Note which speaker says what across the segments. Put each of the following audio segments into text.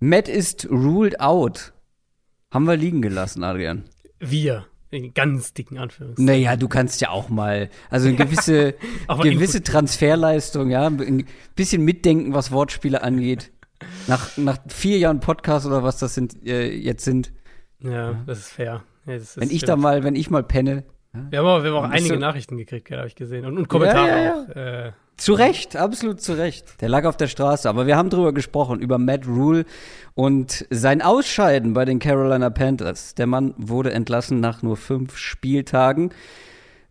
Speaker 1: Matt ist ruled out. Haben wir liegen gelassen, Adrian.
Speaker 2: Wir. In ganz dicken Anführungszeichen.
Speaker 1: Naja, du kannst ja auch mal, also eine gewisse, gewisse Transferleistung, ja, ein bisschen mitdenken, was Wortspiele angeht. Nach, nach vier Jahren Podcast oder was das sind, äh, jetzt sind.
Speaker 2: Ja, ja, das ist fair. Ja,
Speaker 1: das ist wenn ich da mal, wenn ich mal penne.
Speaker 2: Ja, wir haben auch, wir haben auch einige Nachrichten gekriegt, habe ich gesehen. Und, und Kommentare ja, auch. Äh,
Speaker 1: zu Recht, absolut zu Recht. Der lag auf der Straße. Aber wir haben drüber gesprochen, über Matt Rule und sein Ausscheiden bei den Carolina Panthers. Der Mann wurde entlassen nach nur fünf Spieltagen.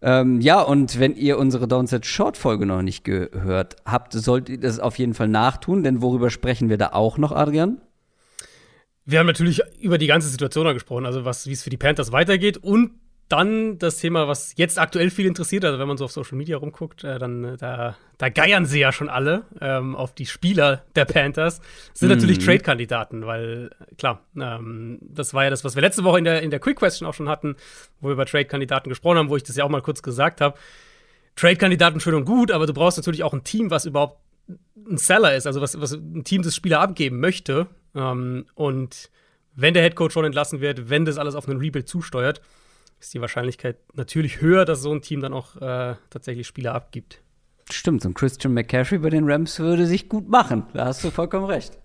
Speaker 1: Ähm, ja, und wenn ihr unsere Downset Short Folge noch nicht gehört habt, solltet ihr das auf jeden Fall nachtun, denn worüber sprechen wir da auch noch, Adrian?
Speaker 2: Wir haben natürlich über die ganze Situation gesprochen, also was, wie es für die Panthers weitergeht und dann das Thema, was jetzt aktuell viel interessiert, also wenn man so auf Social Media rumguckt, äh, dann äh, da, da geiern sie ja schon alle ähm, auf die Spieler der Panthers, sind mhm. natürlich Trade-Kandidaten, weil klar, ähm, das war ja das, was wir letzte Woche in der, in der Quick Question auch schon hatten, wo wir über Trade-Kandidaten gesprochen haben, wo ich das ja auch mal kurz gesagt habe. Trade-Kandidaten schön und gut, aber du brauchst natürlich auch ein Team, was überhaupt ein Seller ist, also was, was ein Team des Spieler abgeben möchte. Ähm, und wenn der Headcoach schon entlassen wird, wenn das alles auf einen Rebuild zusteuert, ist die Wahrscheinlichkeit natürlich höher, dass so ein Team dann auch äh, tatsächlich Spieler abgibt.
Speaker 1: Stimmt, so ein Christian McCaffrey bei den Rams würde sich gut machen. Da hast du vollkommen recht.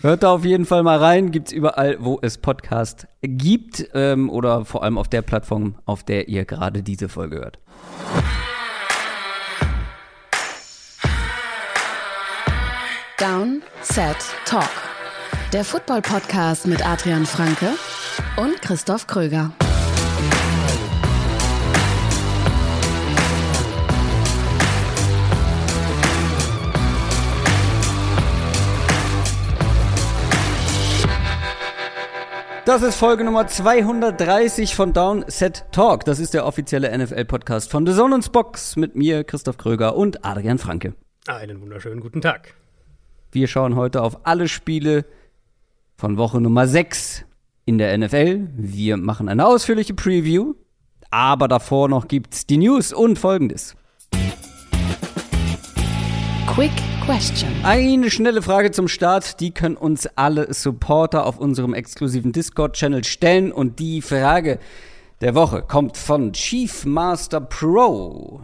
Speaker 1: Hört da auf jeden Fall mal rein. Gibt's überall, wo es Podcast gibt ähm, oder vor allem auf der Plattform, auf der ihr gerade diese Folge hört.
Speaker 3: Down, Set, Talk. Der Football-Podcast mit Adrian Franke und Christoph Kröger.
Speaker 1: Das ist Folge Nummer 230 von Downset Talk. Das ist der offizielle NFL-Podcast von The Zone Box mit mir, Christoph Kröger und Adrian Franke.
Speaker 2: Einen wunderschönen guten Tag.
Speaker 1: Wir schauen heute auf alle Spiele von Woche Nummer 6 in der NFL. Wir machen eine ausführliche Preview, aber davor noch gibt's die News und folgendes.
Speaker 3: Quick Question.
Speaker 1: Eine schnelle Frage zum Start, die können uns alle Supporter auf unserem exklusiven Discord-Channel stellen. Und die Frage der Woche kommt von Chief Master Pro.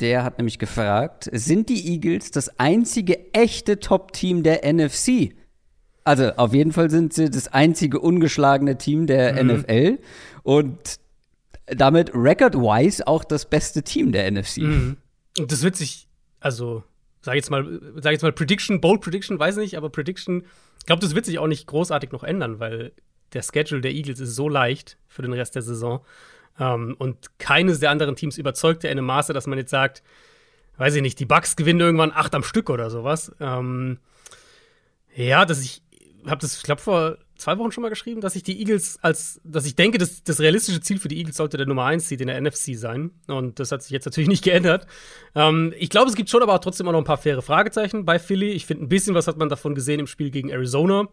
Speaker 1: Der hat nämlich gefragt, sind die Eagles das einzige echte Top-Team der NFC? Also auf jeden Fall sind sie das einzige ungeschlagene Team der mhm. NFL und damit record-wise auch das beste Team der NFC.
Speaker 2: Mhm. Und das wird sich, also sag jetzt mal, sag jetzt mal Prediction, Bold Prediction, weiß nicht, aber Prediction, ich glaube, das wird sich auch nicht großartig noch ändern, weil der Schedule der Eagles ist so leicht für den Rest der Saison. Ähm, und keines der anderen Teams überzeugt ja in einem Maße, dass man jetzt sagt, weiß ich nicht, die Bucks gewinnen irgendwann acht am Stück oder sowas. Ähm, ja, dass ich habe das, ich glaube, vor zwei Wochen schon mal geschrieben, dass ich die Eagles als, dass ich denke, dass das realistische Ziel für die Eagles sollte der Nummer 1 Seed in der NFC sein. Und das hat sich jetzt natürlich nicht geändert. Ähm, ich glaube, es gibt schon aber auch trotzdem auch noch ein paar faire Fragezeichen bei Philly. Ich finde, ein bisschen was hat man davon gesehen im Spiel gegen Arizona,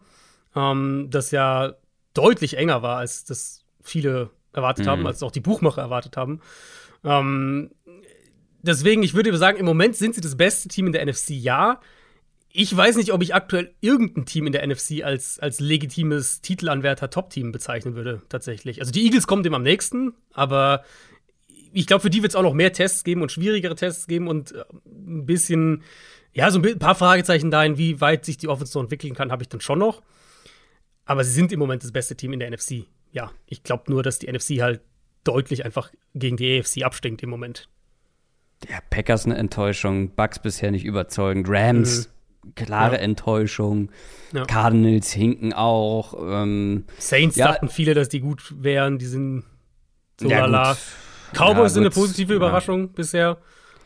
Speaker 2: ähm, das ja deutlich enger war, als das viele erwartet mhm. haben, als auch die Buchmacher erwartet haben. Ähm, deswegen, ich würde sagen, im Moment sind sie das beste Team in der NFC, ja ich weiß nicht, ob ich aktuell irgendein Team in der NFC als, als legitimes Titelanwärter-Top-Team bezeichnen würde, tatsächlich. Also die Eagles kommen dem am nächsten, aber ich glaube, für die wird es auch noch mehr Tests geben und schwierigere Tests geben und äh, ein bisschen, ja, so ein paar Fragezeichen dahin, wie weit sich die Offense so entwickeln kann, habe ich dann schon noch. Aber sie sind im Moment das beste Team in der NFC. Ja, ich glaube nur, dass die NFC halt deutlich einfach gegen die AFC abstinkt im Moment.
Speaker 1: Ja, Packers eine Enttäuschung, Bucks bisher nicht überzeugend, Rams. Mhm klare ja. Enttäuschung. Ja. Cardinals hinken auch. Ähm,
Speaker 2: Saints ja. dachten viele, dass die gut wären. Die sind so lala. Cowboys sind eine positive Überraschung bisher.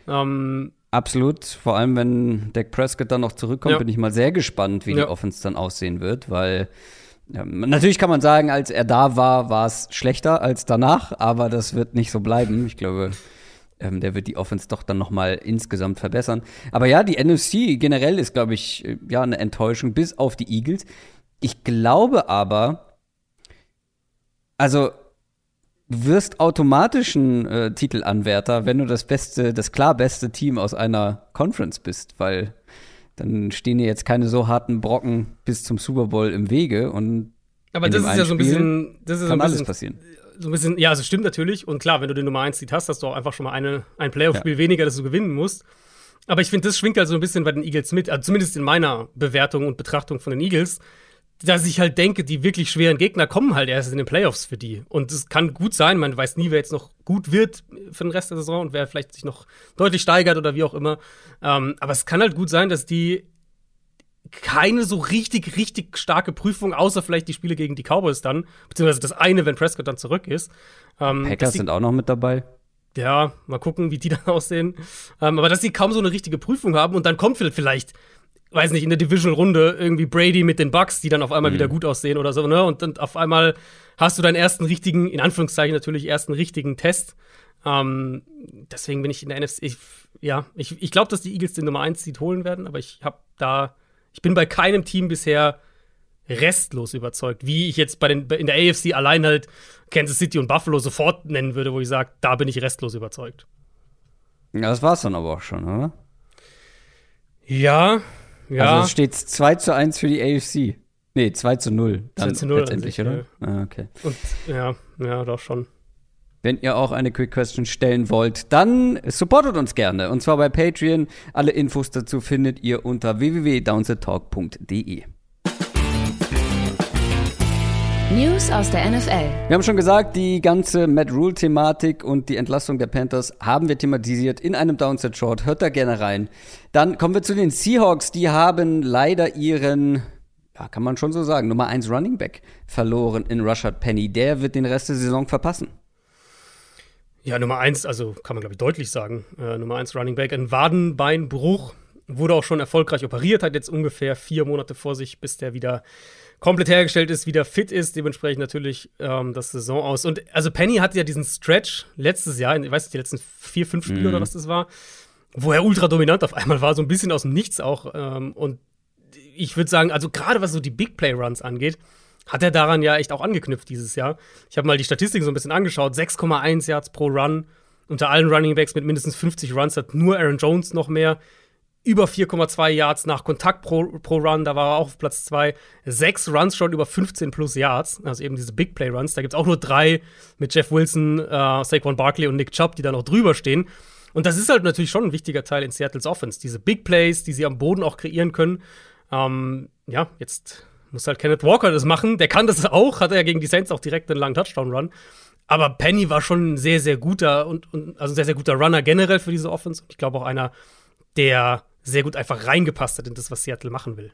Speaker 2: Ähm,
Speaker 1: Absolut. Vor allem, wenn Dak Prescott dann noch zurückkommt, bin ich mal sehr gespannt, wie die Offense dann aussehen wird, weil natürlich kann man sagen, als er da war, war es schlechter als danach, aber das wird nicht so bleiben. Ich glaube, ähm, der wird die Offense doch dann noch mal insgesamt verbessern. Aber ja, die NFC generell ist, glaube ich, äh, ja eine Enttäuschung bis auf die Eagles. Ich glaube aber, also du wirst automatisch ein äh, Titelanwärter, wenn du das beste, das klar beste Team aus einer Conference bist, weil dann stehen dir jetzt keine so harten Brocken bis zum Super Bowl im Wege und
Speaker 2: aber das ist ja so ein bisschen,
Speaker 1: das
Speaker 2: ist
Speaker 1: kann
Speaker 2: so ein
Speaker 1: alles
Speaker 2: bisschen,
Speaker 1: passieren.
Speaker 2: So ein bisschen, ja, also stimmt natürlich. Und klar, wenn du den Nummer 1 Seed hast, hast du auch einfach schon mal eine, ein Playoff-Spiel ja. weniger, das du gewinnen musst. Aber ich finde, das schwingt halt so ein bisschen bei den Eagles mit, also zumindest in meiner Bewertung und Betrachtung von den Eagles, dass ich halt denke, die wirklich schweren Gegner kommen halt erst in den Playoffs für die. Und es kann gut sein, man weiß nie, wer jetzt noch gut wird für den Rest der Saison und wer vielleicht sich noch deutlich steigert oder wie auch immer. Ähm, aber es kann halt gut sein, dass die keine so richtig, richtig starke Prüfung, außer vielleicht die Spiele gegen die Cowboys dann, beziehungsweise das eine, wenn Prescott dann zurück ist.
Speaker 1: Ähm, Packers sind auch noch mit dabei.
Speaker 2: Ja, mal gucken, wie die dann aussehen. Ähm, aber dass sie kaum so eine richtige Prüfung haben und dann kommt vielleicht, weiß nicht, in der Division-Runde irgendwie Brady mit den Bucks, die dann auf einmal mhm. wieder gut aussehen oder so, ne? Und dann auf einmal hast du deinen ersten richtigen, in Anführungszeichen natürlich, ersten richtigen Test. Ähm, deswegen bin ich in der NFC, ich, ja, ich, ich glaube, dass die Eagles den Nummer 1 Seed holen werden, aber ich habe da ich bin bei keinem Team bisher restlos überzeugt, wie ich jetzt bei den, in der AFC allein halt Kansas City und Buffalo sofort nennen würde, wo ich sage, da bin ich restlos überzeugt.
Speaker 1: Ja, das war's dann aber auch schon, oder?
Speaker 2: Ja, ja.
Speaker 1: Also es steht 2 zu 1 für die AFC. Nee, 2 zu 0.
Speaker 2: Dann 2 zu 0
Speaker 1: letztendlich, oder?
Speaker 2: Ah, okay. Und, ja, ja, doch schon.
Speaker 1: Wenn ihr auch eine Quick Question stellen wollt, dann supportet uns gerne. Und zwar bei Patreon. Alle Infos dazu findet ihr unter www.downsettalk.de.
Speaker 3: News aus der NFL.
Speaker 1: Wir haben schon gesagt, die ganze Matt Rule-Thematik und die Entlassung der Panthers haben wir thematisiert in einem Downset Short. Hört da gerne rein. Dann kommen wir zu den Seahawks. Die haben leider ihren, ja, kann man schon so sagen, Nummer 1 Running Back verloren in Rushard Penny. Der wird den Rest der Saison verpassen.
Speaker 2: Ja, Nummer eins, also kann man glaube ich deutlich sagen, äh, Nummer eins Running Back, ein Wadenbeinbruch, wurde auch schon erfolgreich operiert, hat jetzt ungefähr vier Monate vor sich, bis der wieder komplett hergestellt ist, wieder fit ist, dementsprechend natürlich ähm, das Saison aus. Und also Penny hatte ja diesen Stretch letztes Jahr, ich weiß nicht, die letzten vier, fünf Spiele mhm. oder was das war, wo er ultra dominant auf einmal war, so ein bisschen aus dem Nichts auch. Ähm, und ich würde sagen, also gerade was so die Big Play Runs angeht, hat er daran ja echt auch angeknüpft dieses Jahr. Ich habe mal die Statistiken so ein bisschen angeschaut. 6,1 Yards pro Run. Unter allen Running Backs mit mindestens 50 Runs hat nur Aaron Jones noch mehr. Über 4,2 Yards nach Kontakt pro, pro Run, da war er auch auf Platz 2. Sechs Runs schon über 15 plus Yards, also eben diese Big Play Runs. Da gibt es auch nur drei mit Jeff Wilson, äh, Saquon Barkley und Nick Chubb, die da noch drüber stehen. Und das ist halt natürlich schon ein wichtiger Teil in Seattles Offense. Diese Big Plays, die sie am Boden auch kreieren können. Ähm, ja, jetzt muss halt Kenneth Walker das machen. Der kann das auch, hat er ja gegen die Saints auch direkt einen langen Touchdown-Run. Aber Penny war schon ein sehr, sehr guter und, und also sehr, sehr guter Runner generell für diese Offense. Und ich glaube auch einer, der sehr gut einfach reingepasst hat in das, was Seattle machen will.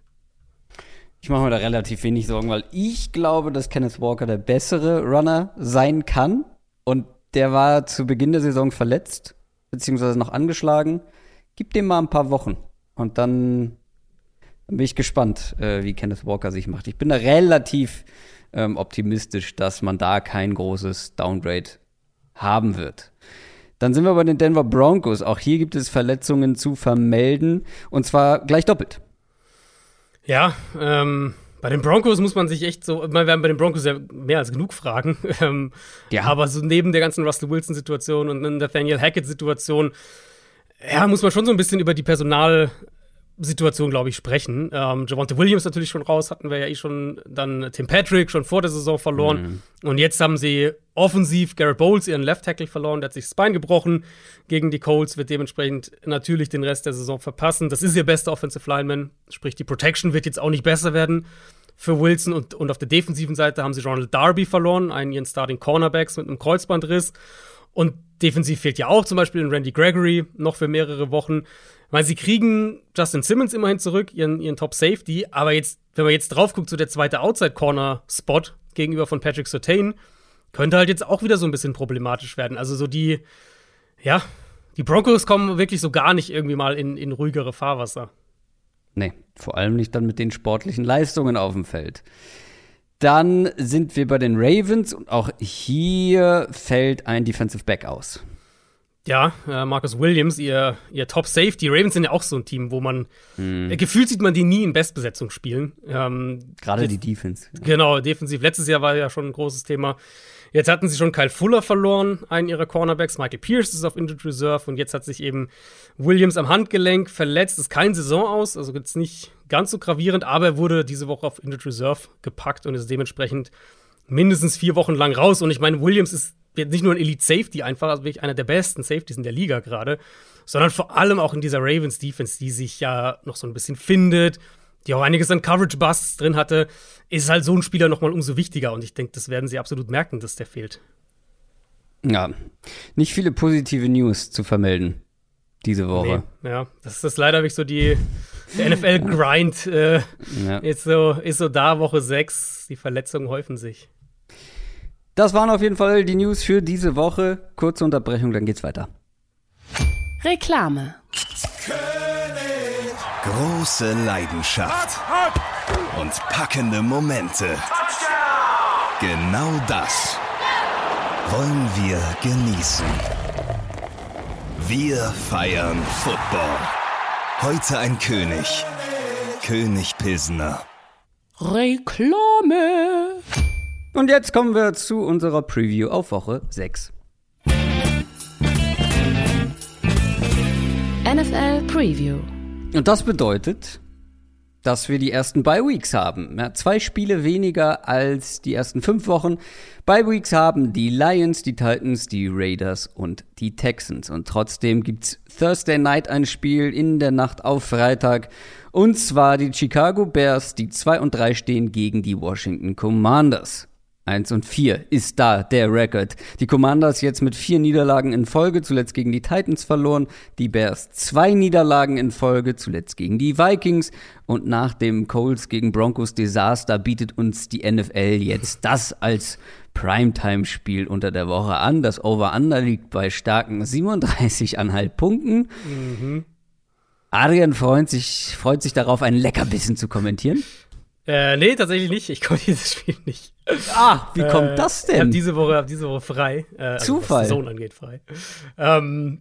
Speaker 1: Ich mache mir da relativ wenig Sorgen, weil ich glaube, dass Kenneth Walker der bessere Runner sein kann. Und der war zu Beginn der Saison verletzt, beziehungsweise noch angeschlagen. Gib dem mal ein paar Wochen. Und dann bin ich gespannt, äh, wie Kenneth Walker sich macht. Ich bin da relativ ähm, optimistisch, dass man da kein großes Downgrade haben wird. Dann sind wir bei den Denver Broncos. Auch hier gibt es Verletzungen zu vermelden und zwar gleich doppelt.
Speaker 2: Ja, ähm, bei den Broncos muss man sich echt so, wir haben bei den Broncos ja mehr als genug Fragen. Ähm, ja. Aber so neben der ganzen Russell Wilson-Situation und Nathaniel Hackett-Situation, ja, muss man schon so ein bisschen über die Personal Situation, glaube ich, sprechen. Ähm, Javante Williams natürlich schon raus, hatten wir ja eh schon. Dann Tim Patrick schon vor der Saison verloren. Mhm. Und jetzt haben sie offensiv Garrett Bowles, ihren Left Tackle, verloren. Der hat sich das Bein gebrochen gegen die Colts, wird dementsprechend natürlich den Rest der Saison verpassen. Das ist ihr bester Offensive Lineman. Sprich, die Protection wird jetzt auch nicht besser werden für Wilson. Und, und auf der defensiven Seite haben sie Ronald Darby verloren, einen ihren Starting Cornerbacks mit einem Kreuzbandriss. Und defensiv fehlt ja auch zum Beispiel Randy Gregory noch für mehrere Wochen. Weil sie kriegen Justin Simmons immerhin zurück, ihren, ihren Top Safety, aber jetzt, wenn man jetzt drauf guckt, so der zweite Outside-Corner-Spot gegenüber von Patrick Sertain, könnte halt jetzt auch wieder so ein bisschen problematisch werden. Also so die, ja, die Broncos kommen wirklich so gar nicht irgendwie mal in, in ruhigere Fahrwasser.
Speaker 1: Nee, vor allem nicht dann mit den sportlichen Leistungen auf dem Feld. Dann sind wir bei den Ravens und auch hier fällt ein Defensive Back aus.
Speaker 2: Ja, äh, Marcus Williams, ihr, ihr Top Safe. Die Ravens sind ja auch so ein Team, wo man mhm. äh, gefühlt sieht man die nie in Bestbesetzung spielen. Ähm,
Speaker 1: Gerade die Defense.
Speaker 2: Genau, defensiv. Letztes Jahr war ja schon ein großes Thema. Jetzt hatten sie schon Kyle Fuller verloren, einen ihrer Cornerbacks. Michael Pierce ist auf Injured Reserve und jetzt hat sich eben Williams am Handgelenk verletzt. Ist kein Saison aus, also jetzt nicht ganz so gravierend, aber er wurde diese Woche auf Injured Reserve gepackt und ist dementsprechend mindestens vier Wochen lang raus. Und ich meine, Williams ist nicht nur ein Elite Safety einfach, also wirklich einer der besten Safeties in der Liga gerade, sondern vor allem auch in dieser Ravens Defense, die sich ja noch so ein bisschen findet, die auch einiges an Coverage Busts drin hatte, ist halt so ein Spieler noch mal umso wichtiger und ich denke, das werden sie absolut merken, dass der fehlt.
Speaker 1: Ja, nicht viele positive News zu vermelden diese Woche.
Speaker 2: Nee, ja, das ist leider wirklich so die NFL-Grind äh, ja. ist, so, ist so da, Woche 6. Die Verletzungen häufen sich.
Speaker 1: Das waren auf jeden Fall die News für diese Woche. Kurze Unterbrechung, dann geht's weiter.
Speaker 3: Reklame.
Speaker 4: Große Leidenschaft und packende Momente. Genau das wollen wir genießen. Wir feiern Football. Heute ein König. König Pilsner.
Speaker 3: Reklame.
Speaker 1: Und jetzt kommen wir zu unserer Preview auf Woche 6.
Speaker 3: NFL Preview.
Speaker 1: Und das bedeutet, dass wir die ersten Bye Weeks haben. Ja, zwei Spiele weniger als die ersten fünf Wochen. Bye Weeks haben die Lions, die Titans, die Raiders und die Texans. Und trotzdem gibt's Thursday Night ein Spiel in der Nacht auf Freitag. Und zwar die Chicago Bears, die 2 und 3 stehen gegen die Washington Commanders. 1 und 4 ist da der Rekord. Die Commanders jetzt mit vier Niederlagen in Folge, zuletzt gegen die Titans verloren. Die Bears zwei Niederlagen in Folge, zuletzt gegen die Vikings. Und nach dem Coles gegen Broncos Desaster bietet uns die NFL jetzt das als Primetime-Spiel unter der Woche an. Das Over-Under liegt bei starken 37,5 Punkten. Mhm. Adrian freut sich, freut sich darauf, ein Leckerbissen zu kommentieren.
Speaker 2: Äh, nee, tatsächlich nicht. Ich komme dieses Spiel nicht.
Speaker 1: Ah, wie kommt äh, das denn? Ich
Speaker 2: habe diese Woche, hab diese Woche frei.
Speaker 1: Äh, also Zufall. Was
Speaker 2: Saison angeht, frei. Ähm,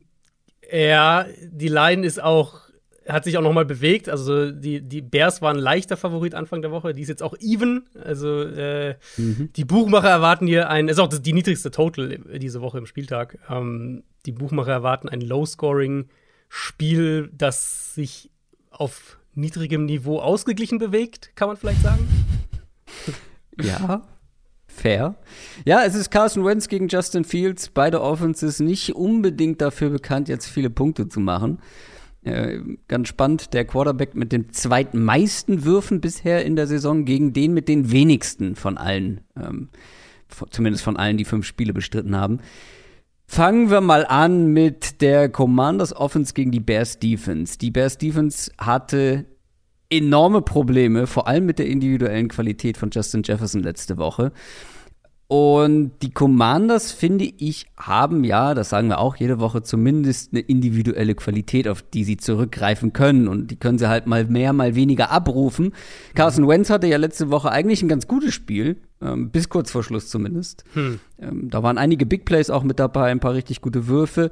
Speaker 2: ja, die Line ist auch, hat sich auch noch mal bewegt. Also die, die Bears waren leichter Favorit Anfang der Woche. Die ist jetzt auch even. Also äh, mhm. die Buchmacher erwarten hier ein, ist auch das, die niedrigste Total diese Woche im Spieltag. Ähm, die Buchmacher erwarten ein Low-Scoring-Spiel, das sich auf niedrigem Niveau ausgeglichen bewegt, kann man vielleicht sagen.
Speaker 1: Ja, fair. Ja, es ist Carson Wentz gegen Justin Fields. Beide Offenses nicht unbedingt dafür bekannt, jetzt viele Punkte zu machen. Äh, ganz spannend, der Quarterback mit den zweitmeisten Würfen bisher in der Saison gegen den mit den wenigsten von allen. Ähm, zumindest von allen, die fünf Spiele bestritten haben. Fangen wir mal an mit der Commanders Offense gegen die Bears Defense. Die Bears Defense hatte enorme Probleme, vor allem mit der individuellen Qualität von Justin Jefferson letzte Woche. Und die Commanders, finde ich, haben ja, das sagen wir auch jede Woche, zumindest eine individuelle Qualität, auf die sie zurückgreifen können. Und die können sie halt mal mehr, mal weniger abrufen. Carson Wentz hatte ja letzte Woche eigentlich ein ganz gutes Spiel, ähm, bis kurz vor Schluss zumindest. Hm. Ähm, da waren einige Big Plays auch mit dabei, ein paar richtig gute Würfe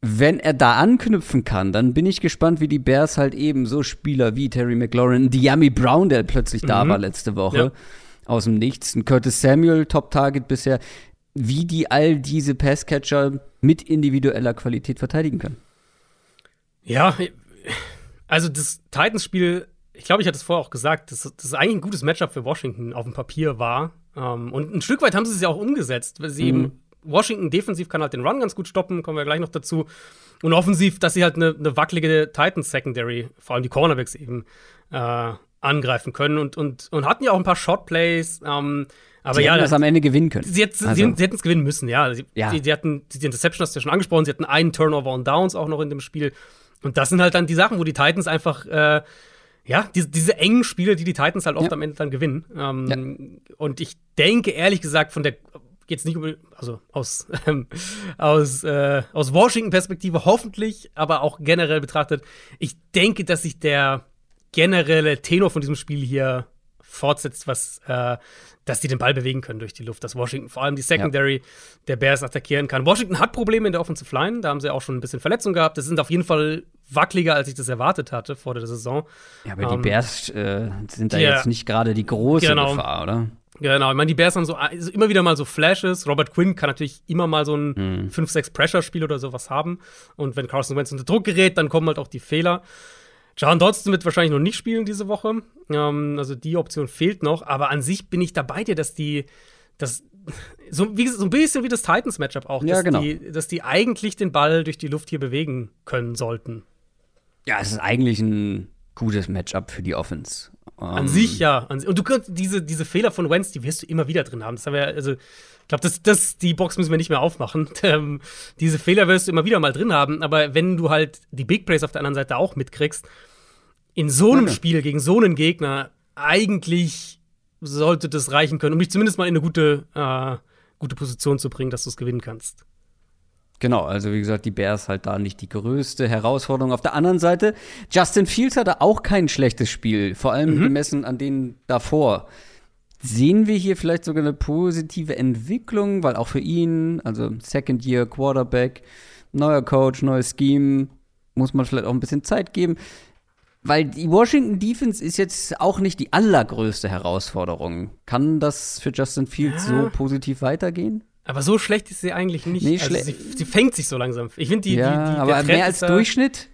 Speaker 1: wenn er da anknüpfen kann, dann bin ich gespannt, wie die Bears halt eben so Spieler wie Terry McLaurin, Diami Brown, der plötzlich da mhm. war letzte Woche, ja. Aus dem Nichts, ein Curtis Samuel, Top-Target bisher, wie die all diese Passcatcher mit individueller Qualität verteidigen können.
Speaker 2: Ja, also das Titans-Spiel, ich glaube, ich hatte es vorher auch gesagt, dass das eigentlich ein gutes Matchup für Washington auf dem Papier war. Um, ähm, und ein Stück weit haben sie es ja auch umgesetzt, weil sie mhm. eben Washington defensiv kann halt den Run ganz gut stoppen, kommen wir gleich noch dazu. Und offensiv, dass sie halt eine, eine wackelige Titans Secondary, vor allem die Cornerbacks eben, äh, angreifen können und, und, und hatten ja auch ein paar Shot-Plays. Ähm, aber
Speaker 1: sie
Speaker 2: ja,
Speaker 1: hätten das am Ende gewinnen können.
Speaker 2: Sie, also. sie, sie hätten es gewinnen müssen, ja. Sie, ja. Sie, sie, hatten die Interception, hast du ja schon angesprochen, sie hatten einen Turnover on Downs auch noch in dem Spiel. Und das sind halt dann die Sachen, wo die Titans einfach, äh, ja, diese, diese engen Spiele, die die Titans halt oft ja. am Ende dann gewinnen. Ähm, ja. Und ich denke, ehrlich gesagt, von der jetzt nicht also aus, ähm, aus, äh, aus Washington-Perspektive hoffentlich, aber auch generell betrachtet, ich denke, dass sich der generelle Tenor von diesem Spiel hier fortsetzt, was, äh, dass die den Ball bewegen können durch die Luft, dass Washington vor allem die Secondary ja. der Bears attackieren kann. Washington hat Probleme in der Offensive Line, da haben sie auch schon ein bisschen Verletzung gehabt. Das sind auf jeden Fall wackeliger, als ich das erwartet hatte vor der Saison.
Speaker 1: Ja, aber ähm, die Bears äh, sind da jetzt nicht gerade die große genau. Gefahr, oder?
Speaker 2: Genau, ich meine, die Bears haben so also immer wieder mal so Flashes. Robert Quinn kann natürlich immer mal so ein mhm. 5-6 Pressure-Spiel oder sowas haben. Und wenn Carson Wentz unter Druck gerät, dann kommen halt auch die Fehler. John Dodson wird wahrscheinlich noch nicht spielen diese Woche. Ähm, also die Option fehlt noch. Aber an sich bin ich da bei dir, dass die, dass so, wie, so ein bisschen wie das Titans-Matchup auch,
Speaker 1: ja,
Speaker 2: dass,
Speaker 1: genau.
Speaker 2: die, dass die eigentlich den Ball durch die Luft hier bewegen können sollten.
Speaker 1: Ja, es ist eigentlich ein gutes Matchup für die Offense.
Speaker 2: An um, sich ja. Und du kannst diese, diese Fehler von Wentz, die wirst du immer wieder drin haben. Das haben wir, also, ich glaube, das, das, die Box müssen wir nicht mehr aufmachen. Ähm, diese Fehler wirst du immer wieder mal drin haben. Aber wenn du halt die Big Plays auf der anderen Seite auch mitkriegst, in so einem okay. Spiel gegen so einen Gegner, eigentlich sollte das reichen können, um dich zumindest mal in eine gute, äh, gute Position zu bringen, dass du es gewinnen kannst.
Speaker 1: Genau, also wie gesagt, die Bears halt da nicht die größte Herausforderung. Auf der anderen Seite, Justin Fields hatte auch kein schlechtes Spiel, vor allem mhm. gemessen an denen davor. Sehen wir hier vielleicht sogar eine positive Entwicklung, weil auch für ihn, also Second Year Quarterback, neuer Coach, neues Scheme, muss man vielleicht auch ein bisschen Zeit geben. Weil die Washington Defense ist jetzt auch nicht die allergrößte Herausforderung. Kann das für Justin Fields ja. so positiv weitergehen?
Speaker 2: Aber so schlecht ist sie eigentlich nicht.
Speaker 1: Nee, also
Speaker 2: sie, sie, fängt sich so langsam. Ich finde die,
Speaker 1: ja,
Speaker 2: die, die,
Speaker 1: aber mehr als Durchschnitt?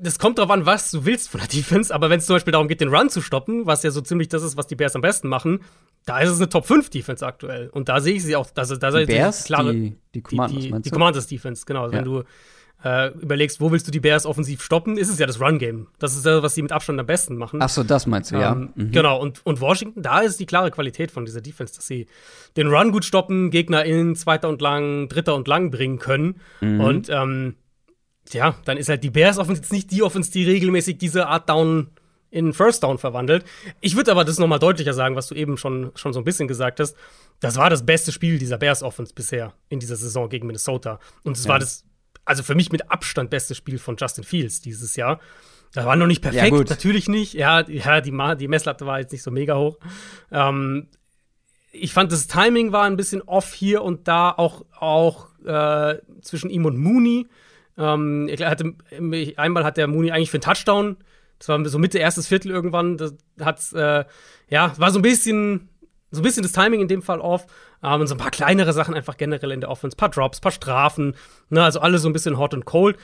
Speaker 2: Das kommt darauf an, was du willst von der Defense, aber wenn es zum Beispiel darum geht, den Run zu stoppen, was ja so ziemlich das ist, was die Bears am besten machen, da ist es eine Top 5 Defense aktuell. Und da sehe ich sie auch. Da, da
Speaker 1: die Bears?
Speaker 2: Klare,
Speaker 1: die, die Commanders,
Speaker 2: die, die, die Commanders Defense, genau. Also ja. Wenn du äh, überlegst, wo willst du die Bears offensiv stoppen, ist es ja das Run-Game. Das ist das, was sie mit Abstand am besten machen.
Speaker 1: Ach so, das meinst du, ähm, ja.
Speaker 2: Mhm. Genau, und, und Washington, da ist die klare Qualität von dieser Defense, dass sie den Run gut stoppen, Gegner in zweiter und lang, dritter und lang bringen können. Mhm. Und ähm, ja, dann ist halt die Bears Offense jetzt nicht die Offense, die regelmäßig diese Art Down in First Down verwandelt. Ich würde aber das nochmal deutlicher sagen, was du eben schon, schon so ein bisschen gesagt hast. Das war das beste Spiel dieser Bears Offense bisher in dieser Saison gegen Minnesota. Und es ja. war das also für mich mit Abstand beste Spiel von Justin Fields dieses Jahr. Das war noch nicht perfekt, ja, natürlich nicht. Ja, ja die, die Messlatte war jetzt nicht so mega hoch. Ähm, ich fand, das Timing war ein bisschen off hier und da, auch, auch äh, zwischen ihm und Mooney. Ähm, hatte, einmal hat der Mooney eigentlich für einen Touchdown. Das war so Mitte erstes Viertel irgendwann. Das hat, äh, ja, war so ein bisschen so ein bisschen das Timing in dem Fall off. Ähm, und so ein paar kleinere Sachen einfach generell in der Offense. Ein paar Drops, ein paar Strafen. Ne, also alles so ein bisschen hot und cold.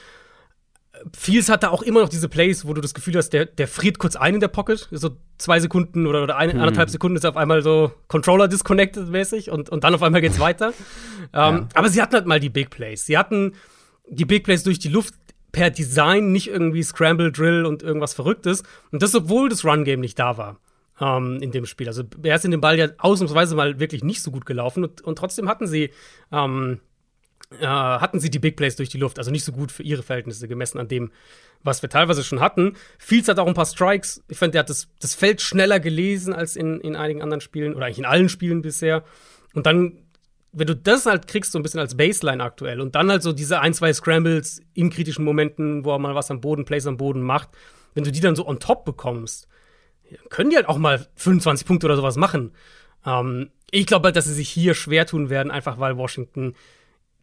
Speaker 2: Fields hat da auch immer noch diese Plays, wo du das Gefühl hast, der, der friert kurz ein in der Pocket. So zwei Sekunden oder, oder eine, hm. anderthalb Sekunden ist er auf einmal so Controller disconnected mäßig und, und dann auf einmal geht's weiter. ähm, ja. Aber sie hatten halt mal die Big Plays. Sie hatten die Big Plays durch die Luft per Design, nicht irgendwie Scramble, Drill und irgendwas Verrücktes. Und das, obwohl das Run-Game nicht da war ähm, in dem Spiel. Also er ist in dem Ball ja ausnahmsweise mal wirklich nicht so gut gelaufen und, und trotzdem hatten sie ähm, äh, hatten sie die Big Plays durch die Luft, also nicht so gut für ihre Verhältnisse gemessen an dem, was wir teilweise schon hatten. Fields hat auch ein paar Strikes. Ich fand, der hat das, das Feld schneller gelesen als in, in einigen anderen Spielen oder eigentlich in allen Spielen bisher. Und dann, wenn du das halt kriegst, so ein bisschen als Baseline aktuell und dann halt so diese ein, zwei Scrambles in kritischen Momenten, wo er mal was am Boden, Plays am Boden macht, wenn du die dann so on top bekommst, können die halt auch mal 25 Punkte oder sowas machen. Ähm, ich glaube halt, dass sie sich hier schwer tun werden, einfach weil Washington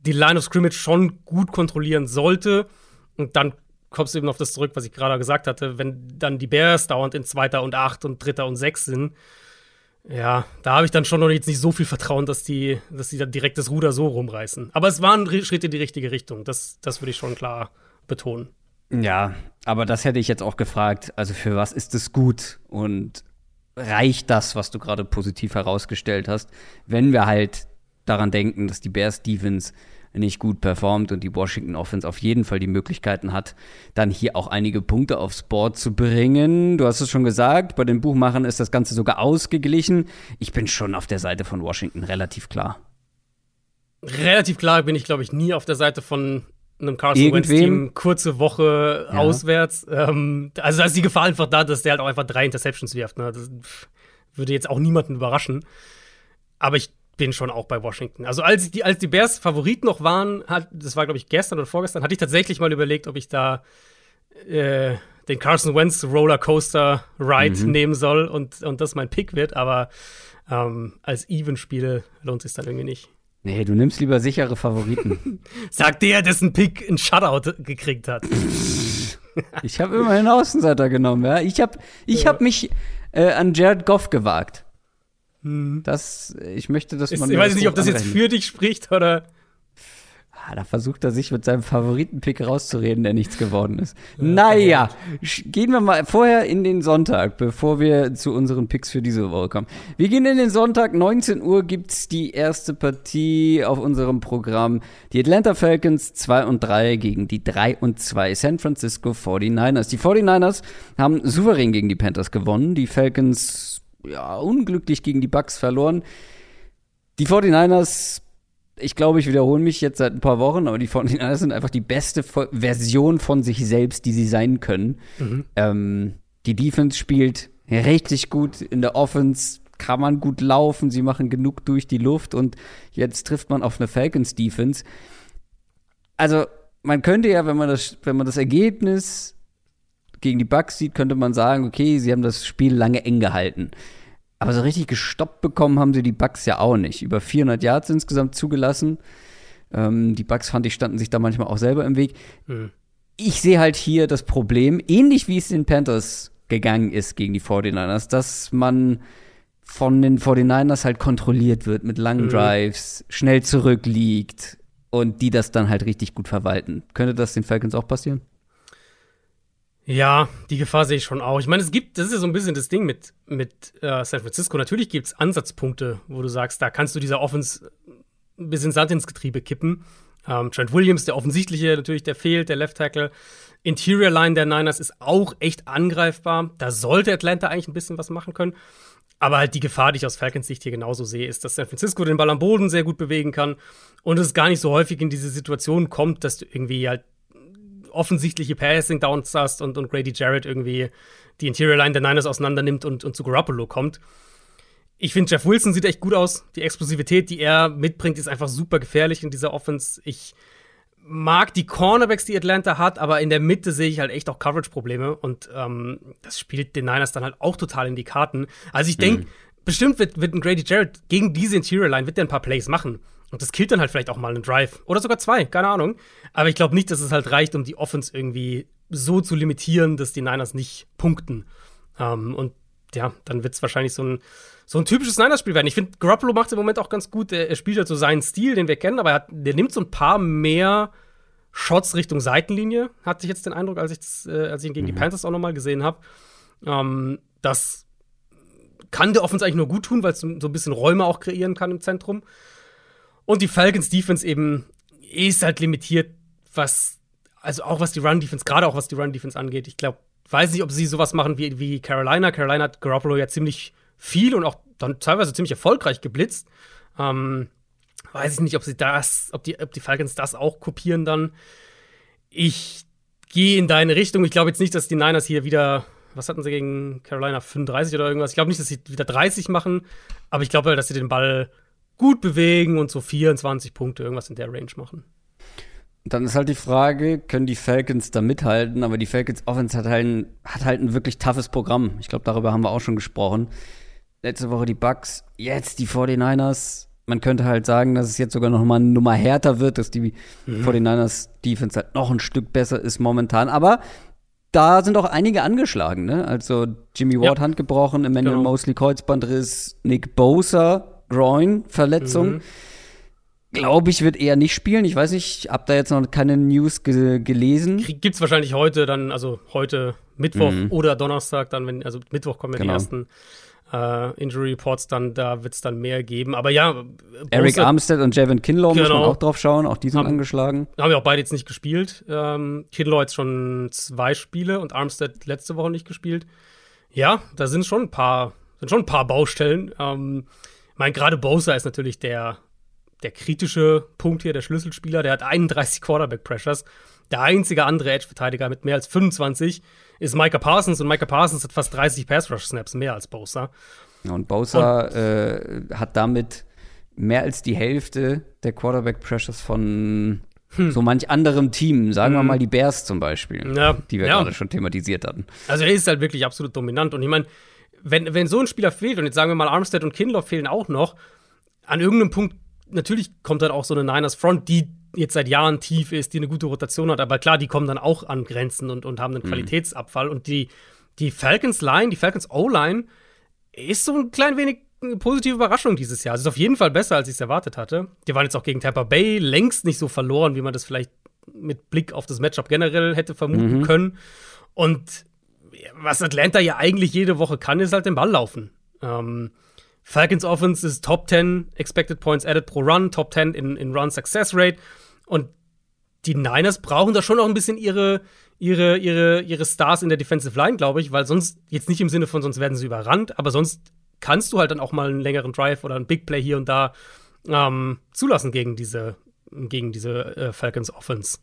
Speaker 2: die Line of Scrimmage schon gut kontrollieren sollte. Und dann kommst du eben auf das zurück, was ich gerade gesagt hatte, wenn dann die Bears dauernd in zweiter und acht und dritter und sechs sind. Ja, da habe ich dann schon noch jetzt nicht so viel Vertrauen, dass die, dass die dann direkt das Ruder so rumreißen. Aber es war ein Schritt in die richtige Richtung. Das, das würde ich schon klar betonen.
Speaker 1: Ja, aber das hätte ich jetzt auch gefragt. Also für was ist es gut und reicht das, was du gerade positiv herausgestellt hast, wenn wir halt daran denken, dass die Bears Defense nicht gut performt und die Washington Offense auf jeden Fall die Möglichkeiten hat, dann hier auch einige Punkte aufs Board zu bringen. Du hast es schon gesagt, bei den Buchmachern ist das Ganze sogar ausgeglichen. Ich bin schon auf der Seite von Washington relativ klar.
Speaker 2: Relativ klar bin ich, glaube ich, nie auf der Seite von einem Carson Wentz-Team, kurze Woche ja. auswärts. Ähm, also da ist die Gefahr einfach da, dass der halt auch einfach drei Interceptions wirft. Ne? Das würde jetzt auch niemanden überraschen. Aber ich bin schon auch bei Washington. Also als die, als die Bears Favorit noch waren, hat, das war glaube ich gestern oder vorgestern, hatte ich tatsächlich mal überlegt, ob ich da äh, den Carson Wentz Rollercoaster Ride mhm. nehmen soll und, und das mein Pick wird, aber ähm, als Even-Spiel lohnt es dann irgendwie nicht.
Speaker 1: Nee, du nimmst lieber sichere Favoriten.
Speaker 2: Sagt der, dessen Pick ein Shutout gekriegt hat.
Speaker 1: ich habe immerhin Außenseiter genommen, ja. Ich habe ich hab mich äh, an Jared Goff gewagt. Hm. Das, ich möchte, dass man.
Speaker 2: ich weiß nicht, ob das jetzt für dich spricht oder.
Speaker 1: Ah, da versucht er sich mit seinem Favoritenpick rauszureden, der nichts geworden ist. Ja, naja, gehen wir mal vorher in den Sonntag, bevor wir zu unseren Picks für diese Woche kommen. Wir gehen in den Sonntag, 19 Uhr gibt's die erste Partie auf unserem Programm. Die Atlanta Falcons 2 und 3 gegen die 3 und 2 San Francisco 49ers. Die 49ers haben souverän gegen die Panthers gewonnen. Die Falcons, ja, unglücklich gegen die Bucks verloren. Die 49ers ich glaube, ich wiederhole mich jetzt seit ein paar Wochen, aber die 49ers sind einfach die beste Version von sich selbst, die sie sein können. Mhm. Ähm, die Defense spielt richtig gut in der Offense, kann man gut laufen, sie machen genug durch die Luft und jetzt trifft man auf eine Falcons Defense. Also, man könnte ja, wenn man das, wenn man das Ergebnis gegen die Bucks sieht, könnte man sagen, okay, sie haben das Spiel lange eng gehalten. Aber so richtig gestoppt bekommen haben sie die Bugs ja auch nicht. Über 400 Yards insgesamt zugelassen. Ähm, die Bugs fand ich standen sich da manchmal auch selber im Weg. Mhm. Ich sehe halt hier das Problem, ähnlich wie es den Panthers gegangen ist gegen die 49ers, dass man von den 49ers halt kontrolliert wird mit langen mhm. Drives, schnell zurückliegt und die das dann halt richtig gut verwalten. Könnte das den Falcons auch passieren?
Speaker 2: Ja, die Gefahr sehe ich schon auch. Ich meine, es gibt, das ist ja so ein bisschen das Ding mit, mit äh, San Francisco. Natürlich gibt es Ansatzpunkte, wo du sagst, da kannst du dieser Offense ein bisschen Sand ins Getriebe kippen. Ähm, Trent Williams, der offensichtliche, natürlich, der fehlt, der Left Tackle. Interior Line der Niners ist auch echt angreifbar. Da sollte Atlanta eigentlich ein bisschen was machen können. Aber halt die Gefahr, die ich aus Falcons Sicht hier genauso sehe, ist, dass San Francisco den Ball am Boden sehr gut bewegen kann und es gar nicht so häufig in diese Situation kommt, dass du irgendwie halt offensichtliche Passing Downs hast und, und Grady Jarrett irgendwie die Interior Line der Niners auseinander nimmt und, und zu Garoppolo kommt. Ich finde, Jeff Wilson sieht echt gut aus. Die Explosivität, die er mitbringt, ist einfach super gefährlich in dieser Offense. Ich mag die Cornerbacks, die Atlanta hat, aber in der Mitte sehe ich halt echt auch Coverage-Probleme und ähm, das spielt den Niners dann halt auch total in die Karten. Also ich denke, mhm. bestimmt wird, wird ein Grady Jarrett gegen diese Interior Line wird der ein paar Plays machen. Und das killt dann halt vielleicht auch mal einen Drive. Oder sogar zwei, keine Ahnung. Aber ich glaube nicht, dass es halt reicht, um die Offense irgendwie so zu limitieren, dass die Niners nicht punkten. Ähm, und ja, dann wird es wahrscheinlich so ein, so ein typisches Niners-Spiel werden. Ich finde, Garoppolo macht es im Moment auch ganz gut. Er, er, spielt halt so seinen Stil, den wir kennen, aber er hat, der nimmt so ein paar mehr Shots Richtung Seitenlinie, hatte ich jetzt den Eindruck, als ich, das, äh, als ich ihn gegen mhm. die Panthers auch nochmal gesehen habe. Ähm, das kann der Offense eigentlich nur gut tun, weil es so ein bisschen Räume auch kreieren kann im Zentrum. Und die Falcons Defense eben ist halt limitiert, was, also auch was die Run Defense, gerade auch was die Run Defense angeht. Ich glaube, weiß nicht, ob sie sowas machen wie, wie Carolina. Carolina hat Garoppolo ja ziemlich viel und auch dann teilweise ziemlich erfolgreich geblitzt. Ähm, weiß ich nicht, ob sie das, ob die, ob die Falcons das auch kopieren dann. Ich gehe in deine Richtung. Ich glaube jetzt nicht, dass die Niners hier wieder, was hatten sie gegen Carolina, 35 oder irgendwas? Ich glaube nicht, dass sie wieder 30 machen, aber ich glaube, halt, dass sie den Ball gut bewegen und so 24 Punkte, irgendwas in der Range machen.
Speaker 1: Dann ist halt die Frage, können die Falcons da mithalten? Aber die Falcons Offense hat halt ein, hat halt ein wirklich toughes Programm. Ich glaube, darüber haben wir auch schon gesprochen. Letzte Woche die Bucks, jetzt die 49ers. Man könnte halt sagen, dass es jetzt sogar noch mal eine Nummer härter wird, dass die mhm. 49ers Defense halt noch ein Stück besser ist momentan. Aber da sind auch einige angeschlagen, ne? Also Jimmy Ward ja. Hand gebrochen, Emmanuel genau. Mosley Kreuzbandriss, Nick Bosa Groin-Verletzung. Mhm. Glaube ich, wird eher nicht spielen. Ich weiß nicht, hab da jetzt noch keine News ge gelesen.
Speaker 2: Gibt's wahrscheinlich heute dann, also heute Mittwoch mhm. oder Donnerstag dann, wenn, also Mittwoch kommen ja genau. die ersten äh, Injury Reports dann, da wird's dann mehr geben. Aber ja,
Speaker 1: Eric Armstead und Javin Kinlaw genau. muss man auch drauf schauen, auch die sind haben, angeschlagen.
Speaker 2: Haben ja auch beide jetzt nicht gespielt. Ähm, Kinlaw jetzt schon zwei Spiele und Armstead letzte Woche nicht gespielt. Ja, da sind schon ein paar, sind schon ein paar Baustellen. Ähm, meine, gerade Bosa ist natürlich der, der kritische Punkt hier, der Schlüsselspieler. Der hat 31 Quarterback-Pressures. Der einzige andere Edge-Verteidiger mit mehr als 25 ist Micah Parsons und Micah Parsons hat fast 30 Pass-Rush-Snaps mehr als Bosa.
Speaker 1: Und Bosa und, äh, hat damit mehr als die Hälfte der Quarterback-Pressures von hm. so manch anderem Team. Sagen hm. wir mal die Bears zum Beispiel, ja. die wir ja. gerade schon thematisiert hatten.
Speaker 2: Also er ist halt wirklich absolut dominant. Und ich meine, wenn, wenn so ein Spieler fehlt, und jetzt sagen wir mal, Armstead und Kinlaw fehlen auch noch, an irgendeinem Punkt, natürlich kommt dann auch so eine Niners Front, die jetzt seit Jahren tief ist, die eine gute Rotation hat, aber klar, die kommen dann auch an Grenzen und, und haben einen mhm. Qualitätsabfall. Und die, die Falcons Line, die Falcons O-Line, ist so ein klein wenig eine positive Überraschung dieses Jahr. Es ist auf jeden Fall besser, als ich es erwartet hatte. Die waren jetzt auch gegen Tampa Bay längst nicht so verloren, wie man das vielleicht mit Blick auf das Matchup generell hätte vermuten mhm. können. Und was Atlanta ja eigentlich jede Woche kann, ist halt den Ball laufen. Ähm, Falcons Offense ist Top 10 Expected Points Added pro Run, Top 10 in, in Run Success Rate. Und die Niners brauchen da schon noch ein bisschen ihre, ihre, ihre, ihre Stars in der Defensive Line, glaube ich, weil sonst, jetzt nicht im Sinne von, sonst werden sie überrannt, aber sonst kannst du halt dann auch mal einen längeren Drive oder einen Big Play hier und da ähm, zulassen gegen diese, gegen diese äh, Falcons Offense.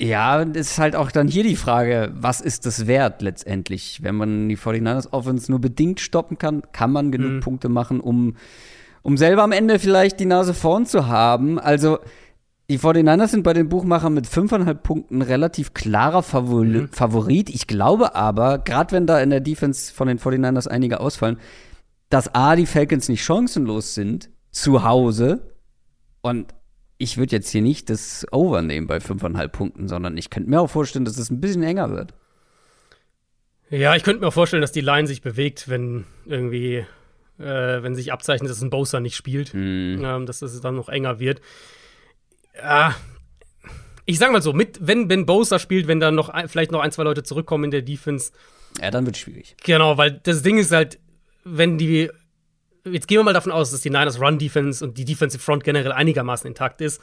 Speaker 1: Ja, das ist halt auch dann hier die Frage, was ist das wert letztendlich? Wenn man die 49ers Offense nur bedingt stoppen kann, kann man genug mhm. Punkte machen, um, um selber am Ende vielleicht die Nase vorn zu haben. Also, die 49ers sind bei den Buchmachern mit fünfeinhalb Punkten relativ klarer Favor mhm. Favorit. Ich glaube aber, gerade wenn da in der Defense von den 49ers einige ausfallen, dass A, die Falcons nicht chancenlos sind zu Hause und ich würde jetzt hier nicht das Over nehmen bei fünfeinhalb Punkten, sondern ich könnte mir auch vorstellen, dass es ein bisschen enger wird.
Speaker 2: Ja, ich könnte mir auch vorstellen, dass die Line sich bewegt, wenn irgendwie, äh, wenn sich abzeichnet, dass ein Bowser nicht spielt, mm. ähm, dass es dann noch enger wird. Ja, ich sag mal so, mit, wenn Ben Bowser spielt, wenn dann noch ein, vielleicht noch ein, zwei Leute zurückkommen in der Defense.
Speaker 1: Ja, dann wird es schwierig.
Speaker 2: Genau, weil das Ding ist halt, wenn die jetzt gehen wir mal davon aus, dass die Niners Run Defense und die Defensive Front generell einigermaßen intakt ist,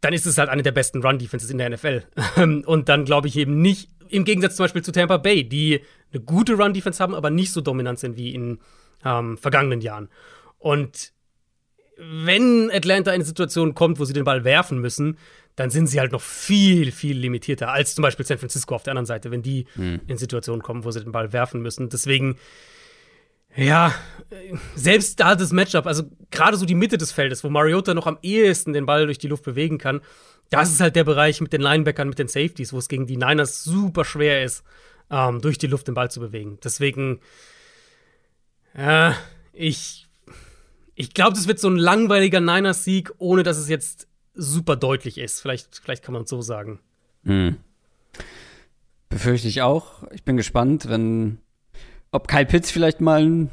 Speaker 2: dann ist es halt eine der besten Run Defenses in der NFL. und dann glaube ich eben nicht, im Gegensatz zum Beispiel zu Tampa Bay, die eine gute Run Defense haben, aber nicht so dominant sind wie in ähm, vergangenen Jahren. Und wenn Atlanta in eine Situation kommt, wo sie den Ball werfen müssen, dann sind sie halt noch viel, viel limitierter als zum Beispiel San Francisco auf der anderen Seite, wenn die hm. in Situationen kommen, wo sie den Ball werfen müssen. Deswegen ja, selbst da das Matchup, also gerade so die Mitte des Feldes, wo Mariota noch am ehesten den Ball durch die Luft bewegen kann, das ist halt der Bereich mit den Linebackern, mit den Safeties, wo es gegen die Niners super schwer ist, ähm, durch die Luft den Ball zu bewegen. Deswegen, äh, ich, ich glaube, das wird so ein langweiliger Niners-Sieg, ohne dass es jetzt super deutlich ist. Vielleicht, vielleicht kann man es so sagen.
Speaker 1: Hm. Befürchte ich auch. Ich bin gespannt, wenn ob Kyle Pitts vielleicht mal ein,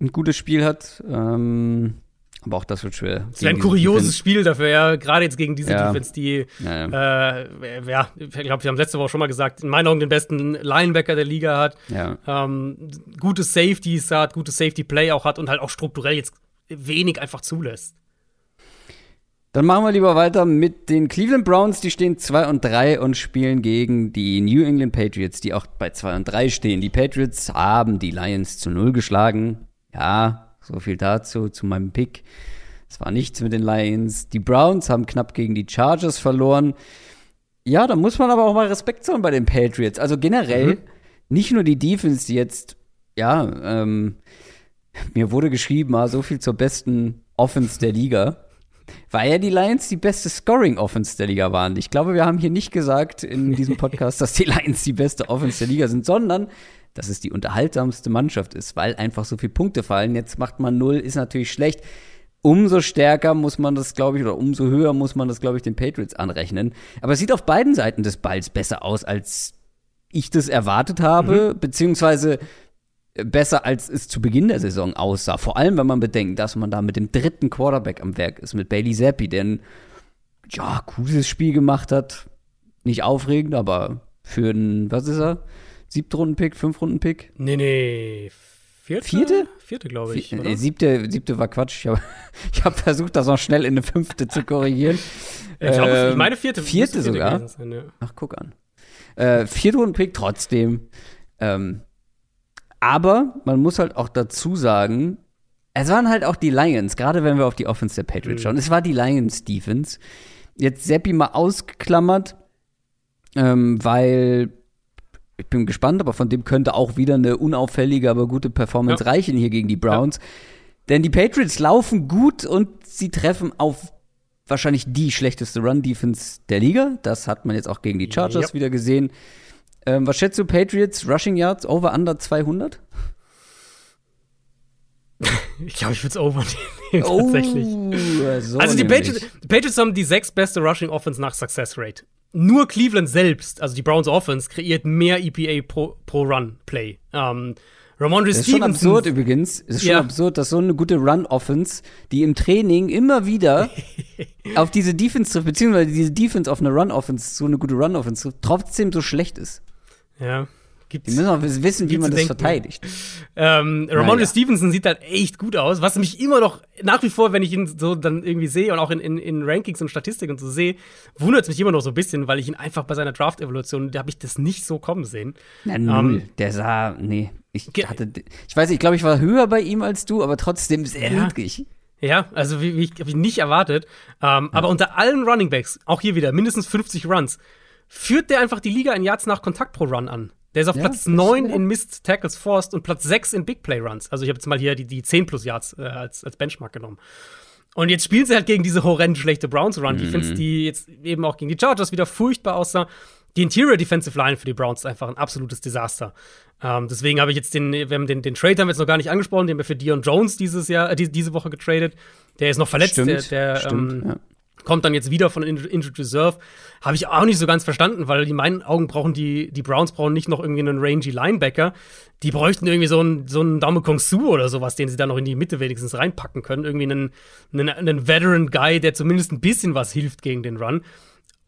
Speaker 1: ein gutes Spiel hat. Ähm, aber auch das wird schwer.
Speaker 2: Das wäre ein kurioses Defense. Spiel dafür, ja. Gerade jetzt gegen diese ja. Defense, die, ja, ja. Äh, ja ich glaube, wir haben letzte Woche schon mal gesagt, in meinen Augen den besten Linebacker der Liga hat. Ähm, gute Safeties hat, gutes Safety-Play auch hat und halt auch strukturell jetzt wenig einfach zulässt.
Speaker 1: Dann machen wir lieber weiter mit den Cleveland Browns. Die stehen 2 und 3 und spielen gegen die New England Patriots, die auch bei 2 und 3 stehen. Die Patriots haben die Lions zu 0 geschlagen. Ja, so viel dazu, zu meinem Pick. Es war nichts mit den Lions. Die Browns haben knapp gegen die Chargers verloren. Ja, da muss man aber auch mal Respekt zollen bei den Patriots. Also generell, mhm. nicht nur die Defense, die jetzt, ja, ähm, mir wurde geschrieben, ah, so viel zur besten Offense der Liga weil ja die Lions die beste Scoring-Offense der Liga waren. Ich glaube, wir haben hier nicht gesagt in diesem Podcast, dass die Lions die beste Offense der Liga sind, sondern dass es die unterhaltsamste Mannschaft ist, weil einfach so viele Punkte fallen. Jetzt macht man null, ist natürlich schlecht. Umso stärker muss man das, glaube ich, oder umso höher muss man das, glaube ich, den Patriots anrechnen. Aber es sieht auf beiden Seiten des Balls besser aus, als ich das erwartet habe, mhm. beziehungsweise besser, als es zu Beginn der Saison aussah. Vor allem, wenn man bedenkt, dass man da mit dem dritten Quarterback am Werk ist, mit Bailey Zappi, der ein ja, cooles Spiel gemacht hat. Nicht aufregend, aber für einen, was ist er? Siebte Runden-Pick, fünf Runden-Pick?
Speaker 2: Nee, nee. Vierte?
Speaker 1: Vierte?
Speaker 2: Vierte, glaube ich.
Speaker 1: Vier, siebte, siebte war Quatsch. Ich habe hab versucht, das noch schnell in eine fünfte zu korrigieren.
Speaker 2: Ich glaube, ähm, meine vierte.
Speaker 1: Vierte, vierte sogar. Sein, ja. Ach, guck an. Äh, vierte Runden-Pick trotzdem. Ähm, aber man muss halt auch dazu sagen, es waren halt auch die Lions, gerade wenn wir auf die Offense der Patriots mhm. schauen. Es war die Lions Defense. Jetzt Seppi mal ausgeklammert, ähm, weil ich bin gespannt, aber von dem könnte auch wieder eine unauffällige, aber gute Performance ja. reichen hier gegen die Browns. Ja. Denn die Patriots laufen gut und sie treffen auf wahrscheinlich die schlechteste Run-Defense der Liga. Das hat man jetzt auch gegen die Chargers
Speaker 2: Ja.
Speaker 1: wieder gesehen. Ähm, was schätzt du, Patriots Rushing Yards over under 200?
Speaker 2: Ich glaube, ich würde es overnehmen, tatsächlich.
Speaker 1: Oh, so
Speaker 2: Also die. Patriots, Patriots haben die sechs beste Rushing Offense nach Success Rate. Nur Cleveland selbst, also die Browns Offense, kreiert mehr EPA pro, pro Run Play. Ähm, Ramondre
Speaker 1: Das ist schon
Speaker 2: Stevenson.
Speaker 1: absurd übrigens. Es ist schon
Speaker 2: Ja.
Speaker 1: absurd, dass so eine gute Run-Offense, die im Training immer wieder auf diese Defense trifft, beziehungsweise diese Defense auf eine Run-Offense, so eine gute Run-Offense trifft, trotzdem so schlecht ist.
Speaker 2: Ja, gibt's.
Speaker 1: Die müssen auch wissen, wie man das
Speaker 2: denken.
Speaker 1: verteidigt.
Speaker 2: Ähm, Ramondre
Speaker 1: Naja.
Speaker 2: Stevenson sieht halt echt gut aus, was mich immer noch nach wie vor, wenn ich ihn so dann irgendwie sehe und auch in, in, in Rankings und Statistiken und so sehe, wundert es mich immer noch so ein bisschen, weil ich ihn einfach bei seiner Draft-Evolution, da habe ich das nicht so kommen sehen.
Speaker 1: Na, null.
Speaker 2: Ähm,
Speaker 1: der sah, nee. Ich hatte, ich weiß nicht, ich glaube, ich war höher bei ihm als du, aber trotzdem sehr
Speaker 2: Ja.
Speaker 1: niedrig.
Speaker 2: Ja, also wie, wie ich, hab ich nicht erwartet. Ähm, Aber unter allen Running Backs, auch hier wieder, mindestens 50 Runs, führt der einfach die Liga in Yards nach Kontakt pro Run an. Der ist auf
Speaker 1: Ja,
Speaker 2: Platz
Speaker 1: das-
Speaker 2: 9
Speaker 1: ja.
Speaker 2: in Missed Tackles Forced und Platz 6 in Big Play Runs. Also ich habe jetzt mal hier die, die 10 plus Yards äh, als, als Benchmark genommen. Und jetzt spielen sie halt gegen diese horrend schlechte Browns Run Defense, die jetzt eben auch gegen die Chargers wieder furchtbar aussah. Die Interior Defensive Line für die Browns ist einfach ein absolutes Desaster. Ähm, deswegen habe ich jetzt den, wir haben den, den Trade haben wir jetzt noch gar nicht angesprochen, den haben wir für Dion Jones dieses Jahr, äh, die, diese Woche getradet. Der ist noch verletzt,
Speaker 1: Stimmt,
Speaker 2: der, der
Speaker 1: stimmt,
Speaker 2: ähm,
Speaker 1: ja.
Speaker 2: Kommt dann jetzt wieder von In- Injured Reserve. Habe ich auch nicht so ganz verstanden, weil in meinen Augen brauchen die, die Browns brauchen nicht noch irgendwie einen rangy Linebacker. Die bräuchten irgendwie so einen, so einen Dame Kong Su oder sowas, den sie dann noch in die Mitte wenigstens reinpacken können. Irgendwie einen, einen, einen Veteran Guy, der zumindest ein bisschen was hilft gegen den Run.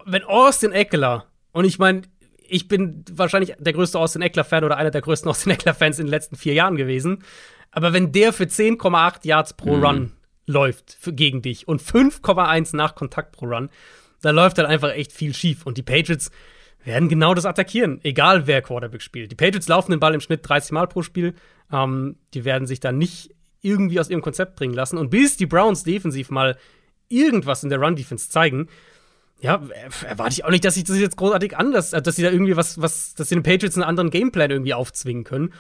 Speaker 2: Wenn Austin Eckler, und ich meine, ich bin wahrscheinlich der größte Austin Eckler-Fan oder einer der größten Austin Eckler-Fans in den letzten vier Jahren gewesen. Aber wenn der für 10,8 Yards pro Run läuft für, gegen dich und 5,1 nach Kontakt pro Run, da läuft dann einfach echt viel schief. Und die Patriots werden genau das attackieren, egal wer Quarterback spielt. Die Patriots laufen den Ball im Schnitt 30 Mal pro Spiel. Ähm, die werden sich dann nicht irgendwie aus ihrem Konzept bringen lassen. Und bis die Browns defensiv mal irgendwas in der Run-Defense zeigen, ja, erwarte ich auch nicht, dass sich das jetzt großartig anders, äh, dass sie da irgendwie was, was, dass sie den Patriots einen anderen Gameplan irgendwie aufzwingen können.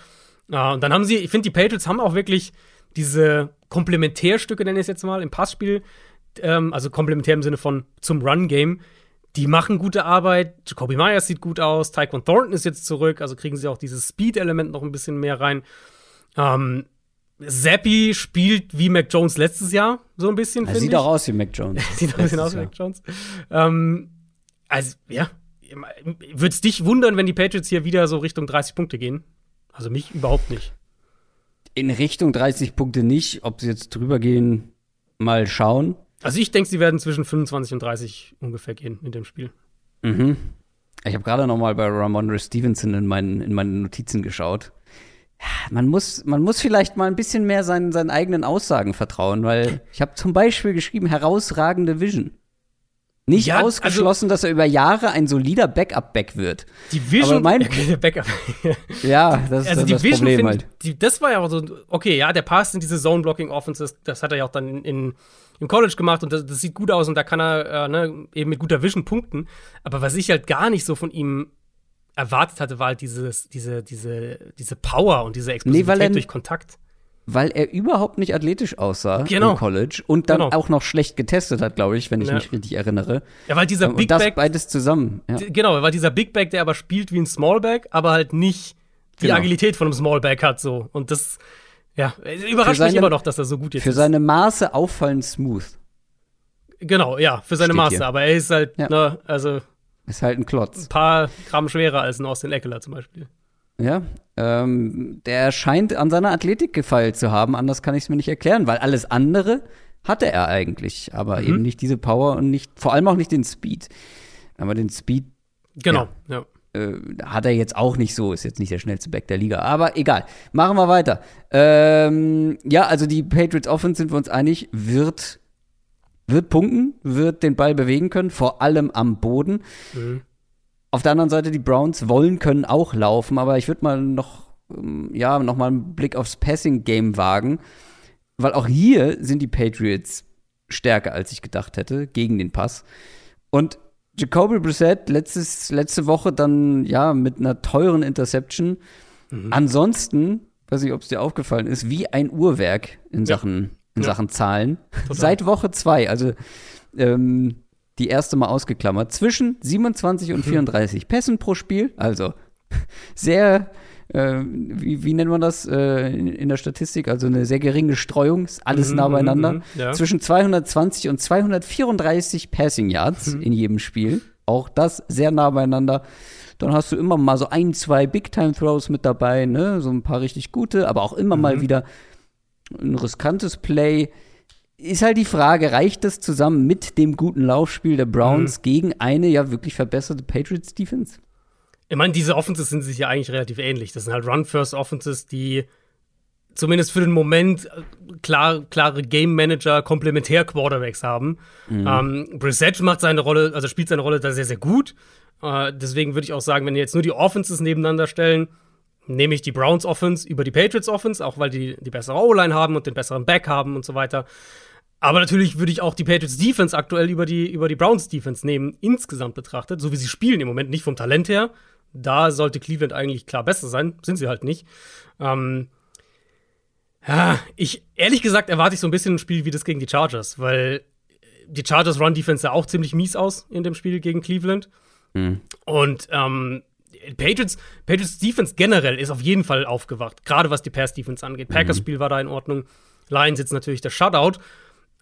Speaker 2: Äh, und dann haben sie, ich finde, die Patriots haben auch wirklich diese Komplementärstücke, nenne ich es jetzt mal, im Passspiel, ähm, also komplementär im Sinne von zum Run-Game, die machen gute Arbeit. Jacoby Myers sieht gut aus, Tyquan Thornton ist jetzt zurück, also kriegen sie auch dieses Speed-Element noch ein bisschen mehr rein. Ähm, Zappi spielt wie Mac Jones letztes Jahr, so ein bisschen,
Speaker 1: Er sieht
Speaker 2: ich.
Speaker 1: auch aus wie Mac Jones.
Speaker 2: Sieht ein bisschen aus wie Mac Jones. Ähm, also, ja. Würde es dich wundern, wenn die Patriots hier wieder so Richtung 30 Punkte gehen? Also mich überhaupt nicht.
Speaker 1: In Richtung 30 Punkte nicht. Ob sie jetzt drüber gehen, mal schauen.
Speaker 2: Also ich denke, sie werden zwischen 25 und 30 ungefähr gehen in dem Spiel.
Speaker 1: Mhm. Ich habe gerade noch mal bei Ramondre Stevenson in meinen, in meinen Notizen geschaut. Man muss, man muss vielleicht mal ein bisschen mehr seinen, seinen eigenen Aussagen vertrauen, weil ich habe zum Beispiel geschrieben, herausragende Vision. Nicht
Speaker 2: Ja, also
Speaker 1: ausgeschlossen, dass er über Jahre ein solider Backup-Back wird.
Speaker 2: Die Vision.
Speaker 1: Mein-
Speaker 2: der Backup.
Speaker 1: Ja, das ist
Speaker 2: also
Speaker 1: das
Speaker 2: Vision,
Speaker 1: Problem
Speaker 2: find,
Speaker 1: halt.
Speaker 2: die, das war ja auch so, okay, ja, der passt in diese Zone-Blocking-Offenses, das hat er ja auch dann in, in, im College gemacht und das, das sieht gut aus und da kann er äh, ne, eben mit guter Vision punkten. Aber was ich halt gar nicht so von ihm erwartet hatte, war halt dieses, diese, diese, diese Power und diese Explosivität
Speaker 1: er-
Speaker 2: durch Kontakt.
Speaker 1: Weil er überhaupt nicht athletisch aussah
Speaker 2: Genau.
Speaker 1: im College und dann
Speaker 2: Genau.
Speaker 1: auch noch schlecht getestet hat, glaube ich, wenn ich
Speaker 2: Ja.
Speaker 1: mich richtig erinnere.
Speaker 2: Ja, weil dieser Big Back,
Speaker 1: beides zusammen. Ja.
Speaker 2: genau, weil dieser Big Back, der aber spielt wie ein Smallback, aber halt nicht die
Speaker 1: Genau.
Speaker 2: Agilität von einem Smallback hat so. Und das, ja, überrascht
Speaker 1: Für
Speaker 2: mich
Speaker 1: seine-
Speaker 2: immer noch, dass er so gut jetzt
Speaker 1: Für
Speaker 2: ist.
Speaker 1: seine Maße auffallend smooth.
Speaker 2: Genau, ja, für seine
Speaker 1: Steht
Speaker 2: Maße.
Speaker 1: hier.
Speaker 2: Aber er ist halt,
Speaker 1: Ja.
Speaker 2: ne, also
Speaker 1: Ist halt ein Klotz.
Speaker 2: ein paar Gramm schwerer als ein Austin Eckler zum Beispiel.
Speaker 1: Ja, ähm, der scheint an seiner Athletik gefeilt zu haben, anders kann ich es mir nicht erklären, weil alles andere hatte er eigentlich, aber
Speaker 2: Mhm.
Speaker 1: eben nicht diese Power und nicht, vor allem auch nicht den Speed. Aber den Speed
Speaker 2: Genau, ja.
Speaker 1: äh, hat er jetzt auch nicht so, ist jetzt nicht der schnellste Back der Liga, aber egal. Machen wir weiter. Ähm, ja, also die Patriots Offense sind wir uns einig, wird wird punkten, wird den Ball bewegen können, vor allem am Boden.
Speaker 2: Mhm.
Speaker 1: Auf der anderen Seite, die Browns wollen, können auch laufen, aber ich würde mal noch, ähm, ja, noch mal einen Blick aufs Passing-Game wagen, weil auch hier sind die Patriots stärker, als ich gedacht hätte, gegen den Pass. Und Jacoby Brissett letztes, letzte Woche dann, ja, mit einer teuren Interception. Ansonsten, weiß nicht, ob es dir aufgefallen ist, wie ein Uhrwerk in Sachen, in
Speaker 2: Ja.
Speaker 1: Sachen Zahlen. Seit Woche zwei. Also ähm, die erste Mal ausgeklammert, zwischen 27 und 34 mhm. Pässen pro Spiel, also sehr, äh, wie, wie nennt man das äh, in, in, der Statistik, also eine sehr geringe Streuung, ist alles mhm, nah beieinander, mhm, ja. zwischen 220 und 234 Passing Yards mhm. in jedem Spiel, auch das sehr nah beieinander. Dann hast du immer mal so ein, zwei Big-Time-Throws mit dabei, ne? so ein paar richtig gute, aber auch immer mal mhm. wieder ein riskantes Play ist halt die Frage, reicht das zusammen mit dem guten Laufspiel der Browns mhm. gegen eine ja wirklich verbesserte Patriots Defense?
Speaker 2: Ich meine, diese Offenses sind sich ja eigentlich relativ ähnlich. Das sind halt Run-First-Offenses, die zumindest für den Moment äh, klar, klare Game Manager, komplementär Quarterbacks haben. Mhm. Ähm, Brissett macht seine Rolle, also spielt seine Rolle da sehr, sehr gut. Äh, deswegen würde ich auch sagen, wenn wir jetzt nur die Offenses nebeneinander stellen, nehme ich die Browns Offense über die Patriots Offense, auch weil die die bessere O-Line haben und den besseren Back haben und so weiter. Aber natürlich würde ich auch die Patriots Defense aktuell über die, über die Browns Defense nehmen, insgesamt betrachtet, so wie sie spielen im Moment, nicht vom Talent her. Da sollte Cleveland eigentlich klar besser sein, sind sie halt nicht. Ähm, ja, ich, ehrlich gesagt, erwarte ich so ein bisschen ein Spiel wie das gegen die Chargers, weil die Chargers Run Defense sah auch ziemlich mies aus in dem Spiel gegen Cleveland. Mhm. Und ähm, Patriots, Patriots Defense generell ist auf jeden Fall aufgewacht, gerade was die Pass Defense angeht. Packers mhm. Spiel war da in Ordnung. Lions jetzt natürlich der Shutout.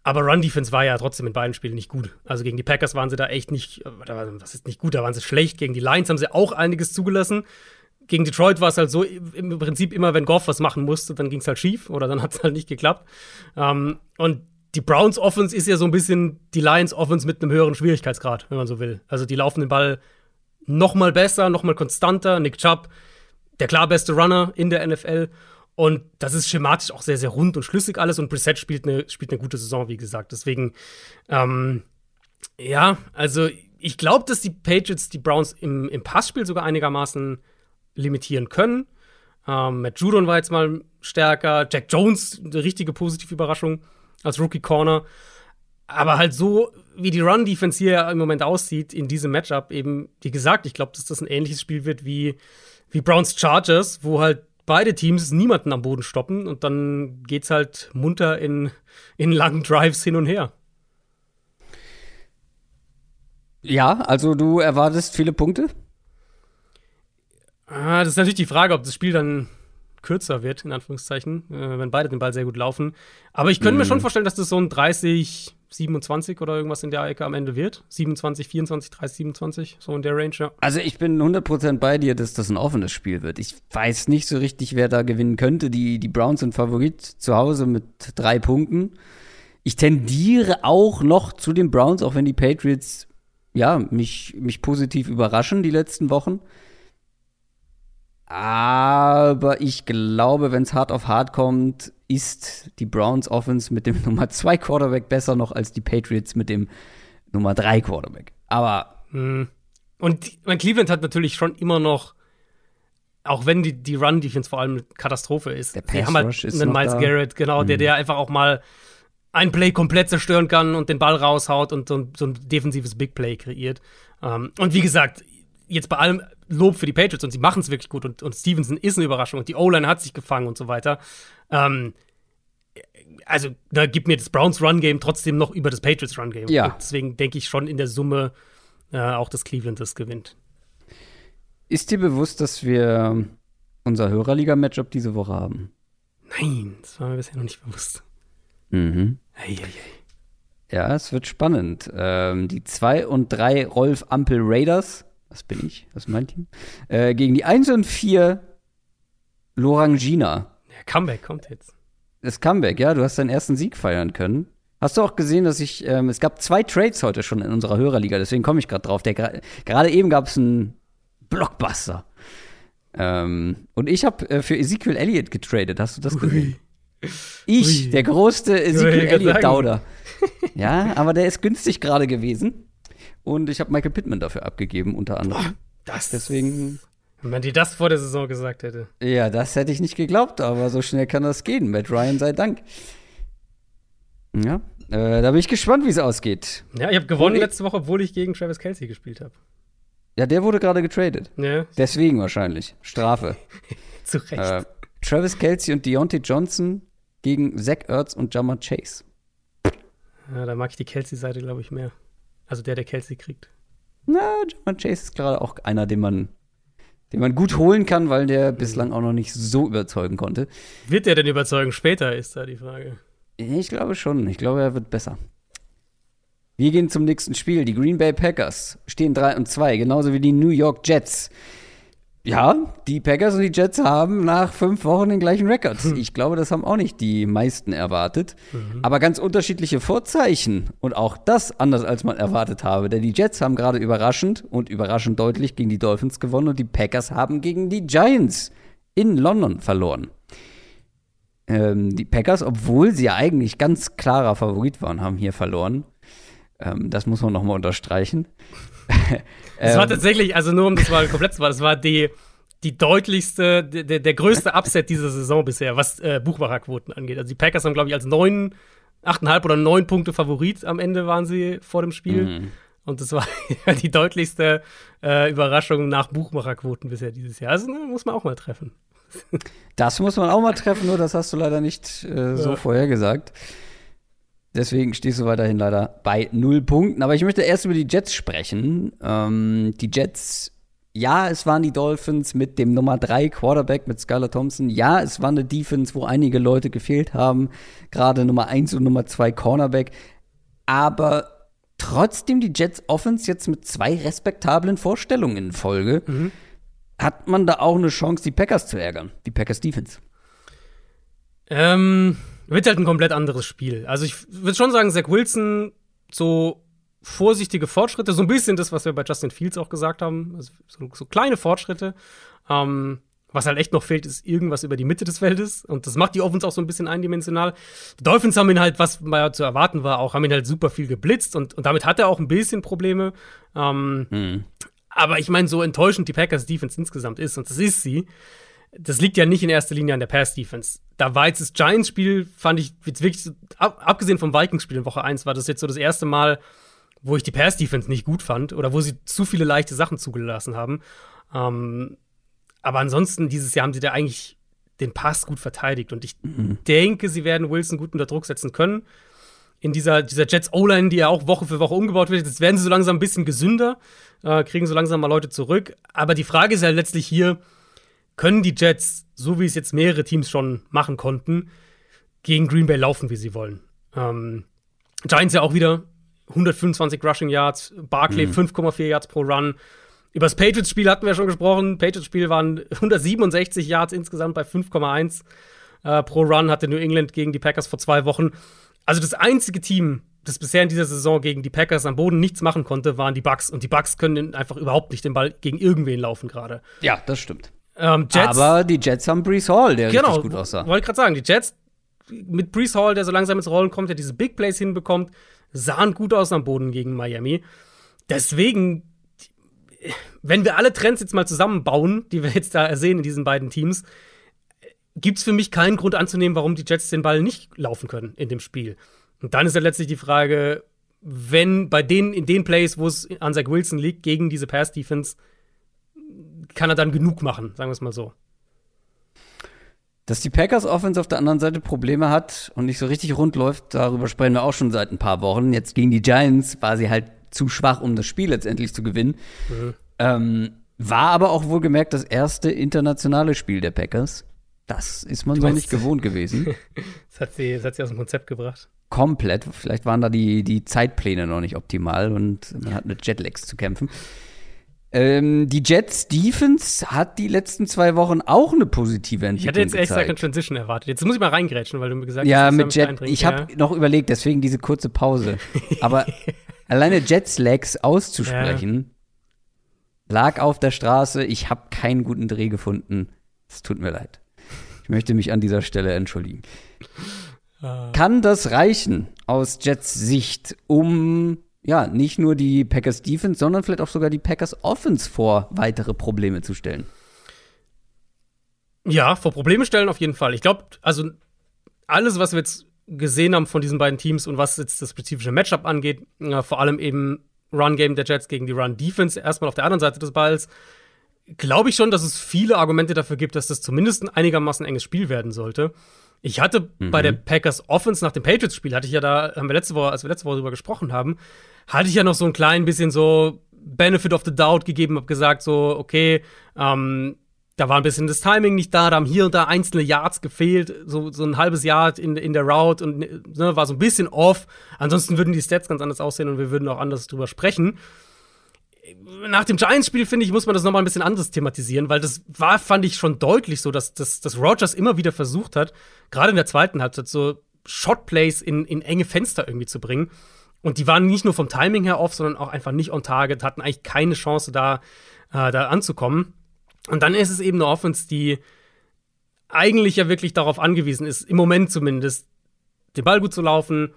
Speaker 2: Aber Run Defense war ja trotzdem in beiden Spielen nicht gut. Also gegen die Packers waren sie da echt nicht, was ist nicht gut, da waren sie schlecht. Gegen die Lions haben sie auch einiges zugelassen. Gegen Detroit war es halt so, im Prinzip immer, wenn Goff was machen musste, dann ging es halt schief oder dann hat es halt nicht geklappt. Ähm, und die Browns Offense ist ja so ein bisschen die Lions Offense mit einem höheren Schwierigkeitsgrad, wenn man so will. Also die laufen den Ball noch mal besser, noch mal konstanter. Nick Chubb, der klar beste Runner in der NFL. Und das ist schematisch auch sehr, sehr rund und schlüssig alles. Und Brissett spielt eine, spielt eine gute Saison, wie gesagt. Deswegen, ähm, ja, also ich glaube, dass die Patriots die Browns im, im Passspiel sogar einigermaßen limitieren können. Ähm, Matt Judon war jetzt mal stärker. Jack Jones, eine richtige positive Überraschung als Rookie Corner. Aber halt so, wie die Run-Defense hier im Moment aussieht, in diesem Matchup, eben, wie gesagt, ich glaube, dass das ein ähnliches Spiel wird wie, wie Browns Chargers, wo halt beide Teams niemanden am Boden stoppen und dann geht's halt munter in, in langen Drives hin und her.
Speaker 1: Ja, also du erwartest viele Punkte?
Speaker 2: Ah, das ist natürlich die Frage, ob das Spiel dann kürzer wird, in Anführungszeichen, äh, wenn beide den Ball sehr gut laufen. Aber ich könnte mm. mir schon vorstellen, dass das so ein 30, 27 oder irgendwas in der Ecke am Ende wird. 27, 24, 30, 27, so in der Range, ja.
Speaker 1: Also ich bin 100% bei dir, dass das ein offenes Spiel wird. Ich weiß nicht so richtig, wer da gewinnen könnte. Die, die Browns sind Favorit zu Hause mit drei Punkten. Ich tendiere auch noch zu den Browns, auch wenn die Patriots ja, mich, mich positiv überraschen die letzten Wochen. Aber ich glaube, wenn es hart auf hart kommt, ist die Browns Offense mit dem Nummer 2 Quarterback besser noch als die Patriots mit dem Nummer 3 Quarterback. Aber.
Speaker 2: Hm. Und mein Cleveland hat natürlich schon immer noch, auch wenn die, die Run-Defense vor allem eine Katastrophe ist,
Speaker 1: der Pass haben halt
Speaker 2: einen Miles da. Garrett, genau, mhm. der, hm. der einfach auch mal ein Play komplett zerstören kann und den Ball raushaut und so ein, so ein defensives Big Play kreiert. Um, ähm, und wie gesagt, jetzt bei allem Lob für die Patriots und sie machen es wirklich gut und, und Stevenson ist eine Überraschung und die O-Line hat sich gefangen und so weiter. Ähm, also, da gibt mir das Browns Run-Game trotzdem noch über das Patriots Run-Game.
Speaker 1: Ja. Und
Speaker 2: deswegen denke ich schon in der Summe äh, auch, dass Cleveland das gewinnt.
Speaker 1: Ist dir bewusst, dass wir unser Hörerliga-Matchup diese Woche haben?
Speaker 2: Nein, das war mir bisher noch nicht bewusst.
Speaker 1: Mhm.
Speaker 2: Ei, ei, ei.
Speaker 1: Ja, es wird spannend. Ähm, die 2 und 3 Rolf Ampel Raiders was bin ich? Was ist mein Team? Äh, gegen die 1 und 4 Lorangina.
Speaker 2: Der Comeback kommt jetzt.
Speaker 1: Das Comeback, ja, du hast deinen ersten Sieg feiern können. Hast du auch gesehen, dass ich, ähm, es gab zwei Trades heute schon in unserer Hörerliga, deswegen komme ich gerade drauf. Gerade eben gab es einen Blockbuster. Ähm, und ich habe äh, für Ezekiel Elliott getradet, hast du das gesehen? Ui. Ich, Ui. der größte Ezekiel Elliott-Dauder. ja, aber der ist günstig gerade gewesen. Und ich habe Michael Pittman dafür abgegeben, unter anderem. Boah,
Speaker 2: das Deswegen. Wenn man dir das vor der Saison gesagt hätte.
Speaker 1: Ja, das hätte ich nicht geglaubt, aber so schnell kann das gehen. Matt Ryan sei Dank. Ja, äh, da bin ich gespannt, wie es ausgeht.
Speaker 2: Ja, ich habe gewonnen und letzte Woche, obwohl ich gegen Travis Kelsey gespielt habe.
Speaker 1: Ja, der wurde gerade getradet.
Speaker 2: Ja.
Speaker 1: Deswegen wahrscheinlich. Strafe.
Speaker 2: Zu Recht. Äh,
Speaker 1: Travis Kelsey und Deontay Johnson gegen Zach Ertz und Jammer Chase.
Speaker 2: Ja, da mag ich die Kelsey-Seite, glaube ich, mehr. Also der, der Kelsey kriegt.
Speaker 1: Na, Jamar Chase ist gerade auch einer, den man, den man gut holen kann, weil der bislang auch noch nicht so überzeugen konnte.
Speaker 2: Wird der denn überzeugen später, ist da die Frage.
Speaker 1: Ich glaube schon. Ich glaube, er wird besser. Wir gehen zum nächsten Spiel. Die Green Bay Packers stehen 3 und 2, genauso wie die New York Jets. Ja, die Packers und die Jets haben nach fünf Wochen den gleichen Rekord. Hm. Ich glaube, das haben auch nicht die meisten erwartet. Mhm. Aber ganz unterschiedliche Vorzeichen. Und auch das anders, als man erwartet habe. Denn die Jets haben gerade überraschend und überraschend deutlich gegen die Dolphins gewonnen und die Packers haben gegen die Giants in London verloren. Ähm, die Packers, obwohl sie ja eigentlich ganz klarer Favorit waren, haben hier verloren. Ähm, das muss man nochmal unterstreichen.
Speaker 2: Es war ähm, tatsächlich, also nur um das mal komplett zu machen, das war die, die deutlichste, der, der größte Upset dieser Saison bisher, was äh, Buchmacherquoten angeht. Also die Packers haben, glaube ich, als neun, achteinhalb oder neun Punkte Favorit am Ende waren sie vor dem Spiel. Mhm. Und das war die deutlichste äh, Überraschung nach Buchmacherquoten bisher dieses Jahr. Also muss man auch mal treffen.
Speaker 1: Das muss man auch mal treffen, nur das hast du leider nicht äh, so ja. vorhergesagt. Deswegen stehst du weiterhin leider bei null Punkten. Aber ich möchte erst über die Jets sprechen. Ähm, die Jets, ja, es waren die Dolphins mit dem Nummer 3 Quarterback mit Skylar Thompson. Ja, es war eine Defense, wo einige Leute gefehlt haben. Gerade Nummer 1 und Nummer 2 Cornerback. Aber trotzdem die Jets Offense jetzt mit zwei respektablen Vorstellungen in Folge. Mhm. Hat man da auch eine Chance, die Packers zu ärgern? Die Packers Defense?
Speaker 2: Ähm wird halt ein komplett anderes Spiel. Also ich würde schon sagen, Zach Wilson so vorsichtige Fortschritte, so ein bisschen das, was wir bei Justin Fields auch gesagt haben, also so, so, kleine Fortschritte. Ähm, was halt echt noch fehlt, ist irgendwas über die Mitte des Feldes. Und das macht die Offense auch so ein bisschen eindimensional. Die Dolphins haben ihn halt, was mal zu erwarten war, auch haben ihn halt super viel geblitzt und, und damit hat er auch ein bisschen Probleme. Ähm, mhm. Aber ich meine, so enttäuschend die Packers Defense insgesamt ist, und das ist sie, das liegt ja nicht in erster Linie an der Pass-Defense. Da war jetzt das Giants-Spiel, fand ich jetzt wirklich, ab, abgesehen vom Vikings-Spiel in Woche 1, war das jetzt so das erste Mal, wo ich die Pass-Defense nicht gut fand oder wo sie zu viele leichte Sachen zugelassen haben. Ähm, aber ansonsten, dieses Jahr haben sie da eigentlich den Pass gut verteidigt und ich mhm. denke, sie werden Wilson gut unter Druck setzen können. In dieser, dieser Jets O-Line, die ja auch Woche für Woche umgebaut wird, jetzt werden sie so langsam ein bisschen gesünder, äh, kriegen so langsam mal Leute zurück. Aber die Frage ist ja letztlich hier, können die Jets, so wie es jetzt mehrere Teams schon machen konnten, gegen Green Bay laufen, wie sie wollen. Ähm, Giants ja auch wieder 125 Rushing Yards, Barclay mhm. 5,4 Yards pro Run. Über das Patriots-Spiel hatten wir schon gesprochen. Patriots-Spiel waren 167 Yards insgesamt bei 5,1 äh, pro Run, hatte New England gegen die Packers vor zwei Wochen. Also das einzige Team, das bisher in dieser Saison gegen die Packers am Boden nichts machen konnte, waren die Bucks. Und die Bucks können einfach überhaupt nicht den Ball gegen irgendwen laufen gerade.
Speaker 1: Ja, das stimmt. Ähm, Jets, Aber die Jets haben Brees Hall, der genau, richtig gut aussah.
Speaker 2: Wollte gerade sagen, die Jets mit Brees Hall, der so langsam ins Rollen kommt, der diese Big Plays hinbekommt, sahen gut aus am Boden gegen Miami. Deswegen, wenn wir alle Trends jetzt mal zusammenbauen, die wir jetzt da sehen in diesen beiden Teams, gibt es für mich keinen Grund anzunehmen, warum die Jets den Ball nicht laufen können in dem Spiel. Und dann ist ja letztlich die Frage, wenn bei denen, in den Plays, wo es an Zach Wilson liegt, gegen diese Pass-Defense, kann er dann genug machen, sagen wir es mal so.
Speaker 1: Dass die Packers Offense auf der anderen Seite Probleme hat und nicht so richtig rund läuft, darüber sprechen wir auch schon seit ein paar Wochen. Jetzt gegen die Giants war sie halt zu schwach, um das Spiel letztendlich zu gewinnen. Mhm. Ähm, war aber auch wohlgemerkt das erste internationale Spiel der Packers. Das ist man so nicht gewohnt gewesen.
Speaker 2: das, hat sie, das hat sie aus dem Konzept gebracht.
Speaker 1: Komplett. Vielleicht waren da die, die Zeitpläne noch nicht optimal und man hat mit Jetlags zu kämpfen. Ähm, die Jets Defense hat die letzten zwei Wochen auch eine positive Entwicklung. Ich
Speaker 2: hätte jetzt echt gesagt eine Transition erwartet. Jetzt muss ich mal reingrätschen, weil du mir gesagt
Speaker 1: ja, hast, mit Jet. Ich ja. habe noch überlegt, deswegen diese kurze Pause. Aber alleine Jetslags auszusprechen, ja. lag auf der Straße. Ich habe keinen guten Dreh gefunden. Es tut mir leid. Ich möchte mich an dieser Stelle entschuldigen. Ah. Kann das reichen aus Jets Sicht, um ja, nicht nur die Packers Defense, sondern vielleicht auch sogar die Packers Offense vor weitere Probleme zu stellen.
Speaker 2: Ja, vor Probleme stellen auf jeden Fall. Ich glaube, also alles, was wir jetzt gesehen haben von diesen beiden Teams und was jetzt das spezifische Matchup angeht, äh, vor allem eben Run-Game der Jets gegen die Run-Defense, erstmal auf der anderen Seite des Balls, glaube ich schon, dass es viele Argumente dafür gibt, dass das zumindest ein einigermaßen enges Spiel werden sollte. Ich hatte mhm. bei der Packers Offense nach dem Patriots-Spiel, hatte ich ja da, haben wir letzte Woche, als wir letzte Woche darüber gesprochen haben, hatte ich ja noch so ein klein bisschen so Benefit of the Doubt gegeben, habe gesagt, so, okay, ähm, da war ein bisschen das Timing nicht da, da haben hier und da einzelne Yards gefehlt, so, so ein halbes Yard in, in der Route und ne, war so ein bisschen off. Ansonsten würden die Stats ganz anders aussehen und wir würden auch anders drüber sprechen. Nach dem Giants-Spiel, finde ich, muss man das nochmal ein bisschen anders thematisieren, weil das war, fand ich, schon deutlich so, dass, dass, dass Rogers immer wieder versucht hat, gerade in der zweiten Halbzeit, so Shotplays in, in enge Fenster irgendwie zu bringen. Und die waren nicht nur vom Timing her off, sondern auch einfach nicht on target, hatten eigentlich keine Chance da, äh, da anzukommen. Und dann ist es eben eine Offense, die eigentlich ja wirklich darauf angewiesen ist, im Moment zumindest, den Ball gut zu laufen,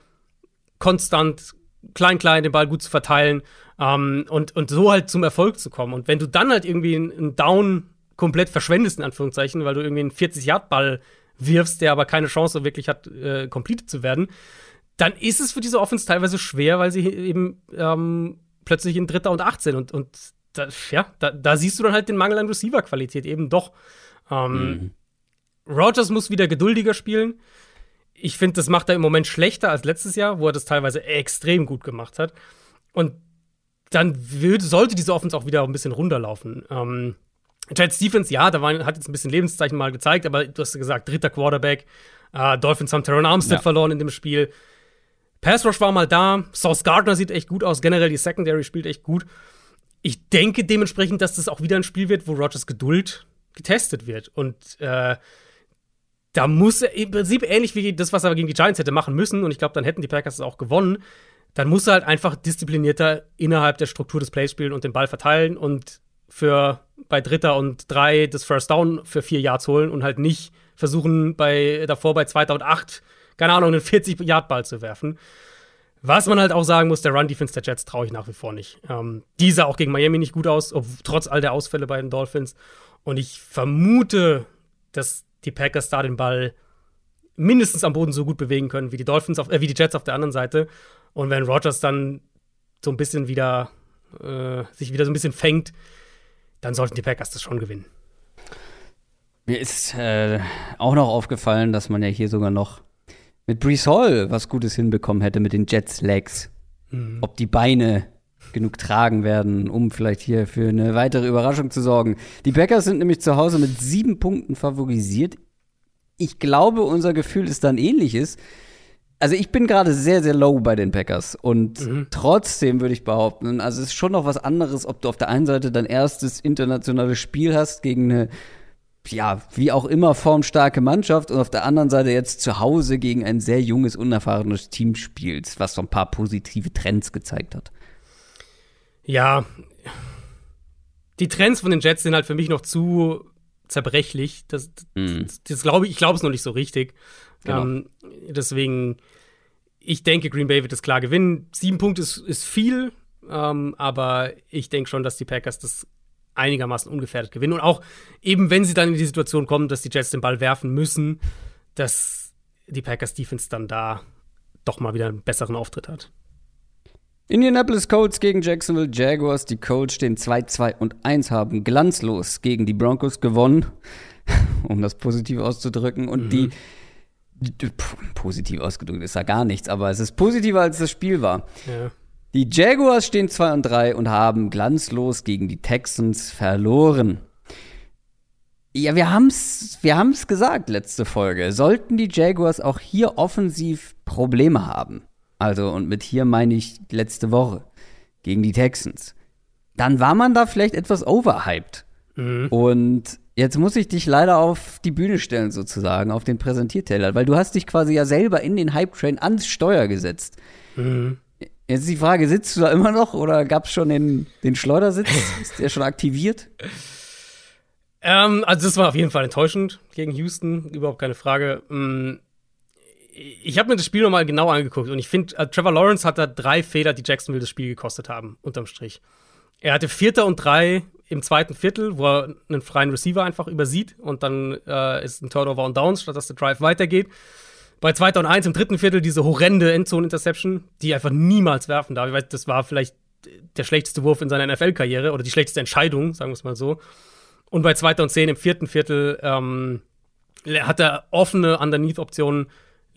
Speaker 2: konstant, klein, klein, den Ball gut zu verteilen ähm, und, und so halt zum Erfolg zu kommen. Und wenn du dann halt irgendwie einen Down komplett verschwendest, in Anführungszeichen, weil du irgendwie einen 40-Yard-Ball wirfst, der aber keine Chance wirklich hat, äh, complete zu werden, dann ist es für diese Offense teilweise schwer, weil sie eben ähm, plötzlich in Dritter und 18 und, und da, ja, da, da, siehst du dann halt den Mangel an Receiver-Qualität eben doch. Ähm, mhm. Rogers muss wieder geduldiger spielen. Ich finde, das macht er im Moment schlechter als letztes Jahr, wo er das teilweise extrem gut gemacht hat. Und dann würde, sollte diese Offense auch wieder ein bisschen runterlaufen. Ähm, Chad Stephens, ja, da war, hat jetzt ein bisschen Lebenszeichen mal gezeigt, aber du hast gesagt, dritter Quarterback. Äh, Dolphins haben Teron Armstead ja. verloren in dem Spiel. Pass Rush war mal da. Sauce Gardner sieht echt gut aus. Generell die Secondary spielt echt gut ich denke dementsprechend, dass das auch wieder ein Spiel wird, wo Rogers Geduld getestet wird. Und äh, da muss er im Prinzip ähnlich wie das, was er gegen die Giants hätte machen müssen, und ich glaube, dann hätten die Packers es auch gewonnen, dann muss er halt einfach disziplinierter innerhalb der Struktur des Plays spielen und den Ball verteilen und für bei Dritter und Drei das First Down für vier Yards holen und halt nicht versuchen, bei, davor bei 2008, keine Ahnung, einen 40-Yard-Ball zu werfen. Was man halt auch sagen muss, der Run-Defense der Jets traue ich nach wie vor nicht. Ähm, die sah auch gegen Miami nicht gut aus, ob, trotz all der Ausfälle bei den Dolphins. Und ich vermute, dass die Packers da den Ball mindestens am Boden so gut bewegen können wie die Dolphins auf, äh, wie die Jets auf der anderen Seite. Und wenn Rogers dann so ein bisschen wieder äh, sich wieder so ein bisschen fängt, dann sollten die Packers das schon gewinnen.
Speaker 1: Mir ist äh, auch noch aufgefallen, dass man ja hier sogar noch mit Brees Hall was Gutes hinbekommen hätte mit den Jets Legs. Mhm. Ob die Beine genug tragen werden, um vielleicht hier für eine weitere Überraschung zu sorgen. Die Packers sind nämlich zu Hause mit sieben Punkten favorisiert. Ich glaube, unser Gefühl ist dann ähnliches. Also ich bin gerade sehr, sehr low bei den Packers und mhm. trotzdem würde ich behaupten, also es ist schon noch was anderes, ob du auf der einen Seite dein erstes internationales Spiel hast gegen eine ja, wie auch immer formstarke Mannschaft und auf der anderen Seite jetzt zu Hause gegen ein sehr junges, unerfahrenes Team spielst, was so ein paar positive Trends gezeigt hat.
Speaker 2: Ja, die Trends von den Jets sind halt für mich noch zu zerbrechlich. Das, mm. das, das glaube ich, ich glaube es noch nicht so richtig. Genau. Ähm, deswegen, ich denke, Green Bay wird das klar gewinnen. Sieben Punkte ist, ist viel, ähm, aber ich denke schon, dass die Packers das einigermaßen ungefährdet gewinnen. Und auch eben, wenn sie dann in die Situation kommen, dass die Jets den Ball werfen müssen, dass die Packers Defense dann da doch mal wieder einen besseren Auftritt hat.
Speaker 1: Indianapolis Colts gegen Jacksonville Jaguars. Die Colts stehen 2-2 und 1, haben glanzlos gegen die Broncos gewonnen, um das positiv auszudrücken. Und mhm. die, die positiv ausgedrückt ist ja gar nichts, aber es ist positiver, als das Spiel war. Ja. Die Jaguars stehen 2 und 3 und haben glanzlos gegen die Texans verloren. Ja, wir haben's, wir haben's gesagt letzte Folge. Sollten die Jaguars auch hier offensiv Probleme haben, also und mit hier meine ich letzte Woche gegen die Texans, dann war man da vielleicht etwas overhyped. Mhm. Und jetzt muss ich dich leider auf die Bühne stellen sozusagen, auf den Präsentierteller, weil du hast dich quasi ja selber in den Hype-Train ans Steuer gesetzt. Mhm. Jetzt ist die Frage, sitzt du da immer noch oder gab es schon den, den Schleudersitz? ist der schon aktiviert?
Speaker 2: Ähm, also das war auf jeden Fall enttäuschend gegen Houston, überhaupt keine Frage. Mm, ich habe mir das Spiel nochmal genau angeguckt und ich finde, äh, Trevor Lawrence hat da drei Fehler, die Jacksonville das Spiel gekostet haben, unterm Strich. Er hatte Vierter und drei im zweiten Viertel, wo er einen freien Receiver einfach übersieht und dann äh, ist ein Turnover und Downs, statt dass der Drive weitergeht bei 2. und 1 im dritten Viertel diese horrende Endzone-Interception, die einfach niemals werfen darf. Ich weiß, das war vielleicht der schlechteste Wurf in seiner NFL-Karriere oder die schlechteste Entscheidung, sagen wir es mal so. Und bei zweiter und zehn im vierten Viertel ähm, hat er offene Underneath-Optionen,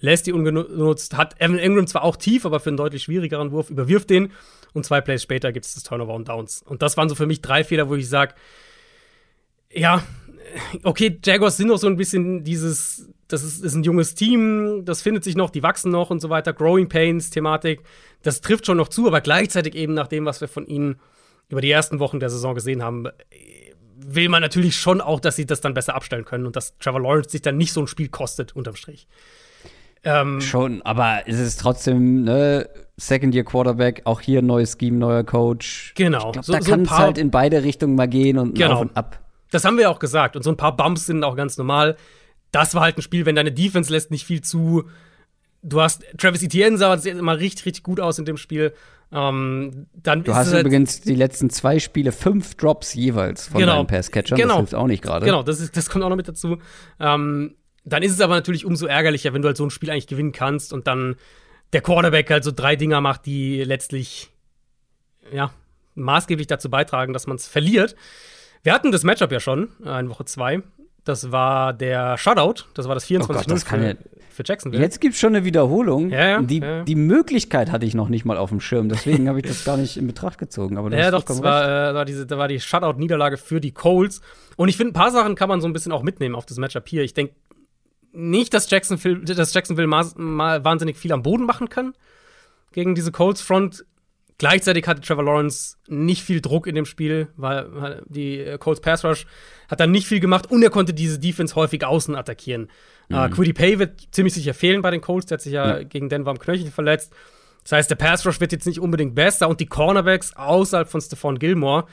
Speaker 2: lässt die ungenutzt, hat Evan Ingram zwar auch tief, aber für einen deutlich schwierigeren Wurf, überwirft den und zwei Plays später gibt es das Turnover und Downs. Und das waren so für mich drei Fehler, wo ich sage, ja, okay, Jaguars sind noch so ein bisschen dieses, das ist, ist, ein junges Team, das findet sich noch, die wachsen noch und so weiter, Growing Pains Thematik, das trifft schon noch zu, aber gleichzeitig eben nach dem, was wir von ihnen über die ersten Wochen der Saison gesehen haben, will man natürlich schon auch, dass sie das dann besser abstellen können und dass Trevor Lawrence sich dann nicht so ein Spiel kostet, unterm Strich.
Speaker 1: Ähm, schon, aber es ist trotzdem, ne, Second-Year-Quarterback, auch hier neues Scheme, neuer Coach.
Speaker 2: Genau.
Speaker 1: Ich glaub, so, da so kann es halt in beide Richtungen mal gehen und
Speaker 2: genau.
Speaker 1: auf und ab.
Speaker 2: Das haben wir auch gesagt. Und so ein paar Bumps sind auch ganz normal. Das war halt ein Spiel, wenn deine Defense lässt nicht viel zu. Du hast Travis Etienne sah immer richtig, richtig gut aus in dem Spiel. Ähm, dann
Speaker 1: du hast halt übrigens die letzten zwei Spiele fünf Drops jeweils von genau, deinen Passcatchern.
Speaker 2: Genau.
Speaker 1: Das hilft auch nicht gerade.
Speaker 2: Genau, das, ist, das kommt auch noch mit dazu. Ähm, dann ist es aber natürlich umso ärgerlicher, wenn du halt so ein Spiel eigentlich gewinnen kannst und dann der Quarterback halt so drei Dinger macht, die letztlich ja maßgeblich dazu beitragen, dass man es verliert. Wir hatten das Matchup ja schon äh, in Woche zwei. Das war der Shutout. Das war das 24
Speaker 1: oh Gott, für,
Speaker 2: ja für Jacksonville.
Speaker 1: Jetzt gibt es schon eine Wiederholung.
Speaker 2: Ja, ja,
Speaker 1: die,
Speaker 2: ja.
Speaker 1: die Möglichkeit hatte ich noch nicht mal auf dem Schirm. Deswegen habe ich das gar nicht in Betracht gezogen. Aber
Speaker 2: ja, doch, das war, äh, war, diese, da war die Shutout-Niederlage für die Colts. Und ich finde, ein paar Sachen kann man so ein bisschen auch mitnehmen auf das Matchup hier. Ich denke nicht, dass Jacksonville, dass Jacksonville mal, mal wahnsinnig viel am Boden machen kann gegen diese Colts-Front. Gleichzeitig hatte Trevor Lawrence nicht viel Druck in dem Spiel, weil die äh, Colts Pass Rush hat dann nicht viel gemacht und er konnte diese Defense häufig außen attackieren. Mhm. Uh, Quiddy Pay wird ziemlich sicher fehlen bei den Colts, der hat sich ja, ja. gegen Denver am Knöchel verletzt. Das heißt, der Pass Rush wird jetzt nicht unbedingt besser und die Cornerbacks außerhalb von Stephon Gilmore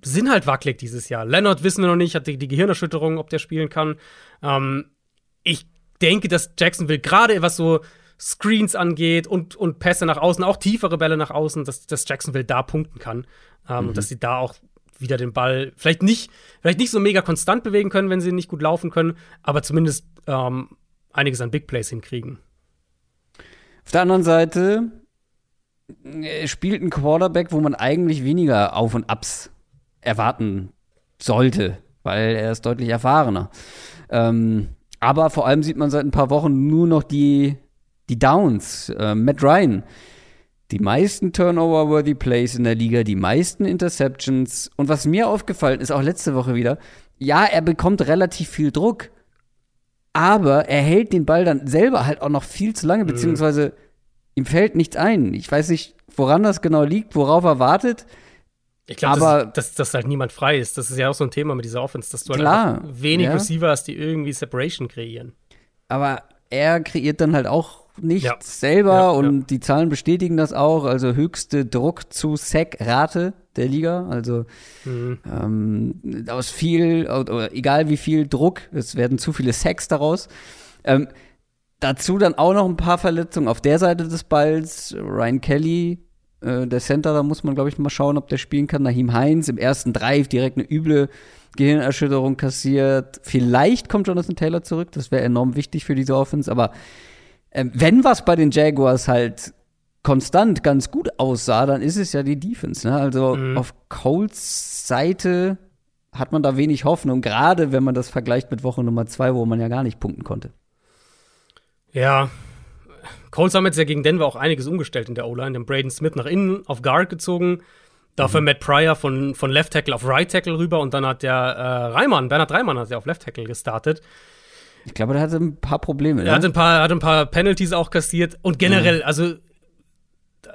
Speaker 2: sind halt wackelig dieses Jahr. Leonard wissen wir noch nicht, hat die, die Gehirnerschütterung, ob der spielen kann. Ähm, ich denke, dass Jacksonville gerade was so Screens angeht und, und Pässe nach außen, auch tiefere Bälle nach außen, dass, dass Jacksonville da punkten kann. Ähm, mhm. Dass sie da auch wieder den Ball vielleicht nicht, vielleicht nicht so mega konstant bewegen können, wenn sie nicht gut laufen können, aber zumindest ähm, einiges an Big Plays hinkriegen.
Speaker 1: Auf der anderen Seite äh, spielt ein Quarterback, wo man eigentlich weniger Auf und Abs erwarten sollte, weil er ist deutlich erfahrener. Ähm, aber vor allem sieht man seit ein paar Wochen nur noch die die Downs, äh, Matt Ryan, die meisten Turnover-worthy Plays in der Liga, die meisten Interceptions. Und was mir aufgefallen ist, auch letzte Woche wieder, ja, er bekommt relativ viel Druck, aber er hält den Ball dann selber halt auch noch viel zu lange, mhm. beziehungsweise ihm fällt nichts ein. Ich weiß nicht, woran das genau liegt, worauf er wartet.
Speaker 2: Ich glaube, dass, dass, dass, halt niemand frei ist. Das ist ja auch so ein Thema mit dieser Offense, dass du halt klar, wenig ja. Receiver hast, die irgendwie Separation kreieren.
Speaker 1: Aber er kreiert dann halt auch nichts ja. selber ja, und ja. die Zahlen bestätigen das auch. Also höchste Druck zu Sack-Rate der Liga. Also mhm. ähm, aus viel, oder egal wie viel Druck, es werden zu viele Sacks daraus. Ähm, dazu dann auch noch ein paar Verletzungen auf der Seite des Balls. Ryan Kelly, äh, der Center, da muss man, glaube ich, mal schauen, ob der spielen kann. Nahim Heinz im ersten Drive direkt eine üble Gehirnerschütterung kassiert. Vielleicht kommt Jonathan Taylor zurück, das wäre enorm wichtig für diese Offense, aber ähm, wenn was bei den Jaguars halt konstant ganz gut aussah, dann ist es ja die Defense. Ne? Also mhm. auf Coles Seite hat man da wenig Hoffnung, gerade wenn man das vergleicht mit Woche Nummer zwei, wo man ja gar nicht punkten konnte.
Speaker 2: Ja, Coles haben jetzt ja gegen Denver auch einiges umgestellt in der O-Line. Den Braden Smith nach innen auf Guard gezogen, dafür mhm. Matt Pryor von, von Left Tackle auf Right Tackle rüber und dann hat der äh, Reimann, Bernhard Reimann hat ja auf Left Tackle gestartet.
Speaker 1: Ich glaube, der hatte ein paar Probleme.
Speaker 2: Er ne? hat ein paar, hat ein paar Penalties auch kassiert. Und generell, ja. also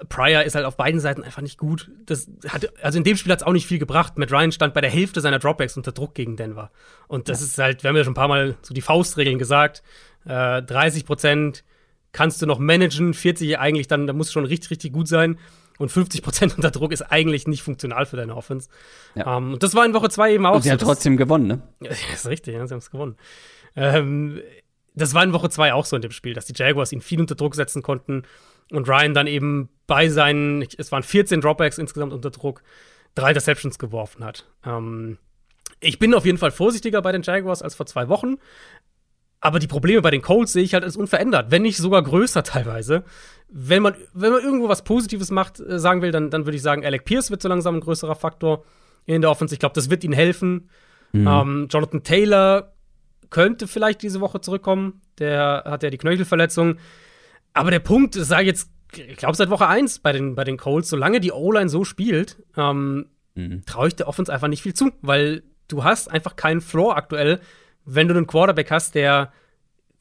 Speaker 2: Pryor ist halt auf beiden Seiten einfach nicht gut. Das hat, also in dem Spiel hat es auch nicht viel gebracht. Matt Ryan stand bei der Hälfte seiner Dropbacks unter Druck gegen Denver. Und das ja. ist halt, wir haben ja schon ein paar Mal so die Faustregeln gesagt. Äh, 30 Prozent kannst du noch managen, 40 eigentlich dann, da muss schon richtig, richtig gut sein. Und 50 Prozent unter Druck ist eigentlich nicht funktional für deine Offense. Ja. Um, ähm, und das war in Woche 2 eben auch und
Speaker 1: sie so.
Speaker 2: hat
Speaker 1: trotzdem gewonnen, ne?
Speaker 2: Ja, ist richtig, ja, sie haben es gewonnen. Ähm, das war in Woche 2 auch so in dem Spiel, dass die Jaguars ihn viel unter Druck setzen konnten und Ryan dann eben bei seinen, es waren 14 Dropbacks insgesamt unter Druck, drei Deceptions geworfen hat. Ähm, ich bin auf jeden Fall vorsichtiger bei den Jaguars als vor zwei Wochen. Aber die Probleme bei den Colts sehe ich halt als unverändert, wenn nicht sogar größer teilweise. Wenn man, wenn man irgendwo was Positives macht, äh, sagen will, dann, dann würde ich sagen, Alec Pierce wird so langsam ein größerer Faktor in der Offense. Ich glaube, das wird ihnen helfen. Mhm. Ähm, Jonathan Taylor könnte vielleicht diese Woche zurückkommen. Der hat ja die Knöchelverletzung. Aber der Punkt, das sage ich jetzt, ich glaube seit Woche 1 bei den, bei den Colts, solange die O-Line so spielt, ähm, mhm. traue ich der Offense einfach nicht viel zu, weil du hast einfach keinen Floor aktuell, wenn du einen Quarterback hast, der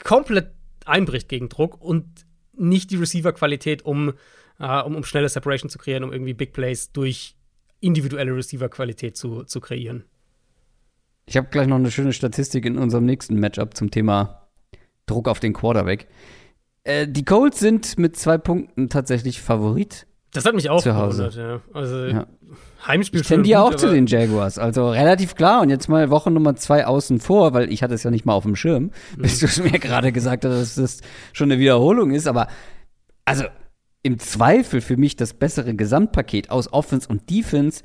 Speaker 2: komplett einbricht gegen Druck und nicht die Receiver-Qualität, um, äh, um, um schnelle Separation zu kreieren, um irgendwie Big Plays durch individuelle Receiver-Qualität zu, zu kreieren.
Speaker 1: Ich habe gleich noch eine schöne Statistik in unserem nächsten Matchup zum Thema Druck auf den Quarterback. Äh, die Colts sind mit zwei Punkten tatsächlich Favorit.
Speaker 2: Das hat mich auch
Speaker 1: zu Hause.
Speaker 2: Ja. Also ja. Heimspiel
Speaker 1: ich tendiere auch zu den Jaguars. Also relativ klar. Und jetzt mal Woche Nummer zwei außen vor, weil ich hatte es ja nicht mal auf dem Schirm, mhm. bis du es mir gerade gesagt hast, dass das schon eine Wiederholung ist. Aber also im Zweifel für mich das bessere Gesamtpaket aus Offense und Defense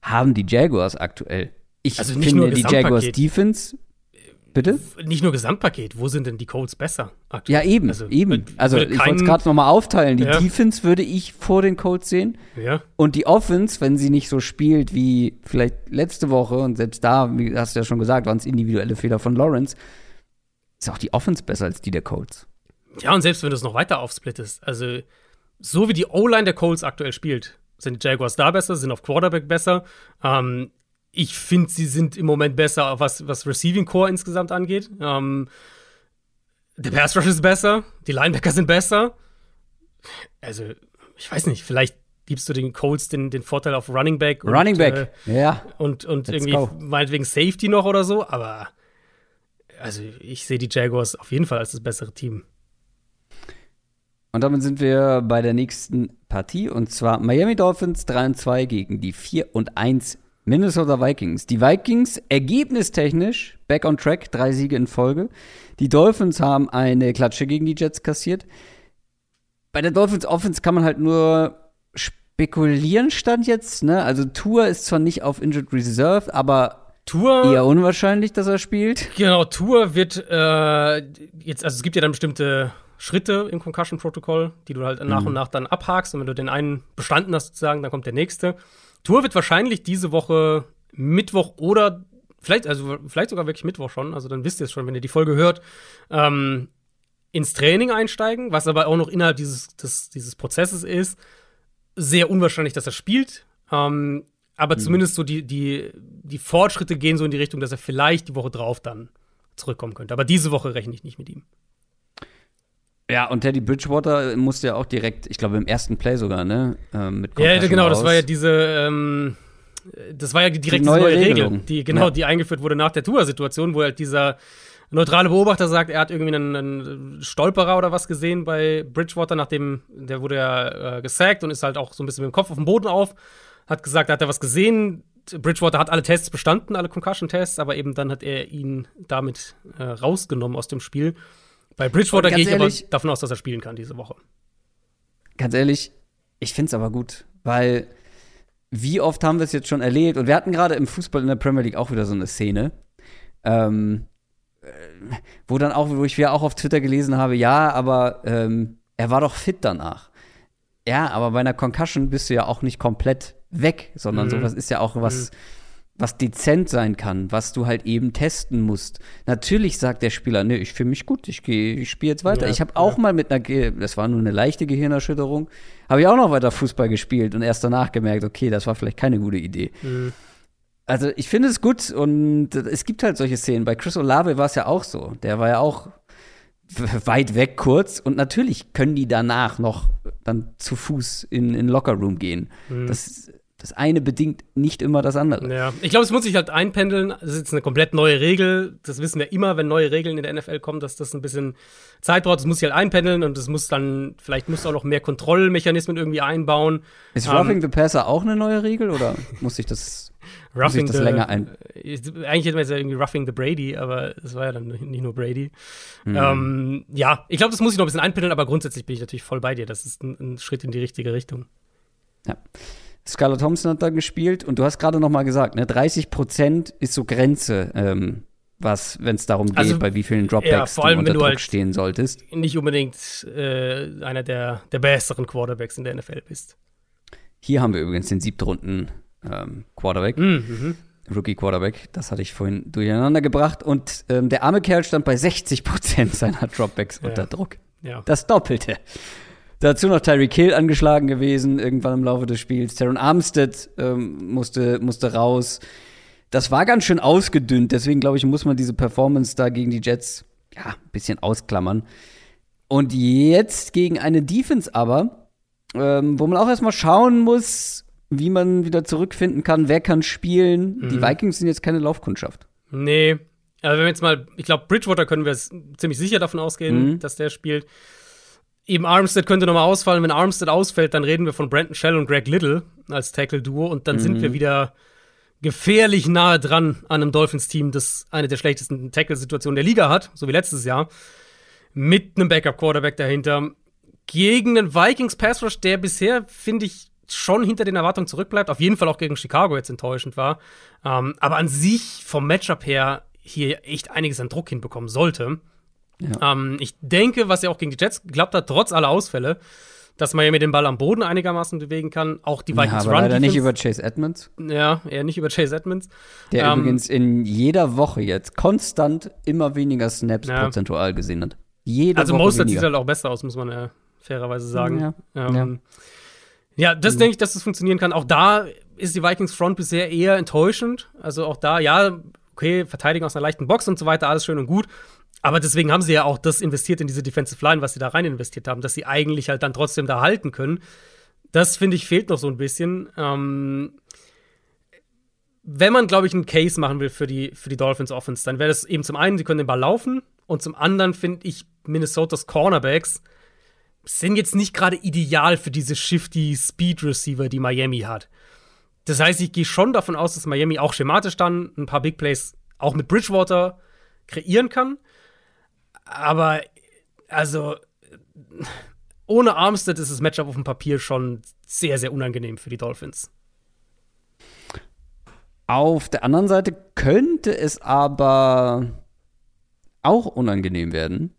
Speaker 1: haben die Jaguars aktuell. Ich also finde die Jaguars Defense Bitte?
Speaker 2: Nicht nur Gesamtpaket, wo sind denn die Colts besser
Speaker 1: aktuell? Ja, eben, also, eben. Also ich wollte es gerade nochmal aufteilen. Die ja. Defense würde ich vor den Colts sehen.
Speaker 2: Ja.
Speaker 1: Und die Offense, wenn sie nicht so spielt wie vielleicht letzte Woche, und selbst da, wie hast du ja schon gesagt, waren es individuelle Fehler von Lawrence, ist auch die Offense besser als die der Colts.
Speaker 2: Ja, und selbst wenn du es noch weiter aufsplittest, also so wie die O-Line der Colts aktuell spielt, sind die Jaguars da besser, sind auf Quarterback besser. Ähm, ich finde, sie sind im Moment besser, was, was Receiving Core insgesamt angeht. Ähm, der Pass Rush ist besser, die Linebacker sind besser. Also, ich weiß nicht, vielleicht gibst du den Colts den, den Vorteil auf Running Back.
Speaker 1: Und, Running Back, äh, ja.
Speaker 2: Und, und irgendwie go. meinetwegen Safety noch oder so, aber also ich sehe die Jaguars auf jeden Fall als das bessere Team.
Speaker 1: Und damit sind wir bei der nächsten Partie und zwar Miami Dolphins 3 und 2 gegen die 4 und 1 Minnesota Vikings. Die Vikings ergebnistechnisch back on track, drei Siege in Folge. Die Dolphins haben eine Klatsche gegen die Jets kassiert. Bei der Dolphins Offense kann man halt nur spekulieren, stand jetzt. Ne? Also Tour ist zwar nicht auf Injured Reserve, aber Tour, eher unwahrscheinlich, dass er spielt.
Speaker 2: Genau, Tour wird äh, jetzt, also es gibt ja dann bestimmte Schritte im Concussion-Protokoll, die du halt nach mhm. und nach dann abhakst. Und wenn du den einen bestanden hast, sozusagen, dann kommt der nächste. Tour wird wahrscheinlich diese Woche Mittwoch oder vielleicht, also vielleicht sogar wirklich Mittwoch schon, also dann wisst ihr es schon, wenn ihr die Folge hört, ähm, ins Training einsteigen, was aber auch noch innerhalb dieses, des, dieses Prozesses ist. Sehr unwahrscheinlich, dass er spielt. Ähm, aber mhm. zumindest so die, die, die Fortschritte gehen so in die Richtung, dass er vielleicht die Woche drauf dann zurückkommen könnte. Aber diese Woche rechne ich nicht mit ihm.
Speaker 1: Ja, und Teddy Bridgewater musste ja auch direkt, ich glaube im ersten Play sogar, ne?
Speaker 2: Ähm, mit ja, genau, raus. das war ja diese, ähm, das war ja direkt die neue, neue Regel, die genau, ja. die eingeführt wurde nach der Tour-Situation, wo halt dieser neutrale Beobachter sagt, er hat irgendwie einen, einen, Stolperer oder was gesehen bei Bridgewater, nachdem der wurde ja äh, gesackt und ist halt auch so ein bisschen mit dem Kopf auf dem Boden auf, hat gesagt, er hat er was gesehen. Bridgewater hat alle Tests bestanden, alle Concussion-Tests, aber eben dann hat er ihn damit äh, rausgenommen aus dem Spiel. Bei Bridgewater gehe ich ehrlich, aber davon aus, dass er spielen kann diese Woche.
Speaker 1: Ganz ehrlich, ich finde es aber gut, weil wie oft haben wir es jetzt schon erlebt? Und wir hatten gerade im Fußball in der Premier League auch wieder so eine Szene, ähm, äh, wo dann auch, wo ich wieder auch auf Twitter gelesen habe, ja, aber ähm, er war doch fit danach. Ja, aber bei einer Concussion bist du ja auch nicht komplett weg, sondern mhm. sowas ist ja auch was. Mhm was dezent sein kann, was du halt eben testen musst. Natürlich sagt der Spieler, nee, ich fühle mich gut, ich gehe, ich spiele jetzt weiter. Ja, ich habe auch ja. mal mit einer, das war nur eine leichte Gehirnerschütterung, habe ich auch noch weiter Fußball gespielt und erst danach gemerkt, okay, das war vielleicht keine gute Idee. Mhm. Also ich finde es gut und es gibt halt solche Szenen. Bei Chris Olave war es ja auch so. Der war ja auch weit weg kurz und natürlich können die danach noch dann zu Fuß in in Locker Room gehen. Mhm. Das das eine bedingt nicht immer das andere.
Speaker 2: Ja, ich glaube, es muss sich halt einpendeln. Das ist jetzt eine komplett neue Regel. Das wissen wir immer, wenn neue Regeln in der NFL kommen, dass das ein bisschen Zeit braucht. Das muss sich halt einpendeln und es muss dann, vielleicht muss auch noch mehr Kontrollmechanismen irgendwie einbauen.
Speaker 1: Ist um, Roughing the Passer auch eine neue Regel oder muss ich das, muss ich das the, länger ein?
Speaker 2: Eigentlich hätten wir jetzt ja irgendwie Roughing the Brady, aber es war ja dann nicht nur Brady. Mhm. Ähm, ja, ich glaube, das muss ich noch ein bisschen einpendeln, aber grundsätzlich bin ich natürlich voll bei dir. Das ist ein, ein Schritt in die richtige Richtung.
Speaker 1: Ja. Scarlett Thompson hat da gespielt und du hast gerade noch mal gesagt, ne, 30 Prozent ist so Grenze, ähm, was, wenn es darum geht, also, bei wie vielen Dropbacks ja, du unter Druck halt stehen solltest.
Speaker 2: Nicht unbedingt äh, einer der, der besseren Quarterbacks in der NFL bist.
Speaker 1: Hier haben wir übrigens den siebten Runden ähm, Quarterback. Mhm. Rookie Quarterback. Das hatte ich vorhin durcheinander gebracht. Und ähm, der arme Kerl stand bei 60 Prozent seiner Dropbacks ja. unter Druck. Ja. Das Doppelte. Dazu noch Tyreek Hill angeschlagen gewesen, irgendwann im Laufe des Spiels. Teron Armstead ähm, musste, musste raus. Das war ganz schön ausgedünnt, deswegen glaube ich, muss man diese Performance da gegen die Jets ja, ein bisschen ausklammern. Und jetzt gegen eine Defense aber, ähm, wo man auch erstmal schauen muss, wie man wieder zurückfinden kann, wer kann spielen. Mhm. Die Vikings sind jetzt keine Laufkundschaft.
Speaker 2: Nee. Aber wenn wir jetzt mal, ich glaube, Bridgewater können wir ziemlich sicher davon ausgehen, mhm. dass der spielt. Eben Armstead könnte nochmal ausfallen. Wenn Armstead ausfällt, dann reden wir von Brandon Shell und Greg Little als Tackle-Duo und dann mhm. sind wir wieder gefährlich nahe dran an einem Dolphins-Team, das eine der schlechtesten Tackle-Situationen der Liga hat, so wie letztes Jahr. Mit einem Backup-Quarterback dahinter. Gegen einen Vikings-Pass-Rush, der bisher, finde ich, schon hinter den Erwartungen zurückbleibt. Auf jeden Fall auch gegen Chicago jetzt enttäuschend war. Ähm, aber an sich vom Matchup her hier echt einiges an Druck hinbekommen sollte. Ja. Ähm, ich denke, was er auch gegen die Jets geklappt hat, trotz aller Ausfälle, dass Miami den Ball am Boden einigermaßen bewegen kann. Auch die Vikings
Speaker 1: ja, aber Run leider nicht über Chase Edmonds.
Speaker 2: Ja, eher nicht über Chase Edmonds.
Speaker 1: Der ähm, übrigens in jeder Woche jetzt konstant immer weniger Snaps ja. prozentual gesehen hat. Jede
Speaker 2: also Mostert sieht halt auch besser aus, muss man ja fairerweise sagen. Ja, ähm, ja. ja das mhm. denke ich, dass das funktionieren kann. Auch da ist die Vikings Front bisher eher enttäuschend. Also auch da, ja, okay, Verteidigung aus einer leichten Box und so weiter, alles schön und gut. Aber deswegen haben sie ja auch das investiert in diese Defensive Line, was sie da rein investiert haben, dass sie eigentlich halt dann trotzdem da halten können. Das finde ich fehlt noch so ein bisschen. Ähm, wenn man, glaube ich, einen Case machen will für die, für die Dolphins Offense, dann wäre das eben zum einen, sie können den Ball laufen und zum anderen finde ich Minnesotas Cornerbacks sind jetzt nicht gerade ideal für diese shifty Speed Receiver, die Miami hat. Das heißt, ich gehe schon davon aus, dass Miami auch schematisch dann ein paar Big Plays auch mit Bridgewater kreieren kann. Aber, also, ohne Armstead ist das Matchup auf dem Papier schon sehr, sehr unangenehm für die Dolphins.
Speaker 1: Auf der anderen Seite könnte es aber auch unangenehm werden.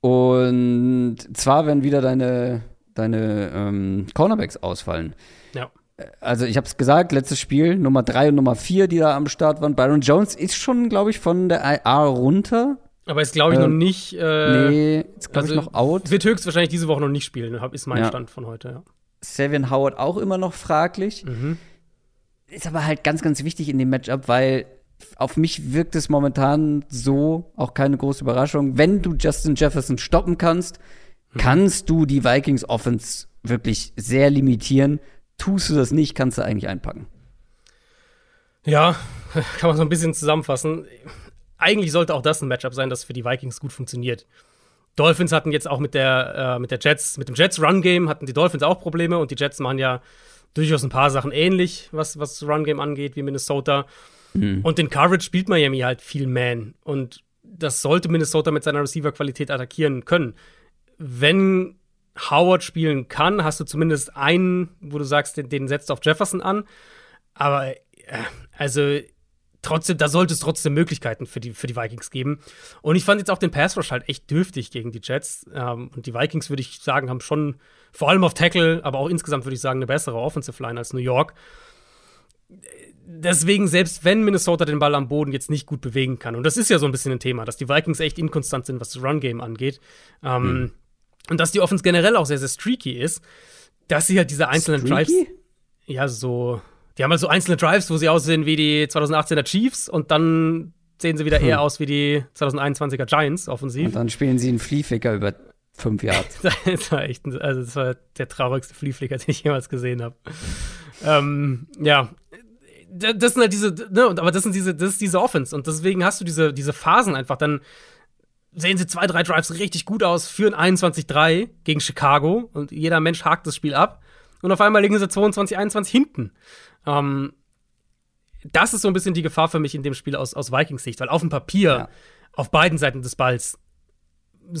Speaker 1: Und zwar, wenn wieder deine, deine ähm, Cornerbacks ausfallen.
Speaker 2: Ja.
Speaker 1: Also ich habe es gesagt, letztes Spiel, Nummer 3 und Nummer 4, die da am Start waren. Byron Jones ist schon, glaube ich, von der IR runter.
Speaker 2: Aber ist, glaube ich, ähm, noch nicht.
Speaker 1: Äh, nee, ist, glaube also, ich, noch out.
Speaker 2: Wird höchstwahrscheinlich diese Woche noch nicht spielen, ist mein ja. Stand von heute, ja.
Speaker 1: Savin Howard auch immer noch fraglich. Mhm. Ist aber halt ganz, ganz wichtig in dem Matchup, weil auf mich wirkt es momentan so, auch keine große Überraschung. Wenn du Justin Jefferson stoppen kannst, mhm. kannst du die Vikings Offense wirklich sehr limitieren. Tust du das nicht, kannst du eigentlich einpacken.
Speaker 2: Ja, kann man so ein bisschen zusammenfassen eigentlich sollte auch das ein Matchup sein, das für die Vikings gut funktioniert. Dolphins hatten jetzt auch mit der, äh, mit der Jets, mit dem Jets Run Game hatten die Dolphins auch Probleme und die Jets machen ja durchaus ein paar Sachen ähnlich, was, was Run Game angeht, wie Minnesota. Mhm. Und in Coverage spielt Miami halt viel Man. Und das sollte Minnesota mit seiner Receiver-Qualität attackieren können. Wenn Howard spielen kann, hast du zumindest einen, wo du sagst, den, den setzt auf Jefferson an. Aber äh, also trotzdem, da sollte es trotzdem Möglichkeiten für die, für die Vikings geben. Und ich fand jetzt auch den Pass Rush halt echt dürftig gegen die Jets. Ähm, und die Vikings, würde ich sagen, haben schon vor allem auf Tackle, aber auch insgesamt würde ich sagen, eine bessere Offensive Line als New York. Deswegen, selbst wenn Minnesota den Ball am Boden jetzt nicht gut bewegen kann, und das ist ja so ein bisschen ein Thema, dass die Vikings echt inkonstant sind, was das Run-Game angeht, ähm, hm. und dass die Offense generell auch sehr, sehr streaky ist, dass sie halt diese einzelnen streaky? Drives. Ja, so die haben halt so einzelne Drives, wo sie aussehen wie die 2018er Chiefs und dann sehen sie wieder hm. eher aus wie die 2021er Giants offensiv.
Speaker 1: Und dann spielen sie einen Flieflicker über fünf Jahre.
Speaker 2: das war echt, also das war der traurigste Flieflicker, den ich jemals gesehen habe. ähm, ja, das sind halt diese, ne, aber das sind diese, das ist diese Offense und deswegen hast du diese, diese Phasen einfach. Dann sehen sie zwei, drei Drives richtig gut aus, führen 21-3 gegen Chicago und jeder Mensch hakt das Spiel ab und auf einmal liegen sie 22, 21 hinten. Ähm, das ist so ein bisschen die Gefahr für mich in dem Spiel aus, aus Vikings Sicht, weil auf dem Papier, ja. auf beiden Seiten des Balls,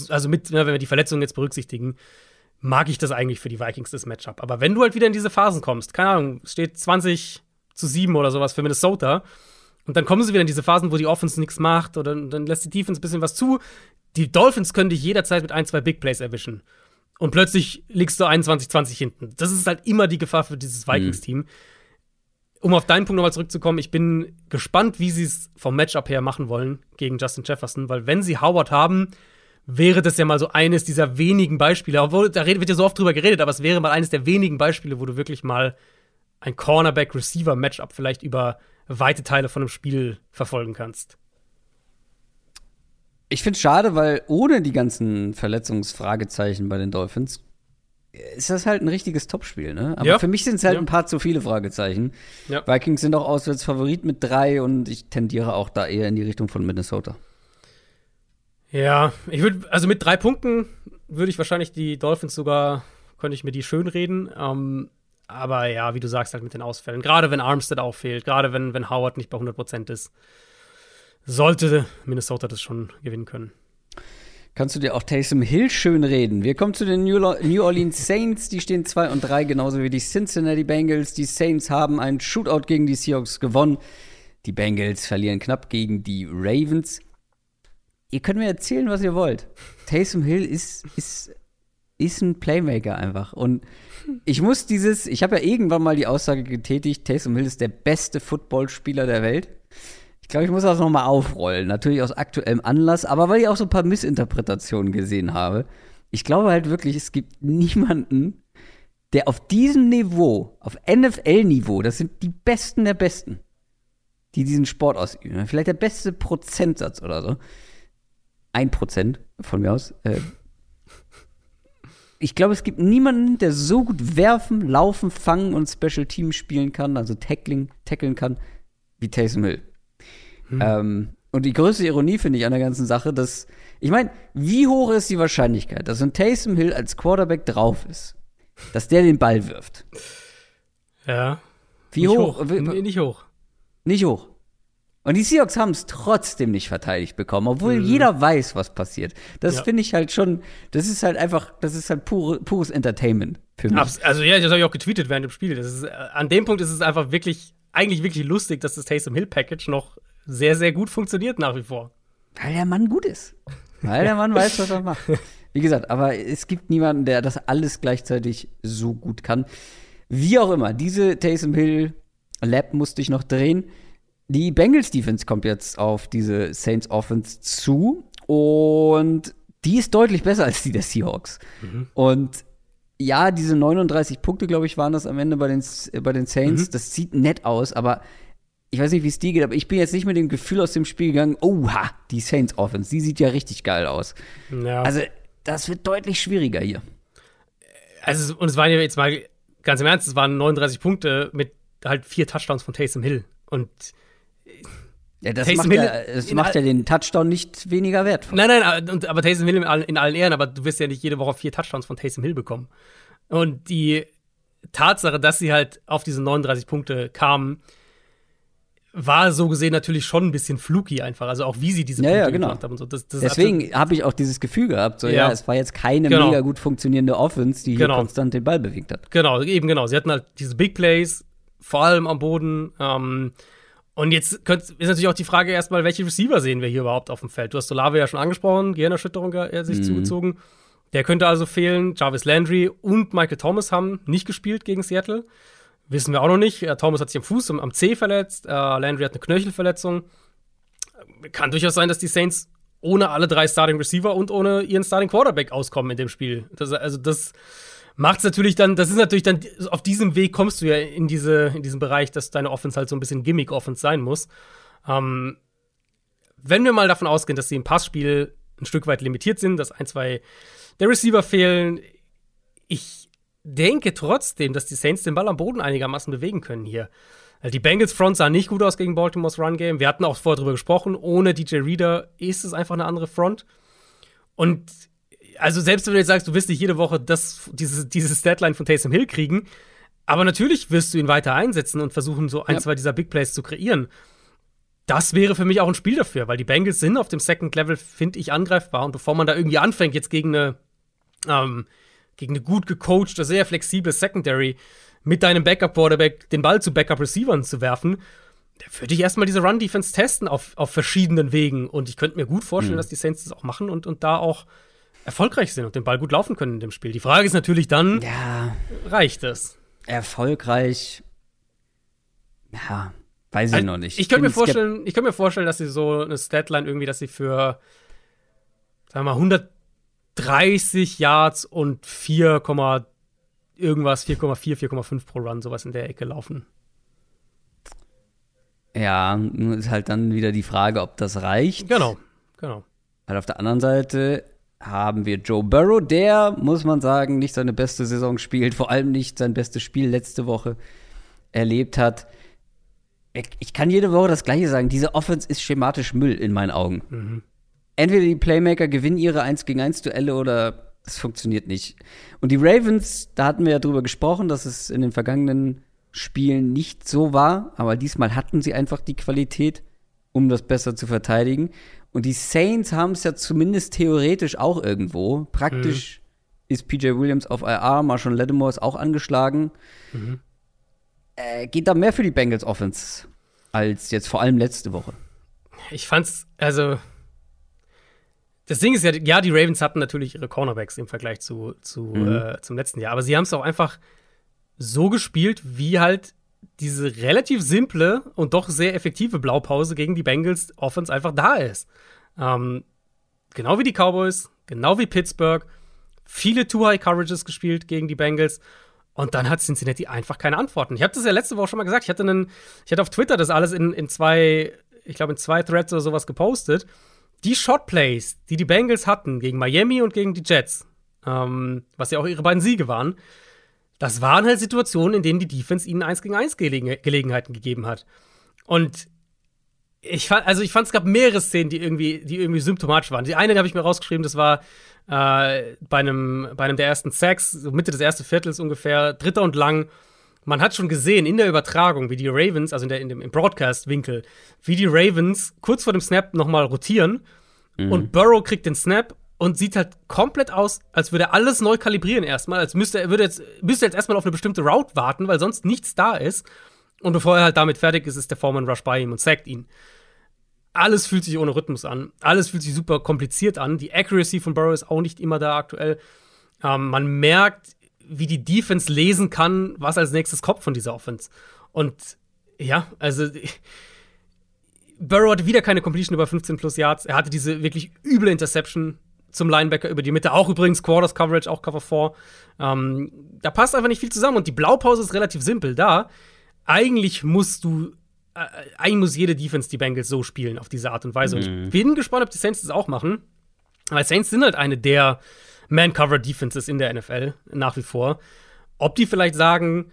Speaker 2: also mit, ne, wenn wir die Verletzungen jetzt berücksichtigen, mag ich das eigentlich für die Vikings, das Matchup. Aber wenn du halt wieder in diese Phasen kommst, keine Ahnung, steht 20 zu 7 oder sowas für Minnesota, und dann kommen sie wieder in diese Phasen, wo die Offense nichts macht oder dann lässt die Defense ein bisschen was zu. Die Dolphins können dich jederzeit mit ein, zwei Big Plays erwischen. Und plötzlich liegst du 21-20 hinten. Das ist halt immer die Gefahr für dieses mhm. Vikings-Team. Mhm um auf deinen Punkt nochmal zurückzukommen, ich bin gespannt, wie sie es vom Matchup her machen wollen gegen Justin Jefferson, weil wenn sie Howard haben, wäre das ja mal so eines dieser wenigen Beispiele, obwohl da wird ja so oft drüber geredet, aber es wäre mal eines der wenigen Beispiele, wo du wirklich mal ein Cornerback-Receiver-Matchup vielleicht über weite Teile von einem Spiel verfolgen kannst.
Speaker 1: Ich finde es schade, weil ohne die ganzen Verletzungsfragezeichen bei den Dolphins ist das halt ein richtiges Topspiel, ne? Aber ja. für mich sind es halt ja. ein paar zu viele Fragezeichen. Ja. Vikings sind auch auswärts Favorit mit drei und ich tendiere auch da eher in die Richtung von Minnesota.
Speaker 2: Ja, ich würde, also mit drei Punkten würde ich wahrscheinlich die Dolphins sogar, könnte ich mir die schön reden. Ähm, aber ja, wie du sagst, halt mit den Ausfällen. Gerade wenn Armstead auch fehlt, gerade wenn, wenn Howard nicht bei 100% ist, sollte Minnesota das schon gewinnen können
Speaker 1: kannst du dir auch Taysom Hill schön reden. Wir kommen zu den New Orleans Saints, die stehen 2 und 3, genauso wie die Cincinnati Bengals. Die Saints haben einen Shootout gegen die Seahawks gewonnen. Die Bengals verlieren knapp gegen die Ravens. Ihr könnt mir erzählen, was ihr wollt. Taysom Hill ist, ist, ist ein Playmaker einfach. Und ich muss dieses, ich habe ja irgendwann mal die Aussage getätigt, Taysom Hill ist der beste Footballspieler der Welt. Ich glaube, ich muss das nochmal aufrollen. Natürlich aus aktuellem Anlass, aber weil ich auch so ein paar Missinterpretationen gesehen habe. Ich glaube halt wirklich, es gibt niemanden, der auf diesem Niveau, auf NFL-Niveau, das sind die Besten der Besten, die diesen Sport ausüben. Vielleicht der beste Prozentsatz oder so. Ein Prozent von mir aus. Äh, ich glaube, es gibt niemanden, der so gut werfen, laufen, fangen und Special Team spielen kann, also tackling, tackeln kann, wie Taysom Hill. Hm. Ähm, und die größte Ironie finde ich an der ganzen Sache, dass, ich meine, wie hoch ist die Wahrscheinlichkeit, dass ein Taysom Hill als Quarterback drauf ist, dass der den Ball wirft?
Speaker 2: Ja.
Speaker 1: Wie nicht hoch? hoch.
Speaker 2: Nee, nicht hoch.
Speaker 1: Nicht hoch. Und die Seahawks haben es trotzdem nicht verteidigt bekommen, obwohl mhm. jeder weiß, was passiert. Das ja. finde ich halt schon, das ist halt einfach, das ist halt pure, pures Entertainment für mich.
Speaker 2: Also ja, das habe ich auch getweetet während dem Spiel. Das ist, äh, an dem Punkt ist es einfach wirklich, eigentlich wirklich lustig, dass das Taysom Hill Package noch sehr, sehr gut funktioniert nach wie vor.
Speaker 1: Weil der Mann gut ist. Weil der Mann weiß, was er macht. Wie gesagt, aber es gibt niemanden, der das alles gleichzeitig so gut kann. Wie auch immer, diese Taysom Hill Lab musste ich noch drehen. Die Bengals Defense kommt jetzt auf diese Saints Offense zu und die ist deutlich besser als die der Seahawks. Mhm. Und ja, diese 39 Punkte, glaube ich, waren das am Ende bei den, bei den Saints. Mhm. Das sieht nett aus, aber ich weiß nicht, wie es dir geht, aber ich bin jetzt nicht mit dem Gefühl aus dem Spiel gegangen, oha, die Saints Offense, die sieht ja richtig geil aus. Ja. Also, das wird deutlich schwieriger hier.
Speaker 2: Also, und es waren ja jetzt mal, ganz im Ernst, es waren 39 Punkte mit halt vier Touchdowns von Taysom Hill. Und
Speaker 1: ja, das Taysom macht, ja, das macht ja den Touchdown nicht weniger wert.
Speaker 2: Nein, nein, und, aber Taysom Hill in allen, in allen Ehren, aber du wirst ja nicht jede Woche vier Touchdowns von Taysom Hill bekommen. Und die Tatsache, dass sie halt auf diese 39 Punkte kamen, war so gesehen natürlich schon ein bisschen fluky einfach. Also auch wie sie diese
Speaker 1: ja, Punkte ja, genau. gemacht haben und so. Das, das Deswegen habe ich auch dieses Gefühl gehabt, so ja. ja, es war jetzt keine genau. mega gut funktionierende Offense, die genau. hier konstant den Ball bewegt hat.
Speaker 2: Genau, eben genau. Sie hatten halt diese Big Plays, vor allem am Boden. Ähm, und jetzt könnt, ist natürlich auch die Frage erstmal, welche Receiver sehen wir hier überhaupt auf dem Feld? Du hast Solave ja schon angesprochen, Gehirnerschütterung er sich mhm. zugezogen. Der könnte also fehlen. Jarvis Landry und Michael Thomas haben nicht gespielt gegen Seattle. Wissen wir auch noch nicht. Äh, Thomas hat sich am Fuß, am, C verletzt. Äh, Landry hat eine Knöchelverletzung. Kann durchaus sein, dass die Saints ohne alle drei Starting Receiver und ohne ihren Starting Quarterback auskommen in dem Spiel. Das, also das macht es natürlich dann, das ist natürlich dann, auf diesem Weg kommst du ja in, diese, in diesen Bereich, dass deine Offense halt so ein bisschen Gimmick-Offense sein muss. Ähm, wenn wir mal davon ausgehen, dass sie im Passspiel ein Stück weit limitiert sind, dass ein, zwei der Receiver fehlen, ich denke trotzdem, dass die Saints den Ball am Boden einigermaßen bewegen können hier. Die Bengals Front sah nicht gut aus gegen Baltimore's Run Game. Wir hatten auch vorher drüber gesprochen. Ohne DJ Reader ist es einfach eine andere Front. Und also selbst wenn du jetzt sagst, du wirst nicht jede Woche das, dieses, dieses Deadline von Taysom Hill kriegen, aber natürlich wirst du ihn weiter einsetzen und versuchen, so ein, ja. zwei dieser Big Plays zu kreieren. Das wäre für mich auch ein Spiel dafür, weil die Bengals sind auf dem Second Level, finde ich, angreifbar. Und bevor man da irgendwie anfängt, jetzt gegen eine ähm, gegen eine gut gecoachte, sehr flexible Secondary mit deinem Backup-Quarterback den Ball zu Backup-Receivern zu werfen, da würde ich erstmal diese Run-Defense testen auf, auf verschiedenen Wegen. Und ich könnte mir gut vorstellen, mhm. dass die Saints das auch machen und, und da auch erfolgreich sind und den Ball gut laufen können in dem Spiel. Die Frage ist natürlich dann,
Speaker 1: ja,
Speaker 2: reicht es?
Speaker 1: Erfolgreich. Ja, weiß ich also, noch nicht.
Speaker 2: Ich könnte mir vorstellen, ich könnte mir vorstellen, dass sie so eine Statline irgendwie, dass sie für, sagen wir mal, 130 Yards und 4, irgendwas, 4,4, 4,5 pro Run, sowas in der Ecke laufen.
Speaker 1: Ja, ist halt dann wieder die Frage, ob das reicht.
Speaker 2: Genau, genau.
Speaker 1: Weil auf der anderen Seite haben wir Joe Burrow, der, muss man sagen, nicht seine beste Saison spielt, vor allem nicht sein bestes Spiel letzte Woche erlebt hat. Ich kann jede Woche das Gleiche sagen. Diese Offense ist schematisch Müll in meinen Augen. Mhm. Entweder die Playmaker gewinnen ihre 1 gegen 1 Duelle oder es funktioniert nicht. Und die Ravens, da hatten wir ja drüber gesprochen, dass es in den vergangenen Spielen nicht so war, aber diesmal hatten sie einfach die Qualität, um das besser zu verteidigen. Und die Saints haben es ja zumindest theoretisch auch irgendwo. Praktisch mhm. ist PJ Williams auf IR, Marshall Lattimore ist auch angeschlagen. Mhm. Äh, geht da mehr für die Bengals Offense als jetzt vor allem letzte Woche?
Speaker 2: Ich fand's, also das Ding ist ja, ja, die Ravens hatten natürlich ihre Cornerbacks im Vergleich zu, zu mhm. äh, zum letzten Jahr, aber sie haben es auch einfach so gespielt, wie halt diese relativ simple und doch sehr effektive Blaupause gegen die Bengals Offense einfach da ist. Ähm, genau wie die Cowboys, genau wie Pittsburgh, viele Two-High-Coverages gespielt gegen die Bengals. Und dann hat Cincinnati einfach keine Antworten. Ich habe das ja letzte Woche schon mal gesagt. Ich hatte, einen, ich hatte auf Twitter das alles in, in zwei, ich glaube, in zwei Threads oder sowas gepostet. Die Shotplays, die die Bengals hatten gegen Miami und gegen die Jets, ähm, was ja auch ihre beiden Siege waren, das waren halt Situationen, in denen die Defense ihnen 1 gegen 1 Gelegen Gelegenheiten gegeben hat. Und ich fand, also ich fand, es gab mehrere Szenen, die irgendwie, die irgendwie symptomatisch waren. Die eine habe ich mir rausgeschrieben, das war äh, bei, einem, bei einem der ersten Sacks, so Mitte des ersten Viertels ungefähr, dritter und lang. Man hat schon gesehen in der Übertragung, wie die Ravens, also in der, in dem, im Broadcast-Winkel, wie die Ravens kurz vor dem Snap nochmal rotieren mhm. und Burrow kriegt den Snap und sieht halt komplett aus, als würde er alles neu kalibrieren erstmal, als müsste er würde jetzt, müsste jetzt erstmal auf eine bestimmte Route warten, weil sonst nichts da ist. Und bevor er halt damit fertig ist, ist der Foreman Rush bei ihm und sackt ihn. Alles fühlt sich ohne Rhythmus an. Alles fühlt sich super kompliziert an. Die Accuracy von Burrow ist auch nicht immer da aktuell. Ähm, man merkt, wie die Defense lesen kann, was als nächstes kommt von dieser Offense. Und ja, also Burrow hatte wieder keine Completion über 15 plus Yards. Er hatte diese wirklich üble Interception zum Linebacker über die Mitte. Auch übrigens Quarters Coverage, auch Cover 4. Ähm, da passt einfach nicht viel zusammen. Und die Blaupause ist relativ simpel. Da, eigentlich musst du, äh, eigentlich muss jede Defense die Bengals so spielen, auf diese Art und Weise. Mhm. Und ich bin gespannt, ob die Saints das auch machen. Weil Saints sind halt eine der Man-Cover-Defenses in der NFL, nach wie vor. Ob die vielleicht sagen,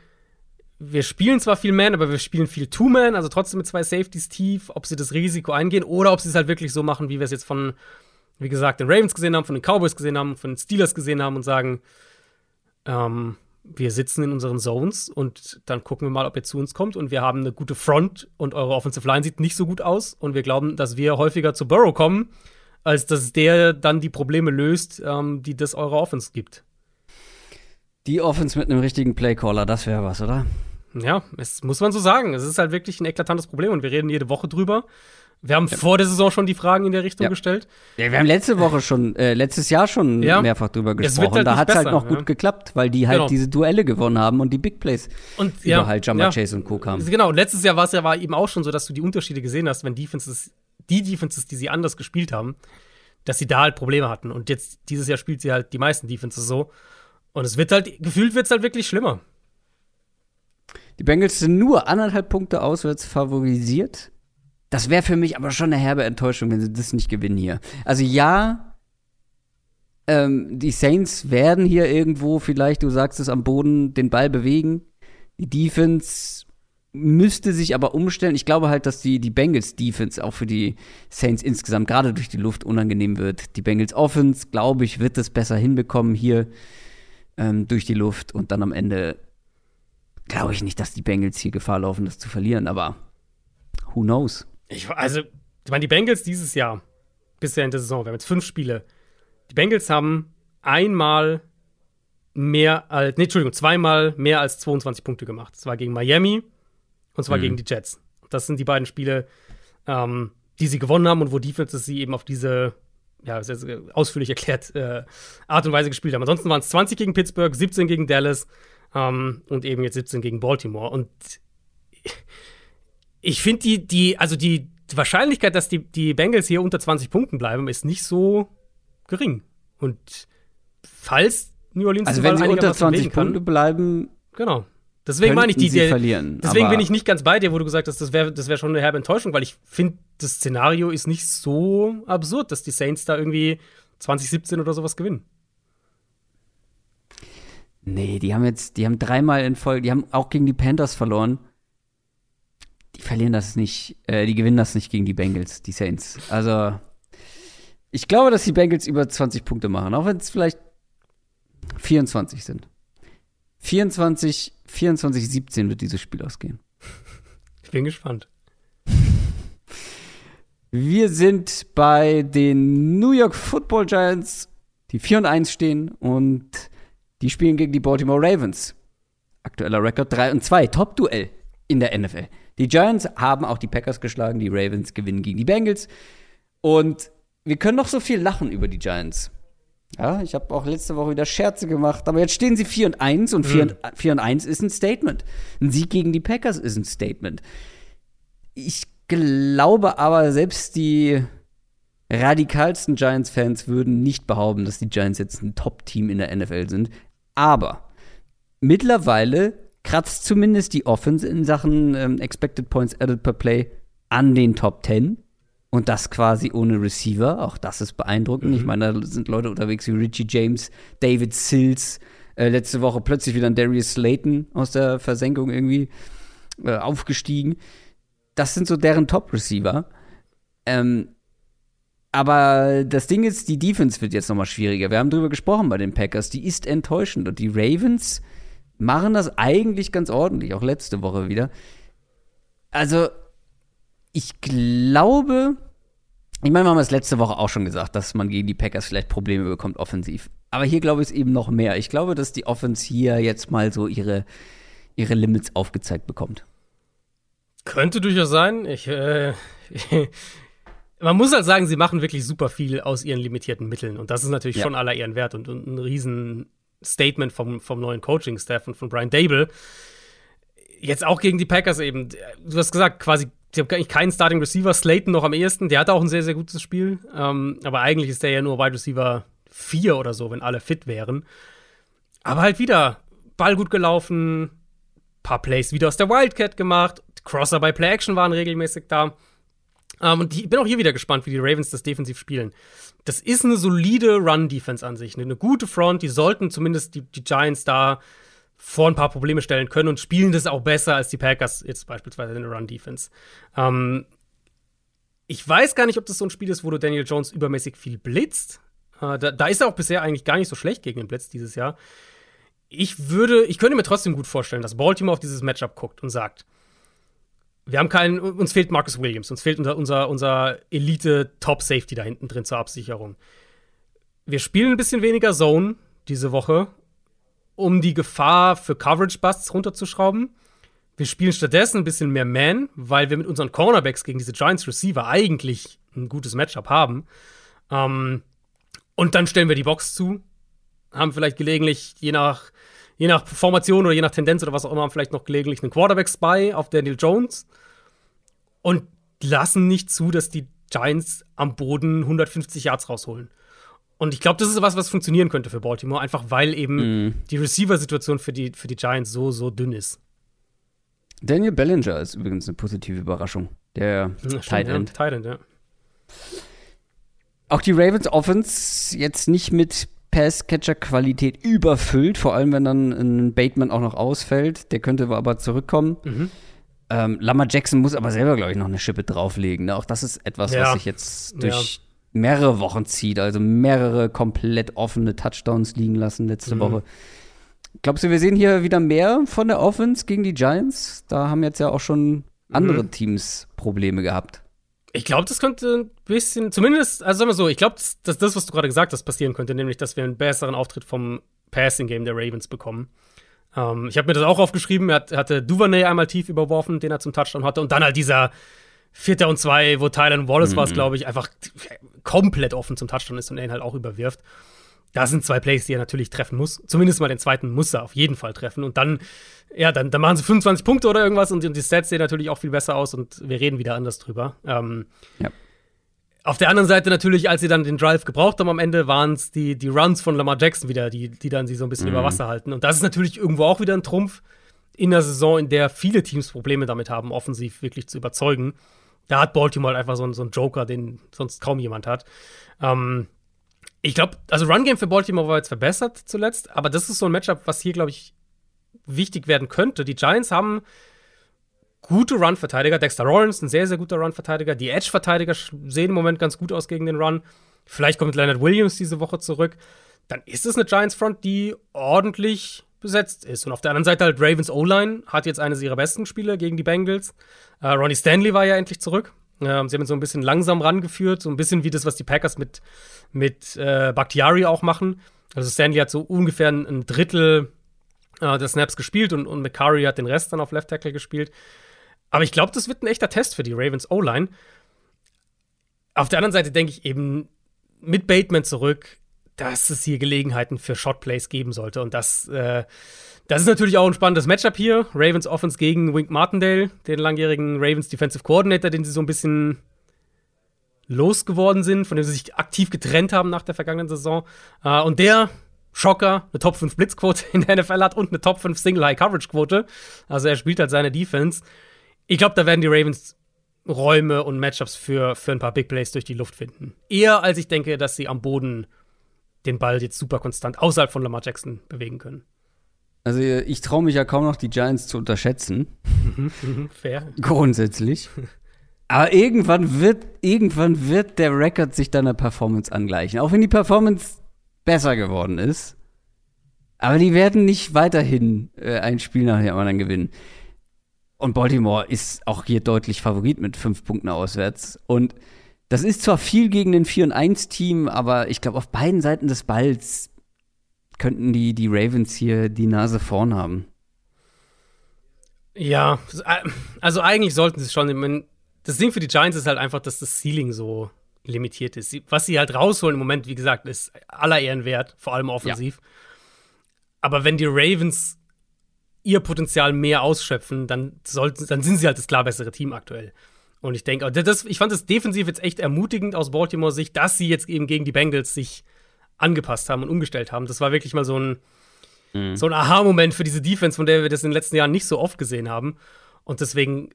Speaker 2: wir spielen zwar viel Man, aber wir spielen viel Two-Man, also trotzdem mit zwei Safeties tief, ob sie das Risiko eingehen oder ob sie es halt wirklich so machen, wie wir es jetzt von wie gesagt, den Ravens gesehen haben, von den Cowboys gesehen haben, von den Steelers gesehen haben und sagen, ähm, wir sitzen in unseren Zones und dann gucken wir mal, ob ihr zu uns kommt und wir haben eine gute Front und eure Offensive Line sieht nicht so gut aus und wir glauben, dass wir häufiger zu Burrow kommen, als dass der dann die Probleme löst, ähm, die das eure Offense gibt.
Speaker 1: Die Offense mit einem richtigen Playcaller, das wäre was, oder?
Speaker 2: Ja, das muss man so sagen. Es ist halt wirklich ein eklatantes Problem und wir reden jede Woche drüber. Wir haben ja. vor der Saison schon die Fragen in der Richtung
Speaker 1: ja.
Speaker 2: gestellt.
Speaker 1: Ja, wir haben letzte Woche schon, äh, letztes Jahr schon ja. mehrfach drüber gesprochen. Halt da hat es halt noch gut geklappt, weil die halt genau. diese Duelle gewonnen haben und die Big Plays
Speaker 2: und, über
Speaker 1: halt Jumper Chase und Co. kamen.
Speaker 2: Genau, letztes Jahr war es ja war eben auch schon so, dass du die Unterschiede gesehen hast, wenn Defenses, die Defenses, die sie anders gespielt haben, dass sie da halt Probleme hatten. Und jetzt, dieses Jahr spielt sie halt die meisten Defenses so. Und es wird halt, gefühlt wird es halt wirklich schlimmer.
Speaker 1: Die Bengals sind nur anderthalb Punkte auswärts favorisiert. Das wäre für mich aber schon eine herbe Enttäuschung, wenn sie das nicht gewinnen hier. Also ja, ähm, die Saints werden hier irgendwo vielleicht, du sagst es, am Boden den Ball bewegen. Die Defense müsste sich aber umstellen. Ich glaube halt, dass die, die Bengals Defense auch für die Saints insgesamt gerade durch die Luft unangenehm wird. Die Bengals Offense, glaube ich, wird das besser hinbekommen hier ähm, durch die Luft und dann am Ende glaube ich nicht, dass die Bengals hier Gefahr laufen, das zu verlieren, aber who knows?
Speaker 2: Ich, also, ich meine, die Bengals dieses Jahr, bisher in der Saison, wir haben jetzt fünf Spiele. Die Bengals haben einmal mehr als, nee, Entschuldigung, zweimal mehr als 22 Punkte gemacht. Das war gegen Miami und zwar mhm. gegen die Jets. Das sind die beiden Spiele, ähm, die sie gewonnen haben und wo Defenses sie eben auf diese, ja, sehr, sehr ausführlich erklärt, äh, Art und Weise gespielt haben. Ansonsten waren es 20 gegen Pittsburgh, 17 gegen Dallas ähm, und eben jetzt 17 gegen Baltimore. Und ich finde die, die, also die Wahrscheinlichkeit, dass die, die Bengals hier unter 20 Punkten bleiben, ist nicht so gering. Und falls New Orleans
Speaker 1: also wenn sie unter 20 Punkte bleiben,
Speaker 2: genau. Deswegen meine ich die,
Speaker 1: sie verlieren.
Speaker 2: Deswegen bin ich nicht ganz bei dir, wo du gesagt hast, das wäre das wär schon eine herbe Enttäuschung, weil ich finde, das Szenario ist nicht so absurd, dass die Saints da irgendwie 2017 oder sowas gewinnen.
Speaker 1: Nee, die haben jetzt, die haben dreimal in Folge, die haben auch gegen die Panthers verloren. Die verlieren das nicht, äh, die gewinnen das nicht gegen die Bengals, die Saints. Also, ich glaube, dass die Bengals über 20 Punkte machen, auch wenn es vielleicht 24 sind. 24, 24, 17 wird dieses Spiel ausgehen.
Speaker 2: Ich bin gespannt.
Speaker 1: Wir sind bei den New York Football Giants, die 4 und 1 stehen und die spielen gegen die Baltimore Ravens. Aktueller Rekord 3 und 2. Top-Duell in der NFL. Die Giants haben auch die Packers geschlagen, die Ravens gewinnen gegen die Bengals. Und wir können noch so viel lachen über die Giants. Ja, ich habe auch letzte Woche wieder Scherze gemacht, aber jetzt stehen sie 4 und 1 und 4, mhm. und 4 und 1 ist ein Statement. Ein Sieg gegen die Packers ist ein Statement. Ich glaube aber, selbst die radikalsten Giants-Fans würden nicht behaupten, dass die Giants jetzt ein Top-Team in der NFL sind. Aber mittlerweile kratzt zumindest die Offense in Sachen ähm, Expected Points Added per Play an den Top 10. Und das quasi ohne Receiver. Auch das ist beeindruckend. Mhm. Ich meine, da sind Leute unterwegs wie Richie James, David Sills. Äh, letzte Woche plötzlich wieder ein Darius Slayton aus der Versenkung irgendwie äh, aufgestiegen. Das sind so deren Top-Receiver. Ähm, aber das Ding ist, die Defense wird jetzt nochmal schwieriger. Wir haben drüber gesprochen bei den Packers. Die ist enttäuschend. Und die Ravens machen das eigentlich ganz ordentlich, auch letzte Woche wieder. Also, ich glaube, ich meine, wir haben es letzte Woche auch schon gesagt, dass man gegen die Packers vielleicht Probleme bekommt offensiv. Aber hier glaube ich es eben noch mehr. Ich glaube, dass die Offense hier jetzt mal so ihre, ihre Limits aufgezeigt bekommt.
Speaker 2: Könnte durchaus sein. Ich, äh, man muss halt sagen, sie machen wirklich super viel aus ihren limitierten Mitteln. Und das ist natürlich ja. schon aller Ehren wert und, und ein Riesen-Statement vom, vom neuen Coaching-Staff und von Brian Dable. Jetzt auch gegen die Packers eben. Du hast gesagt, quasi Sie haben eigentlich keinen Starting Receiver, Slayton noch am ehesten. Der hatte auch ein sehr, sehr gutes Spiel. Ähm, aber eigentlich ist der ja nur Wide Receiver 4 oder so, wenn alle fit wären. Aber halt wieder Ball gut gelaufen, paar Plays wieder aus der Wildcat gemacht, Crosser bei Play Action waren regelmäßig da. Ähm, und ich bin auch hier wieder gespannt, wie die Ravens das defensiv spielen. Das ist eine solide Run-Defense an sich, eine, gute Front. Die sollten zumindest die, die Giants da vor ein paar Probleme stellen können und spielen das auch besser als die Packers jetzt beispielsweise in der Run-Defense. Ähm, ich weiß gar nicht, ob das so ein Spiel ist, wo du Daniel Jones übermäßig viel blitzt. Äh, da, da, ist er auch bisher eigentlich gar nicht so schlecht gegen den Blitz dieses Jahr. Ich würde, ich könnte mir trotzdem gut vorstellen, dass Baltimore auf dieses Matchup guckt und sagt, wir haben keinen, uns fehlt Marcus Williams, uns fehlt unser, unser, unser Elite-Top-Safety da hinten drin zur Absicherung. Wir spielen ein bisschen weniger Zone diese Woche um die Gefahr für Coverage-Busts runterzuschrauben. Wir spielen stattdessen ein bisschen mehr Man, weil wir mit unseren Cornerbacks gegen diese Giants Receiver eigentlich ein gutes Matchup haben. Ähm, und dann stellen wir die Box zu, haben vielleicht gelegentlich, je nach, je nach Formation oder je nach Tendenz oder was auch immer, vielleicht noch gelegentlich einen Quarterback-Spy auf Daniel Jones und lassen nicht zu, dass die Giants am Boden 150 Yards rausholen. Und ich glaube, das ist was, was funktionieren könnte für Baltimore, einfach weil eben mm. die Receiver-Situation für die, für die Giants so, so dünn ist.
Speaker 1: Daniel Bellinger ist übrigens eine positive Überraschung. Der ja, Tight End.
Speaker 2: Ja, Tight End, ja.
Speaker 1: Auch die Ravens Offense jetzt nicht mit Pass-Catcher-Qualität überfüllt, vor allem wenn dann ein Bateman auch noch ausfällt. Der könnte aber zurückkommen. Mhm. Ähm, Lama Jackson muss aber selber, glaube ich, noch eine Schippe drauflegen. Ne? Auch das ist etwas, ja. was sich jetzt durch mehrere Wochen zieht, also mehrere komplett offene Touchdowns liegen lassen letzte mhm. Woche. Glaubst du, wir sehen hier wieder mehr von der Offense gegen die Giants? Da haben jetzt ja auch schon andere mhm. Teams Probleme gehabt.
Speaker 2: Ich glaube, das könnte ein bisschen, zumindest, also sagen wir so, ich glaube, dass, dass das, was du gerade gesagt hast, passieren könnte, nämlich, dass wir einen besseren Auftritt vom Passing-Game der Ravens bekommen. Ähm, ich habe mir das auch aufgeschrieben, er hat, hatte Duvernay einmal tief überworfen, den er zum Touchdown hatte, und dann halt dieser Vierter und zwei, wo Tyler Wallace mhm. war glaube ich, einfach komplett offen zum Touchdown ist und er ihn halt auch überwirft. da sind zwei Plays, die er natürlich treffen muss. Zumindest mal den zweiten muss er auf jeden Fall treffen. Und dann, ja, dann, dann machen sie 25 Punkte oder irgendwas und die Stats sehen natürlich auch viel besser aus und wir reden wieder anders drüber. Ähm, ja. Auf der anderen Seite natürlich, als sie dann den Drive gebraucht haben am Ende, waren es die, die Runs von Lamar Jackson wieder, die, die dann sie so ein bisschen mhm. über Wasser halten. Und das ist natürlich irgendwo auch wieder ein Trumpf in der Saison, in der viele Teams Probleme damit haben, offensiv wirklich zu überzeugen. Da hat Baltimore halt einfach so, so einen Joker, den sonst kaum jemand hat. Ähm, ich glaube, also Run Game für Baltimore war jetzt verbessert zuletzt, aber das ist so ein Matchup, was hier, glaube ich, wichtig werden könnte. Die Giants haben gute Run-Verteidiger. Dexter Lawrence, ein sehr, sehr guter Run-Verteidiger. Die Edge-Verteidiger sehen im Moment ganz gut aus gegen den Run. Vielleicht kommt Leonard Williams diese Woche zurück. Dann ist es eine Giants-Front, die ordentlich besetzt ist. Und auf der anderen Seite halt Ravens O-Line hat jetzt eines ihrer besten Spiele gegen die Bengals. Uh, Ronnie Stanley war ja endlich zurück. Uh, sie haben ihn so ein bisschen langsam rangeführt, so ein bisschen wie das, was die Packers mit, mit uh, Bakhtiari auch machen. Also Stanley hat so ungefähr ein Drittel äh, der Snaps gespielt und, und McCurry hat den Rest dann auf Left Tackle gespielt. Aber ich glaube, das wird ein echter Test für die Ravens O-Line. Auf der anderen Seite denke ich eben mit Bateman zurück, dass es hier Gelegenheiten für Shotplays geben sollte. Und das, äh, das ist natürlich auch ein spannendes Matchup hier. Ravens Offense gegen Wink Martindale, den langjährigen Ravens Defensive Coordinator, den sie so ein bisschen losgeworden sind, von dem sie sich aktiv getrennt haben nach der vergangenen Saison. Äh, und der Schocker, eine Top 5 Blitzquote in der NFL hat und eine Top 5 Single High Coverage Quote. Also er spielt halt seine Defense. Ich glaube, da werden die Ravens Räume und Matchups für, für ein paar Big Plays durch die Luft finden. Eher als ich denke, dass sie am Boden den Ball jetzt super konstant außerhalb von Lamar Jackson bewegen können.
Speaker 1: Also ich traue mich ja kaum noch, die Giants zu unterschätzen. Mhm, mhm, fair. Grundsätzlich. Aber irgendwann wird, irgendwann wird der Record sich deiner Performance angleichen. Auch wenn die Performance besser geworden ist. Aber die werden nicht weiterhin äh, ein Spiel nach dem anderen gewinnen. Und Baltimore ist auch hier deutlich Favorit mit fünf Punkten auswärts. Und das ist zwar viel gegen den 4 1 Team, aber ich glaube, auf beiden Seiten des Balls könnten die, die Ravens hier die Nase vorn haben.
Speaker 2: Ja, also eigentlich sollten sie es schon. Das Ding für die Giants ist halt einfach, dass das Ceiling so limitiert ist. Was sie halt rausholen im Moment, wie gesagt, ist aller Ehren wert, vor allem offensiv. Ja. Aber wenn die Ravens ihr Potenzial mehr ausschöpfen, dann, sollten, dann sind sie halt das klar bessere Team aktuell. Und ich denke, das, ich fand es defensiv jetzt echt ermutigend aus Baltimore Sicht, dass sie jetzt eben gegen die Bengals sich angepasst haben und umgestellt haben. Das war wirklich mal so ein, mhm. so ein Aha-Moment für diese Defense, von der wir das in den letzten Jahren nicht so oft gesehen haben. Und deswegen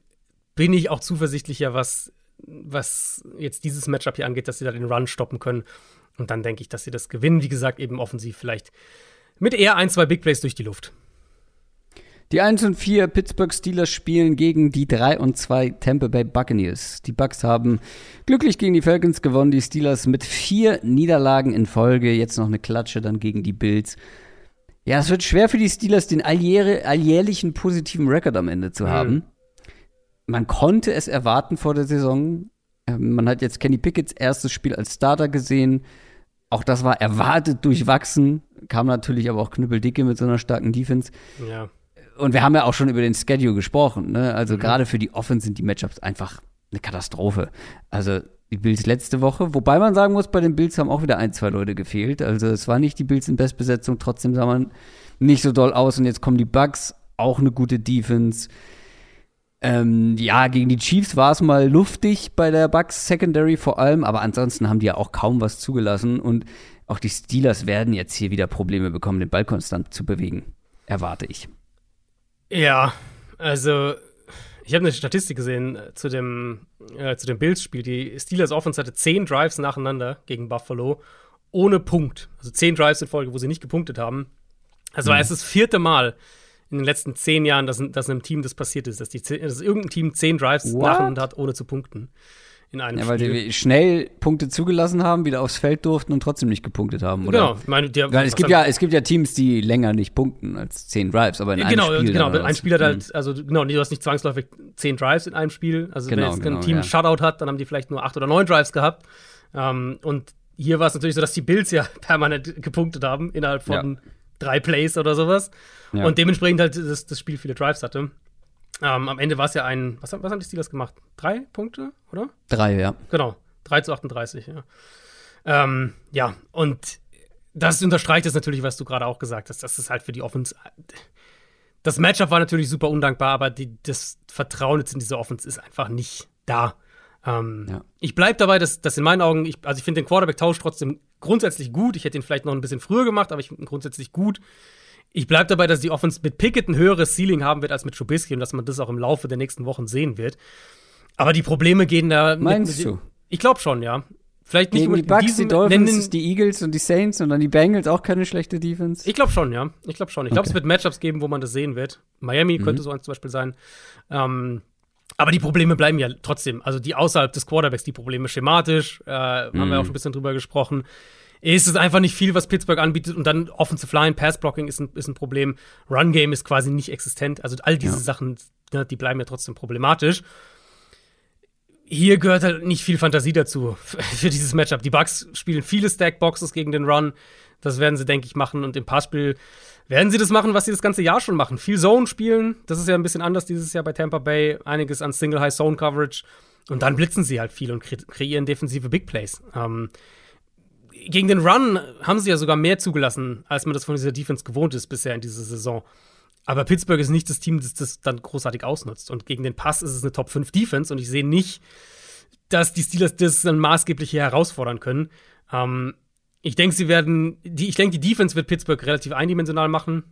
Speaker 2: bin ich auch zuversichtlicher, was was jetzt dieses Matchup hier angeht, dass sie da den Run stoppen können. Und dann denke ich, dass sie das gewinnen. Wie gesagt, eben offensiv vielleicht mit eher ein, zwei Big Plays durch die Luft.
Speaker 1: Die 1 und 4 Pittsburgh Steelers spielen gegen die 3 und 2 Tampa Bay Buccaneers. Die Bucks haben glücklich gegen die Falcons gewonnen, die Steelers mit vier Niederlagen in Folge, jetzt noch eine Klatsche dann gegen die Bills. Ja, es wird schwer für die Steelers, den alljährlichen positiven Rekord am Ende zu haben. Mhm man konnte es erwarten vor der Saison. Ähm, man hat jetzt Kenny Pickett's erstes Spiel als Starter gesehen. Auch das war erwartet durchwachsen. Kam natürlich aber auch knüppeldicke mit so einer starken Defense. Ja. Und wir haben ja auch schon über den Schedule gesprochen. Ne? Also mhm. gerade für die Offense sind die Matchups einfach eine Katastrophe. Also die Bills letzte Woche, wobei man sagen muss, bei den Bills haben auch wieder ein, zwei Leute gefehlt. Also es war nicht die Bills in Bestbesetzung, trotzdem sah man nicht so doll aus. Und jetzt kommen die Bugs, auch eine gute Defense. Ähm, ja, gegen die Chiefs war es mal luftig bei der Bucks Secondary vor allem, aber ansonsten haben die ja auch kaum was zugelassen und auch die Steelers werden jetzt hier wieder Probleme bekommen, den Ball konstant zu bewegen. Erwarte ich.
Speaker 2: Ja, also ich habe eine Statistik gesehen äh, zu dem, äh, zu dem Bills-Spiel. Die Steelers Offense hatte zehn Drives nacheinander gegen Buffalo ohne Punkt. Also zehn Drives in Folge, wo sie nicht gepunktet haben. Also mhm. war es das vierte Mal in den letzten zehn Jahren, dass, dass einem Team das passiert ist, dass, die, dass irgendein Team zehn Drives nacheinander hat, ohne zu punkten. In einem
Speaker 1: ja, weil Spiel. die schnell Punkte zugelassen haben, wieder aufs Feld durften und trotzdem nicht gepunktet haben, oder? Genau, ich meine, der, es gibt ja, es gibt ja Teams, die länger nicht punkten als zehn Drives, aber in
Speaker 2: genau,
Speaker 1: einem Spiel.
Speaker 2: Genau, ein Spiel hat halt, mhm. also genau, du hast nicht zwangsläufig zehn Drives in einem Spiel. Also genau, wenn jetzt genau, ein Team ja. Shutout hat, dann haben die vielleicht nur acht oder neun Drives gehabt. Ähm, und hier war es natürlich so, dass die Bills ja permanent gepunktet haben innerhalb von ja. drei Plays oder sowas. Ja. Und dementsprechend halt das, das Spiel viele Drives hatte. Ähm, am Ende war es ja ein, was, was haben die Steelers gemacht? Drei Punkte, oder?
Speaker 1: Drei, ja.
Speaker 2: Genau, 3 zu 38, ja. Ähm, ja, und das unterstreicht es natürlich, was du gerade auch gesagt hast. Das ist halt für die Offense. Das Matchup war natürlich super undankbar, aber die, das Vertrauen jetzt in diese Offense ist einfach nicht da. Ähm, ja. Ich bleibe dabei, dass, dass in meinen Augen, ich, also ich finde den Quarterback-Tausch trotzdem grundsätzlich gut. Ich hätte ihn vielleicht noch ein bisschen früher gemacht, aber ich finde ihn grundsätzlich gut. Ich bleibe dabei, dass die Offense mit Pickett ein höheres Ceiling haben wird als mit Trubisky und dass man das auch im Laufe der nächsten Wochen sehen wird. Aber die Probleme gehen da.
Speaker 1: Meinst mit,
Speaker 2: du? Ich glaube schon, ja. Vielleicht nicht
Speaker 1: Gegen die Bucks, die Dolphins, die Eagles und die Saints und dann die Bengals auch keine schlechte Defense.
Speaker 2: Ich glaube schon, ja. Ich glaube schon. Ich glaube, okay. es wird Matchups geben, wo man das sehen wird. Miami mhm. könnte so eins zum Beispiel sein. Ähm, aber die Probleme bleiben ja trotzdem. Also die außerhalb des Quarterbacks, die Probleme schematisch, äh, mhm. haben wir auch schon ein bisschen drüber gesprochen. Es ist einfach nicht viel, was Pittsburgh anbietet. Und dann Offensive Line, Pass Blocking ist ein, ist ein Problem. Run Game ist quasi nicht existent. Also all diese ja. Sachen, ne, die bleiben ja trotzdem problematisch hier gehört halt nicht viel Fantasie dazu für dieses Matchup. Die Bucks spielen viele Stackboxes gegen den Run. Das werden sie, denke ich, machen. Und im Passspiel werden sie das machen, was sie das ganze Jahr schon machen. Viel Zone spielen. Das ist ja ein bisschen anders dieses Jahr bei Tampa Bay. Einiges an Single High Zone Coverage. Und dann blitzen sie halt viel und kre kreieren defensive Big Plays. Ähm, gegen den Run haben sie ja sogar mehr zugelassen, als man das von dieser Defense gewohnt ist bisher in dieser Saison. Aber Pittsburgh ist nicht das Team, das das dann großartig ausnutzt. Und gegen den Pass ist es eine Top 5 Defense und ich sehe nicht, dass die Steelers das dann maßgeblich hier herausfordern können. Ähm, ich denke, sie werden, die, ich denke, die Defense wird Pittsburgh relativ eindimensional machen.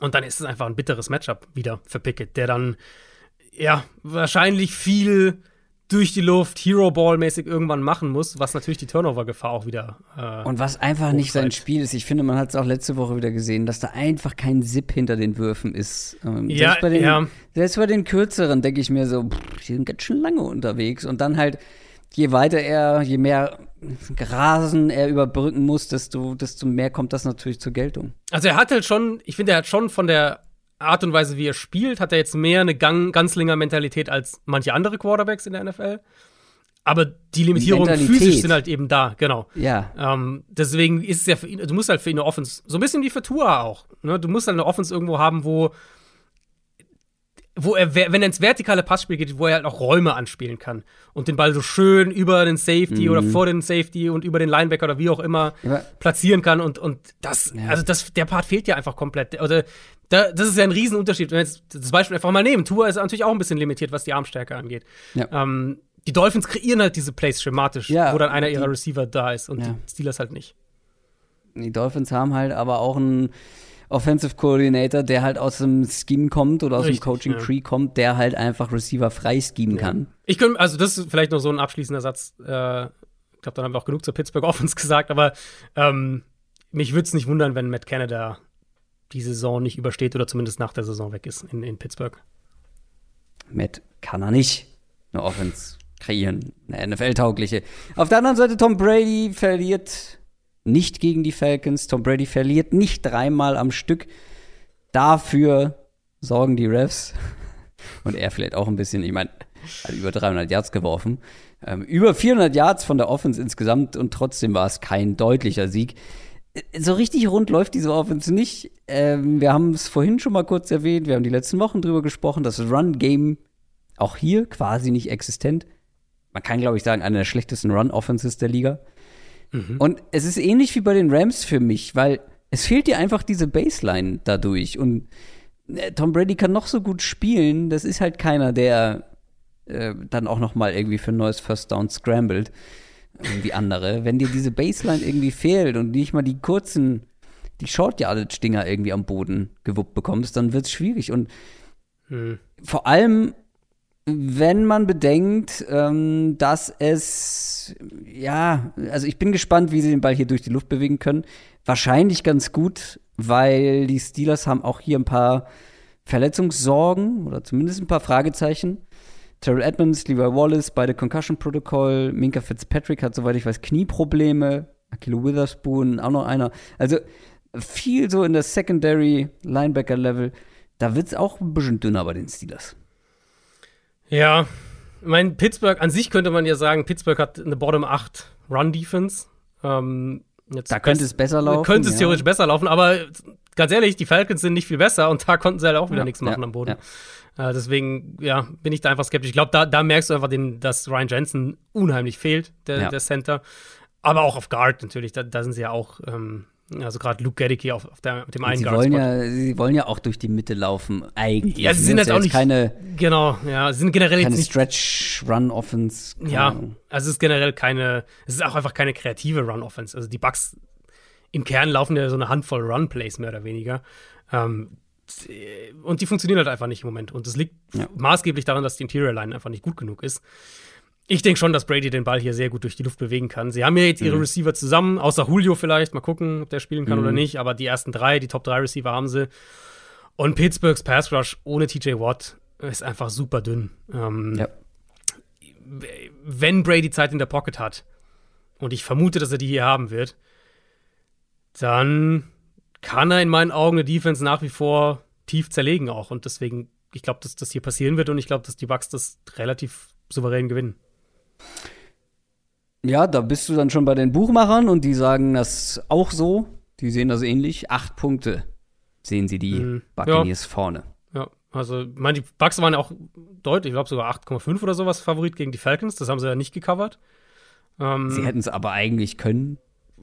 Speaker 2: Und dann ist es einfach ein bitteres Matchup wieder für Pickett, der dann ja wahrscheinlich viel durch die Luft, Hero-Ball-mäßig irgendwann machen muss, was natürlich die Turnover-Gefahr auch wieder.
Speaker 1: Äh, und was einfach nicht sein Spiel ist. Ich finde, man hat es auch letzte Woche wieder gesehen, dass da einfach kein Zip hinter den Würfen ist. Ähm, ja, selbst bei den, ja. Selbst bei den kürzeren denke ich mir so, pff, die sind ganz schön lange unterwegs. Und dann halt, je weiter er, je mehr Grasen er überbrücken muss, desto, desto mehr kommt das natürlich zur Geltung.
Speaker 2: Also er hat halt schon, ich finde, er hat schon von der Art und Weise, wie er spielt, hat er jetzt mehr eine Gang Ganzlinger-Mentalität als manche andere Quarterbacks in der NFL. Aber die Limitierungen physisch sind halt eben da, genau.
Speaker 1: Ja.
Speaker 2: Ähm, deswegen ist es ja für ihn, du musst halt für ihn eine Offense, so ein bisschen wie für Tua auch. Ne? Du musst halt eine Offense irgendwo haben, wo, wo er, wenn er ins vertikale Passspiel geht, wo er halt auch Räume anspielen kann und den Ball so schön über den Safety mhm. oder vor den Safety und über den Linebacker oder wie auch immer ja. platzieren kann und, und das, ja. also das, der Part fehlt ja einfach komplett. Oder da, das ist ja ein Riesenunterschied. Wenn wir jetzt das Beispiel einfach mal nehmen. Tour ist natürlich auch ein bisschen limitiert, was die Armstärke angeht. Ja. Ähm, die Dolphins kreieren halt diese Plays schematisch, wo dann einer ihrer Receiver da ist und die Steelers halt nicht.
Speaker 1: Die Dolphins haben halt aber auch einen Offensive Coordinator, der halt aus dem Scheme kommt oder aus Richtig, dem Coaching Tree ja. kommt, der halt einfach Receiver frei schemen kann.
Speaker 2: Ich könnte, also das ist vielleicht noch so ein abschließender Satz. Äh, ich glaube, dann haben wir auch genug zur Pittsburgh Offense gesagt, aber ähm, mich würde es nicht wundern, wenn Matt Canada die Saison nicht übersteht oder zumindest nach der Saison weg ist in, in Pittsburgh.
Speaker 1: Matt kann er nicht eine Offense kreieren, eine NFL-taugliche. Auf der anderen Seite, Tom Brady verliert nicht gegen die Falcons. Tom Brady verliert nicht dreimal am Stück. Dafür sorgen die Refs. Und er vielleicht auch ein bisschen, ich meine, hat über 300 Yards geworfen. Ähm, über 400 Yards von der Offense insgesamt und trotzdem war es kein deutlicher Sieg so richtig rund läuft diese Offense nicht. Ähm, wir haben es vorhin schon mal kurz erwähnt, wir haben die letzten Wochen drüber gesprochen, das Run-Game auch hier quasi nicht existent. Man kann, glaube ich, sagen, eine der schlechtesten Run-Offenses der Liga. Mhm. Und es ist ähnlich wie bei den Rams für mich, weil es fehlt dir einfach diese Baseline dadurch. Und äh, Tom Brady kann noch so gut spielen, das ist halt keiner, der äh, dann auch noch mal irgendwie für ein neues First Down scrambled wie andere. Wenn dir diese Baseline irgendwie fehlt und nicht mal die kurzen, die Short Yardage Dinger irgendwie am Boden gewuppt bekommst, dann wird es schwierig. Und hm. vor allem, wenn man bedenkt, ähm, dass es, ja, also ich bin gespannt, wie sie den Ball hier durch die Luft bewegen können. Wahrscheinlich ganz gut, weil die Steelers haben auch hier ein paar Verletzungssorgen oder zumindest ein paar Fragezeichen. Terrell Edmonds, Levi Wallace, beide Concussion-Protokoll. Minka Fitzpatrick hat, soweit ich weiß, Knieprobleme. Akilo Witherspoon, auch noch einer. Also viel so in der Secondary Linebacker-Level. Da wird es auch ein bisschen dünner bei den Steelers.
Speaker 2: Ja, mein Pittsburgh, an sich könnte man ja sagen, Pittsburgh hat eine Bottom 8 Run-Defense. Ähm,
Speaker 1: da könnte es besser laufen.
Speaker 2: Könnte es theoretisch besser laufen, aber ganz ehrlich, die Falcons sind nicht viel besser und da konnten sie halt auch wieder ja, nichts machen ja, am Boden. Ja. Äh, deswegen, ja, bin ich da einfach skeptisch. Ich glaube, da, da merkst du einfach, den, dass Ryan Jensen unheimlich fehlt, der, ja. der Center. Aber auch auf Guard natürlich, da, da sind sie ja auch ähm, Also gerade Luke Gedicke auf, auf, der, auf dem einen
Speaker 1: sie wollen ja, Sie wollen ja auch durch die Mitte laufen, eigentlich.
Speaker 2: Ja, sie sind jetzt auch nicht
Speaker 1: keine.
Speaker 2: Genau, ja, sie sind generell
Speaker 1: keine
Speaker 2: jetzt nicht.
Speaker 1: Stretch-Run-Offense.
Speaker 2: Ja, also es ist generell keine. Es ist auch einfach keine kreative Run-Offense. Also die Bucks im Kern laufen ja so eine Handvoll Run-Plays mehr oder weniger. Ähm, und die funktionieren halt einfach nicht im Moment. Und das liegt ja. maßgeblich daran, dass die Interior Line einfach nicht gut genug ist. Ich denke schon, dass Brady den Ball hier sehr gut durch die Luft bewegen kann. Sie haben ja jetzt ihre mhm. Receiver zusammen, außer Julio vielleicht. Mal gucken, ob der spielen kann mhm. oder nicht. Aber die ersten drei, die Top 3 Receiver haben sie. Und Pittsburghs Pass Rush ohne TJ Watt ist einfach super dünn. Ähm, ja. Wenn Brady Zeit in der Pocket hat, und ich vermute, dass er die hier haben wird, dann kann er in meinen Augen eine Defense nach wie vor tief zerlegen auch. Und deswegen, ich glaube, dass das hier passieren wird und ich glaube, dass die Bucks das relativ souverän gewinnen.
Speaker 1: Ja, da bist du dann schon bei den Buchmachern und die sagen das auch so. Die sehen das ähnlich. Acht Punkte sehen sie die mhm. Buccaneers
Speaker 2: ja.
Speaker 1: vorne.
Speaker 2: Ja, also, ich meine, die Bucks waren ja auch deutlich, ich glaube sogar 8,5 oder sowas Favorit gegen die Falcons. Das haben sie ja nicht gecovert.
Speaker 1: Ähm, sie hätten es aber eigentlich können.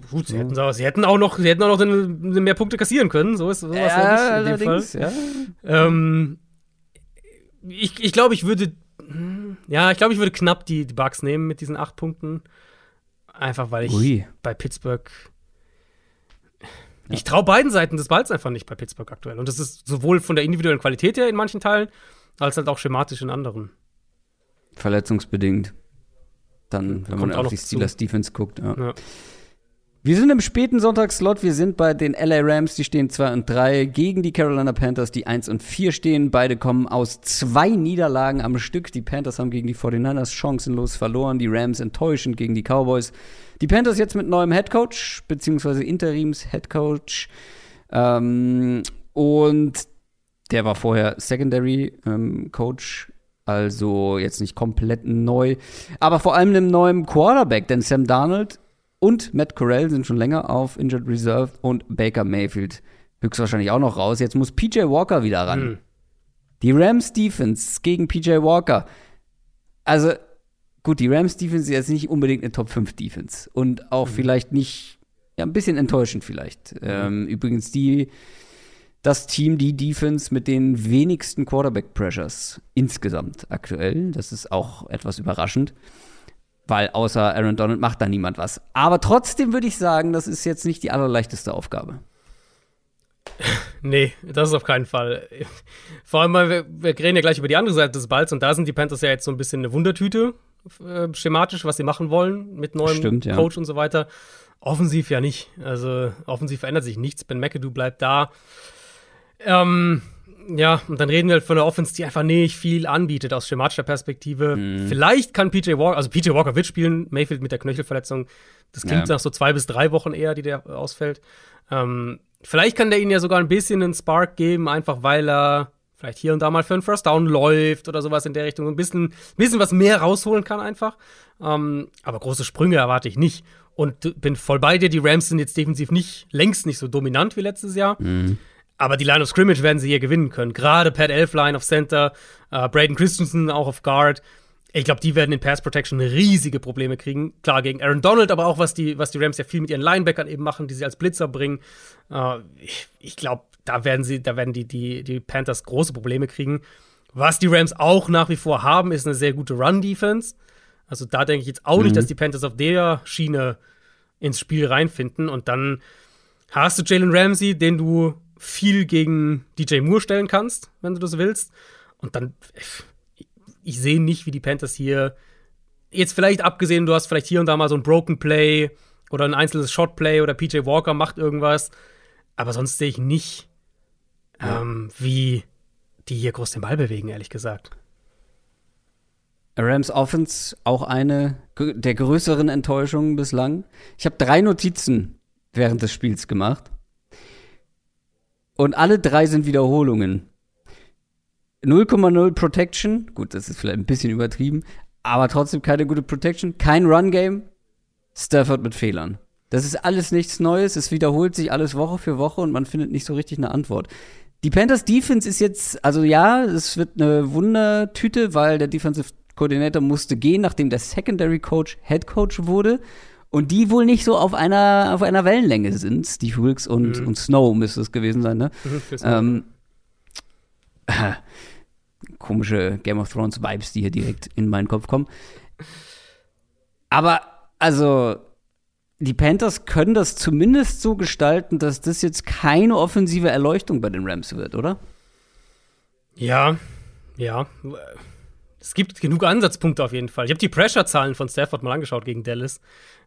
Speaker 2: Gut, sie, hätten, sie hätten auch noch, sie hätten auch noch mehr Punkte kassieren können. So ist sowas ja,
Speaker 1: ja nicht in dem Fall. Ja.
Speaker 2: Ähm, ich, ich glaube, ich würde ja, ich glaube, ich würde knapp die, die Bucks nehmen mit diesen acht Punkten. Einfach weil ich Ui. bei Pittsburgh. Ich traue beiden Seiten des Balls einfach nicht bei Pittsburgh aktuell. Und das ist sowohl von der individuellen Qualität her in manchen Teilen, als halt auch schematisch in anderen.
Speaker 1: Verletzungsbedingt. Dann, wenn man auf die Steelers Defense guckt. Ja. ja. Wir sind im späten Sonntagsslot. Wir sind bei den LA Rams, die stehen 2 und 3 gegen die Carolina Panthers, die 1 und 4 stehen. Beide kommen aus zwei Niederlagen am Stück. Die Panthers haben gegen die 49ers chancenlos verloren, die Rams enttäuschend gegen die Cowboys. Die Panthers jetzt mit neuem Headcoach, beziehungsweise Interims-Headcoach. Ähm, und der war vorher Secondary ähm, Coach also jetzt nicht komplett neu, aber vor allem einem neuen Quarterback, denn Sam Darnold und Matt Corral sind schon länger auf Injured Reserve und Baker Mayfield höchstwahrscheinlich auch noch raus. Jetzt muss PJ Walker wieder ran. Mhm. Die Rams Defense gegen PJ Walker. Also, gut, die Rams Defense ist jetzt nicht unbedingt eine Top 5 Defense. Und auch mhm. vielleicht nicht, ja, ein bisschen enttäuschend vielleicht. Mhm. Ähm, übrigens, die, das Team, die Defense mit den wenigsten Quarterback Pressures insgesamt aktuell. Das ist auch etwas überraschend weil außer Aaron Donald macht da niemand was. Aber trotzdem würde ich sagen, das ist jetzt nicht die allerleichteste Aufgabe.
Speaker 2: Nee, das ist auf keinen Fall. Vor allem, weil wir, wir reden ja gleich über die andere Seite des Balls und da sind die Panthers ja jetzt so ein bisschen eine Wundertüte, äh, schematisch, was sie machen wollen mit neuem
Speaker 1: Stimmt, ja.
Speaker 2: Coach und so weiter. Offensiv ja nicht. Also offensiv verändert sich nichts. Ben McAdoo bleibt da. Ähm, ja, und dann reden wir halt von einer Offense, die einfach nicht viel anbietet aus schematischer Perspektive. Mhm. Vielleicht kann PJ Walker, also PJ Walker wird spielen, Mayfield mit der Knöchelverletzung. Das klingt ja. nach so zwei bis drei Wochen eher, die der ausfällt. Ähm, vielleicht kann der ihnen ja sogar ein bisschen einen Spark geben, einfach weil er vielleicht hier und da mal für einen First Down läuft oder sowas in der Richtung. So ein bisschen, bisschen was mehr rausholen kann einfach. Ähm, aber große Sprünge erwarte ich nicht. Und bin voll bei dir, die Rams sind jetzt defensiv nicht, längst nicht so dominant wie letztes Jahr. Mhm. Aber die Line of Scrimmage werden sie hier gewinnen können. Gerade Pat Elfline auf Center, äh, Braden Christensen auch auf Guard. Ich glaube, die werden in Pass Protection riesige Probleme kriegen. Klar, gegen Aaron Donald, aber auch was die, was die Rams ja viel mit ihren Linebackern eben machen, die sie als Blitzer bringen. Äh, ich, ich glaube, da werden sie, da werden die, die, die Panthers große Probleme kriegen. Was die Rams auch nach wie vor haben, ist eine sehr gute Run-Defense. Also da denke ich jetzt auch mhm. nicht, dass die Panthers auf der Schiene ins Spiel reinfinden. Und dann hast du Jalen Ramsey, den du viel gegen DJ Moore stellen kannst, wenn du das willst. Und dann, ich, sehe nicht, wie die Panthers hier, jetzt vielleicht abgesehen, du hast vielleicht hier und da mal so ein Broken Play oder ein einzelnes Shot Play oder PJ Walker macht irgendwas. Aber sonst sehe ich nicht, ja. ähm, wie die hier groß den Ball bewegen, ehrlich gesagt.
Speaker 1: Rams Offense auch eine der größeren Enttäuschungen bislang. Ich habe drei Notizen während des Spiels gemacht. Und alle drei sind Wiederholungen. 0,0 Protection. Gut, das ist vielleicht ein bisschen übertrieben. Aber trotzdem keine gute Protection. Kein Run-Game. Stafford mit Fehlern. Das ist alles nichts Neues. Es wiederholt sich alles Woche für Woche und man findet nicht so richtig eine Antwort. Die Panthers Defense ist jetzt, also ja, es wird eine Wundertüte, weil der Defensive Coordinator musste gehen, nachdem der Secondary Coach Head Coach wurde. Und die wohl nicht so auf einer, auf einer Wellenlänge sind. Steve Wilkes und, mhm. und Snow müsste es gewesen sein, ne? Mhm, ähm, äh, komische Game of Thrones Vibes, die hier direkt in meinen Kopf kommen. Aber, also, die Panthers können das zumindest so gestalten, dass das jetzt keine offensive Erleuchtung bei den Rams wird, oder?
Speaker 2: Ja, ja. Es gibt genug Ansatzpunkte auf jeden Fall. Ich habe die Pressure-Zahlen von Stafford mal angeschaut gegen Dallas.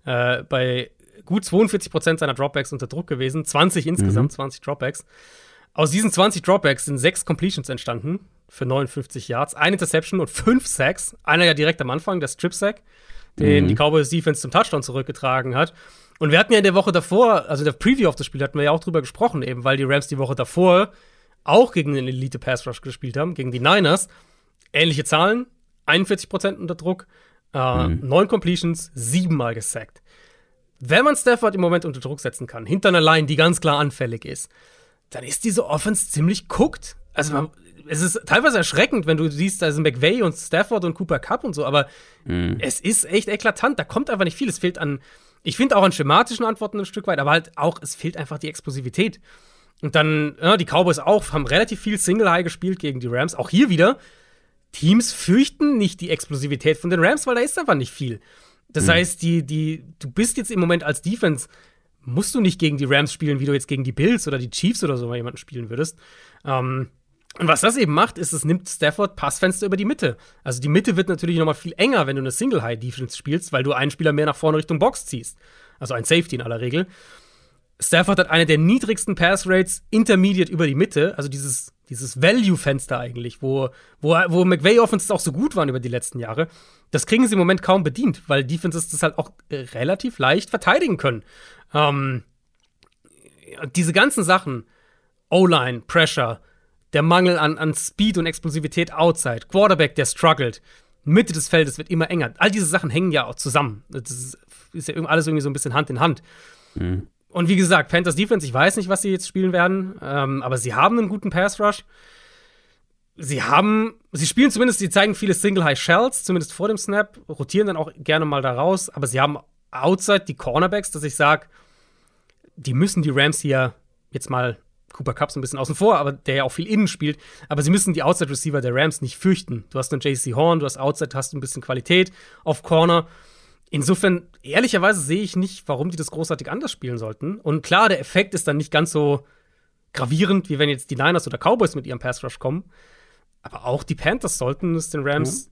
Speaker 2: Äh, bei gut 42 Prozent seiner Dropbacks unter Druck gewesen, 20 insgesamt, mhm. 20 Dropbacks. Aus diesen 20 Dropbacks sind sechs Completions entstanden für 59 Yards, eine Interception und fünf Sacks. Einer ja direkt am Anfang, der Strip-Sack, den mhm. die Cowboys Defense zum Touchdown zurückgetragen hat. Und wir hatten ja in der Woche davor, also der Preview auf das Spiel, hatten wir ja auch drüber gesprochen, eben weil die Rams die Woche davor auch gegen den Elite Pass Rush gespielt haben, gegen die Niners. Ähnliche Zahlen, 41% unter Druck, äh, mhm. 9 Completions, siebenmal gesackt. Wenn man Stafford im Moment unter Druck setzen kann, hinter einer Line, die ganz klar anfällig ist, dann ist diese Offense ziemlich cooked. Also man, es ist teilweise erschreckend, wenn du siehst, da sind McVay und Stafford und Cooper Cup und so, aber mhm. es ist echt eklatant. Da kommt einfach nicht viel. Es fehlt an, ich finde auch an schematischen Antworten ein Stück weit, aber halt auch, es fehlt einfach die Explosivität. Und dann, ja, die Cowboys auch, haben relativ viel Single High gespielt gegen die Rams. Auch hier wieder, Teams fürchten nicht die Explosivität von den Rams, weil da ist einfach nicht viel. Das mhm. heißt, die, die, du bist jetzt im Moment als Defense, musst du nicht gegen die Rams spielen, wie du jetzt gegen die Bills oder die Chiefs oder so mal jemanden spielen würdest. Ähm, und was das eben macht, ist, es nimmt Stafford Passfenster über die Mitte. Also die Mitte wird natürlich nochmal viel enger, wenn du eine Single High Defense spielst, weil du einen Spieler mehr nach vorne Richtung Box ziehst. Also ein Safety in aller Regel. Stafford hat eine der niedrigsten Pass Rates intermediate über die Mitte, also dieses, dieses Value-Fenster eigentlich, wo, wo, wo McVay Offenses auch so gut waren über die letzten Jahre. Das kriegen sie im Moment kaum bedient, weil Defenses das halt auch äh, relativ leicht verteidigen können. Ähm, diese ganzen Sachen, O-Line, Pressure, der Mangel an, an Speed und Explosivität outside, Quarterback, der struggelt, Mitte des Feldes wird immer enger. All diese Sachen hängen ja auch zusammen. Das ist, ist ja alles irgendwie so ein bisschen Hand in Hand. Mhm. Und wie gesagt, Panthers Defense, ich weiß nicht, was sie jetzt spielen werden, ähm, aber sie haben einen guten Pass Rush. Sie haben, sie spielen zumindest, sie zeigen viele Single High Shells, zumindest vor dem Snap, rotieren dann auch gerne mal da raus, aber sie haben outside die Cornerbacks, dass ich sage, die müssen die Rams hier jetzt mal Cooper Cup so ein bisschen außen vor, aber der ja auch viel innen spielt. Aber sie müssen die Outside Receiver der Rams nicht fürchten. Du hast einen JC Horn, du hast Outside, hast ein bisschen Qualität auf Corner. Insofern, ehrlicherweise sehe ich nicht, warum die das großartig anders spielen sollten. Und klar, der Effekt ist dann nicht ganz so gravierend, wie wenn jetzt die Niners oder Cowboys mit ihrem Pass Rush kommen. Aber auch die Panthers sollten es den Rams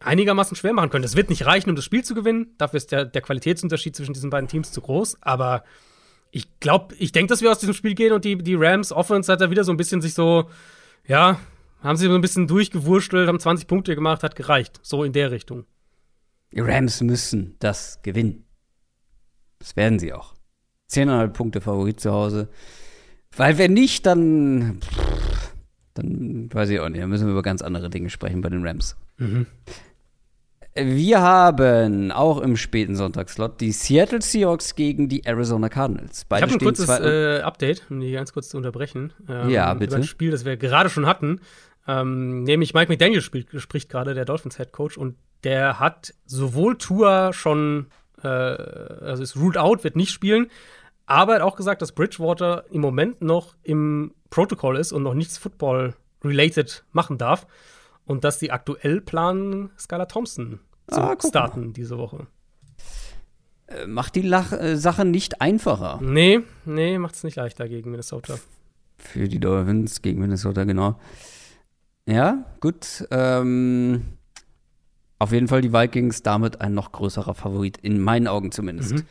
Speaker 2: ja. einigermaßen schwer machen können. Das wird nicht reichen, um das Spiel zu gewinnen. Dafür ist der, der Qualitätsunterschied zwischen diesen beiden Teams zu groß. Aber ich glaube, ich denke, dass wir aus diesem Spiel gehen und die, die Rams Offense hat da wieder so ein bisschen sich so, ja, haben sie so ein bisschen durchgewurschtelt, haben 20 Punkte gemacht, hat gereicht. So in der Richtung.
Speaker 1: Die Rams müssen das gewinnen. Das werden sie auch. 10,5 Punkte Favorit zu Hause. Weil wenn nicht, dann, dann weiß ich auch nicht. Dann müssen wir über ganz andere Dinge sprechen bei den Rams. Mhm. Wir haben auch im späten Sonntagsslot die Seattle Seahawks gegen die Arizona Cardinals.
Speaker 2: Beide ich habe ein kurzes äh, Update, um die ganz kurz zu unterbrechen.
Speaker 1: Ähm, ja, bitte.
Speaker 2: Über ein Spiel, das wir gerade schon hatten. Ähm, nämlich Mike McDaniel spielt, spricht gerade, der Dolphins Head Coach, und der hat sowohl Tour schon, äh, also ist ruled out, wird nicht spielen, aber er hat auch gesagt, dass Bridgewater im Moment noch im Protokoll ist und noch nichts Football-related machen darf. Und dass die aktuell planen, Skylar Thompson zu ah, starten diese Woche.
Speaker 1: Äh, macht die Lach äh, Sache nicht einfacher.
Speaker 2: Nee, nee, macht es nicht leichter gegen Minnesota.
Speaker 1: Für die Dolphins gegen Minnesota, genau. Ja, gut. Ähm, auf jeden Fall die Vikings damit ein noch größerer Favorit, in meinen Augen zumindest. Mhm.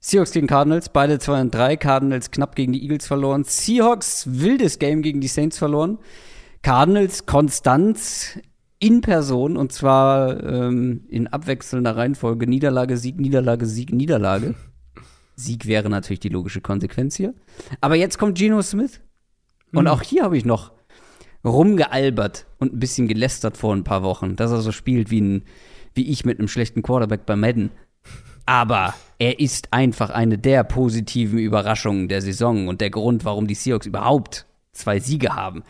Speaker 1: Seahawks gegen Cardinals, beide 2 und 3. Cardinals knapp gegen die Eagles verloren. Seahawks wildes Game gegen die Saints verloren. Cardinals konstant in Person und zwar ähm, in abwechselnder Reihenfolge Niederlage, Sieg, Niederlage, Sieg, Niederlage. Sieg wäre natürlich die logische Konsequenz hier. Aber jetzt kommt Geno Smith. Und mhm. auch hier habe ich noch rumgealbert und ein bisschen gelästert vor ein paar Wochen, dass er so spielt wie, ein, wie ich mit einem schlechten Quarterback bei Madden. Aber er ist einfach eine der positiven Überraschungen der Saison und der Grund, warum die Seahawks überhaupt zwei Siege haben.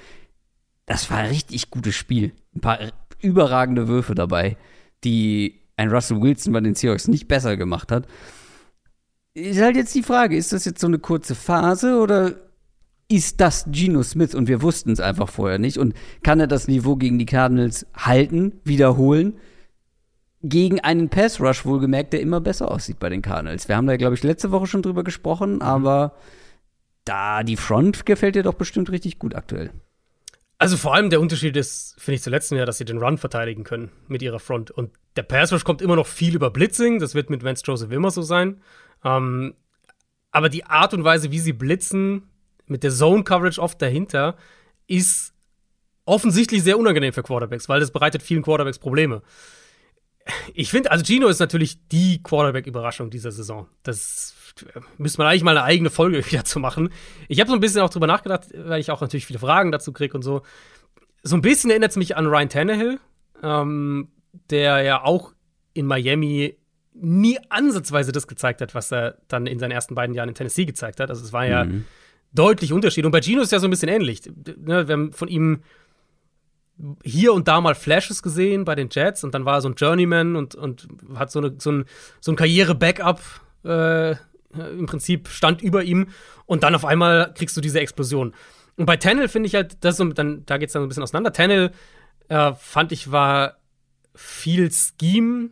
Speaker 1: Das war ein richtig gutes Spiel. Ein paar überragende Würfe dabei, die ein Russell Wilson bei den Seahawks nicht besser gemacht hat. ist halt jetzt die Frage, ist das jetzt so eine kurze Phase oder ist das Geno Smith und wir wussten es einfach vorher nicht und kann er das Niveau gegen die Cardinals halten, wiederholen? Gegen einen Pass Rush wohlgemerkt, der immer besser aussieht bei den Cardinals. Wir haben da, glaube ich, letzte Woche schon drüber gesprochen, mhm. aber da die Front gefällt dir doch bestimmt richtig gut aktuell.
Speaker 2: Also vor allem der Unterschied ist, finde ich, zum letzten Jahr, dass sie den Run verteidigen können mit ihrer Front. Und der Pass Rush kommt immer noch viel über Blitzing. Das wird mit Vance Joseph immer so sein. Ähm, aber die Art und Weise, wie sie blitzen, mit der Zone Coverage oft dahinter, ist offensichtlich sehr unangenehm für Quarterbacks, weil das bereitet vielen Quarterbacks Probleme. Ich finde, also Gino ist natürlich die Quarterback-Überraschung dieser Saison. Das müsste man eigentlich mal eine eigene Folge wieder zu machen. Ich habe so ein bisschen auch drüber nachgedacht, weil ich auch natürlich viele Fragen dazu kriege und so. So ein bisschen erinnert es mich an Ryan Tannehill, ähm, der ja auch in Miami nie ansatzweise das gezeigt hat, was er dann in seinen ersten beiden Jahren in Tennessee gezeigt hat. Also es war ja mhm. Deutlich Unterschied. Und bei Gino ist ja so ein bisschen ähnlich. Ne, wir haben von ihm hier und da mal Flashes gesehen bei den Jets und dann war er so ein Journeyman und, und hat so, eine, so ein, so ein Karriere-Backup äh, im Prinzip stand über ihm und dann auf einmal kriegst du diese Explosion. Und bei Tennel finde ich halt, das so, dann, da geht es dann ein bisschen auseinander. Tennel äh, fand ich war viel Scheme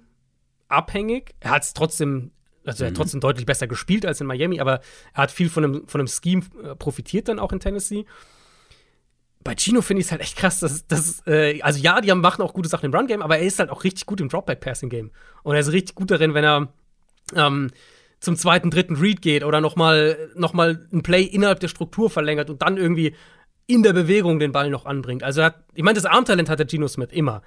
Speaker 2: abhängig. Er hat es trotzdem, also er hat mhm. trotzdem deutlich besser gespielt als in Miami, aber er hat viel von einem, von einem Scheme äh, profitiert dann auch in Tennessee. Bei Gino finde ich es halt echt krass, dass, dass äh, also ja, die haben, machen auch gute Sachen im Run-Game, aber er ist halt auch richtig gut im Dropback-Passing-Game. Und er ist richtig gut darin, wenn er ähm, zum zweiten, dritten Read geht oder nochmal noch mal ein Play innerhalb der Struktur verlängert und dann irgendwie in der Bewegung den Ball noch anbringt. Also, hat, ich meine, das Armtalent hat der Gino Smith immer.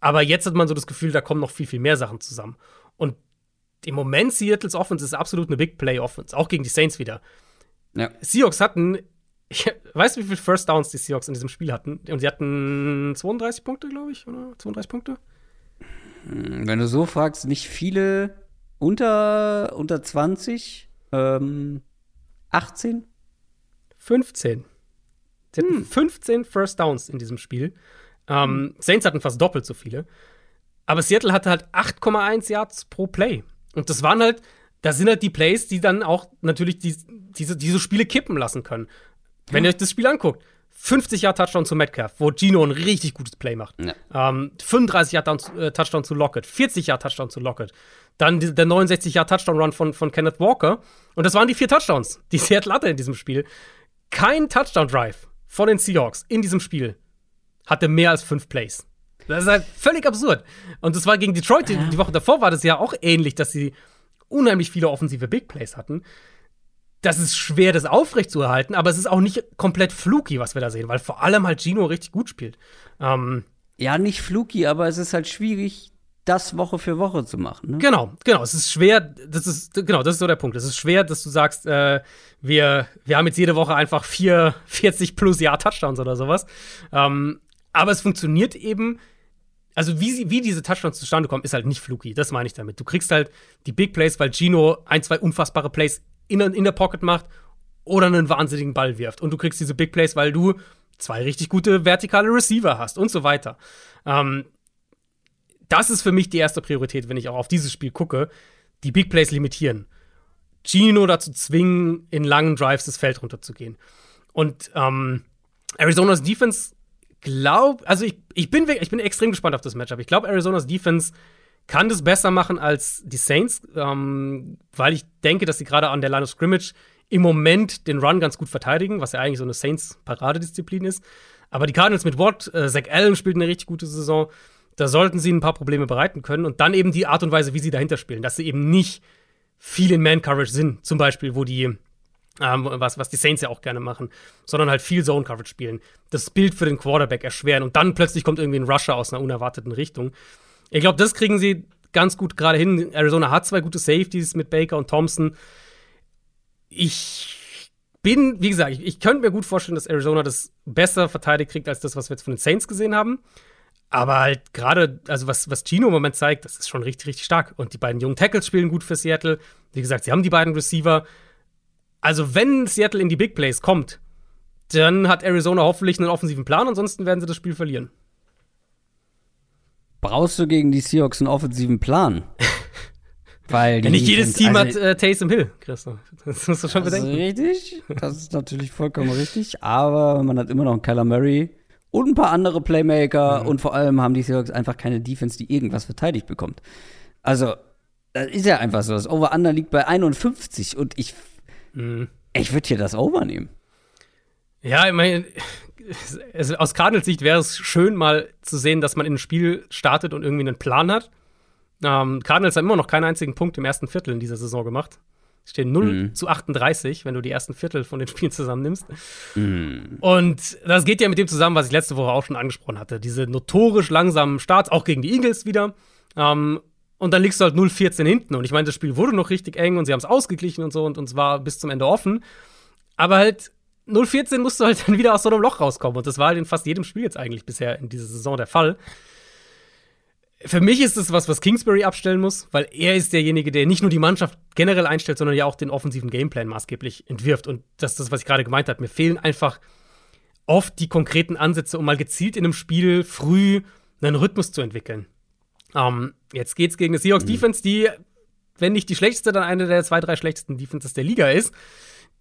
Speaker 2: Aber jetzt hat man so das Gefühl, da kommen noch viel, viel mehr Sachen zusammen. Und im Moment Seattle's Offense ist absolut eine Big Play Offense, auch gegen die Saints wieder. Ja. Seahawks hatten, ich weiß, wie viele First Downs die Seahawks in diesem Spiel hatten. Und sie hatten 32 Punkte, glaube ich, oder 32 Punkte?
Speaker 1: Hm, wenn du so fragst, nicht viele unter, unter 20, ähm, 18?
Speaker 2: 15. Sie hatten hm. 15 First Downs in diesem Spiel. Ähm, hm. Saints hatten fast doppelt so viele. Aber Seattle hatte halt 8,1 Yards pro Play. Und das waren halt, das sind halt die Plays, die dann auch natürlich die, diese, diese Spiele kippen lassen können. Wenn ja. ihr euch das Spiel anguckt, 50 Yard Touchdown zu Metcalf, wo Gino ein richtig gutes Play macht. Ja. Ähm, 35 Yard äh, Touchdown zu Lockett, 40 Yard Touchdown zu Lockett. Dann die, der 69 Yard Touchdown Run von, von Kenneth Walker. Und das waren die vier Touchdowns, die Seattle hatte in diesem Spiel. Kein Touchdown Drive von den Seahawks in diesem Spiel hatte mehr als fünf Plays. Das ist halt völlig absurd. Und das war gegen Detroit, die, die Woche davor war das ja auch ähnlich, dass sie unheimlich viele offensive Big Plays hatten das ist schwer, das aufrechtzuerhalten, aber es ist auch nicht komplett fluky, was wir da sehen, weil vor allem halt Gino richtig gut spielt. Ähm,
Speaker 1: ja, nicht fluky, aber es ist halt schwierig, das Woche für Woche zu machen. Ne?
Speaker 2: Genau, genau. Es ist schwer, das ist, genau, das ist so der Punkt. Es ist schwer, dass du sagst, äh, wir, wir haben jetzt jede Woche einfach vier, 40 plus Jahr Touchdowns oder sowas. Ähm, aber es funktioniert eben. Also, wie, sie, wie diese Touchdowns zustande kommen, ist halt nicht fluky. Das meine ich damit. Du kriegst halt die Big Plays, weil Gino ein, zwei unfassbare Plays in, in der Pocket macht oder einen wahnsinnigen Ball wirft. Und du kriegst diese Big Plays, weil du zwei richtig gute vertikale Receiver hast und so weiter. Ähm, das ist für mich die erste Priorität, wenn ich auch auf dieses Spiel gucke. Die Big Plays limitieren. Gino dazu zwingen, in langen Drives das Feld runterzugehen. Und ähm, Arizonas Defense glaub, also ich, ich, bin, ich bin extrem gespannt auf das Matchup. Ich glaube, Arizonas Defense kann das besser machen als die Saints, ähm, weil ich denke, dass sie gerade an der Line of Scrimmage im Moment den Run ganz gut verteidigen, was ja eigentlich so eine Saints-Paradedisziplin ist. Aber die Cardinals mit Watt, äh, Zach Allen spielt eine richtig gute Saison. Da sollten sie ein paar Probleme bereiten können. Und dann eben die Art und Weise, wie sie dahinter spielen, dass sie eben nicht viel in Man-Coverage sind, zum Beispiel, wo die, ähm, was, was die Saints ja auch gerne machen, sondern halt viel Zone-Coverage spielen. Das Bild für den Quarterback erschweren und dann plötzlich kommt irgendwie ein Rusher aus einer unerwarteten Richtung. Ich glaube, das kriegen sie ganz gut gerade hin. Arizona hat zwei gute Safeties mit Baker und Thompson. Ich bin, wie gesagt, ich, ich könnte mir gut vorstellen, dass Arizona das besser verteidigt kriegt als das, was wir jetzt von den Saints gesehen haben. Aber halt gerade, also was, was Gino im Moment zeigt, das ist schon richtig, richtig stark. Und die beiden jungen Tackles spielen gut für Seattle. Wie gesagt, sie haben die beiden Receiver. Also, wenn Seattle in die Big Plays kommt, dann hat Arizona hoffentlich einen offensiven Plan, ansonsten werden sie das Spiel verlieren.
Speaker 1: Brauchst du gegen die Seahawks einen offensiven Plan?
Speaker 2: Weil ja, nicht jedes Team also, hat äh, Taysom Hill, Christoph. Das musst du schon bedenken.
Speaker 1: richtig, das ist natürlich vollkommen richtig. Aber man hat immer noch einen Kyler Murray und ein paar andere Playmaker. Mhm. Und vor allem haben die Seahawks einfach keine Defense, die irgendwas verteidigt bekommt. Also, das ist ja einfach so. Das Over-Under liegt bei 51 und ich, mhm. ich würde hier das Over nehmen.
Speaker 2: Ja, ich meine, aus Cardinals Sicht wäre es schön, mal zu sehen, dass man in ein Spiel startet und irgendwie einen Plan hat. Ähm, Cardinals haben immer noch keinen einzigen Punkt im ersten Viertel in dieser Saison gemacht. Es stehen 0 mhm. zu 38, wenn du die ersten Viertel von den Spielen zusammennimmst. Mhm. Und das geht ja mit dem zusammen, was ich letzte Woche auch schon angesprochen hatte. Diese notorisch langsamen Starts, auch gegen die Eagles wieder. Ähm, und dann liegst du halt 0-14 hinten. Und ich meine, das Spiel wurde noch richtig eng und sie haben es ausgeglichen und so und uns war bis zum Ende offen. Aber halt 0-14 musst du halt dann wieder aus so einem Loch rauskommen. Und das war halt in fast jedem Spiel jetzt eigentlich bisher in dieser Saison der Fall. Für mich ist es was, was Kingsbury abstellen muss, weil er ist derjenige, der nicht nur die Mannschaft generell einstellt, sondern ja auch den offensiven Gameplan maßgeblich entwirft. Und das ist das, was ich gerade gemeint habe. Mir fehlen einfach oft die konkreten Ansätze, um mal gezielt in einem Spiel früh einen Rhythmus zu entwickeln. Um, ähm, jetzt geht's gegen eine Seahawks mhm. Defense, die, wenn nicht die schlechteste, dann eine der zwei, drei schlechtesten Defenses der Liga ist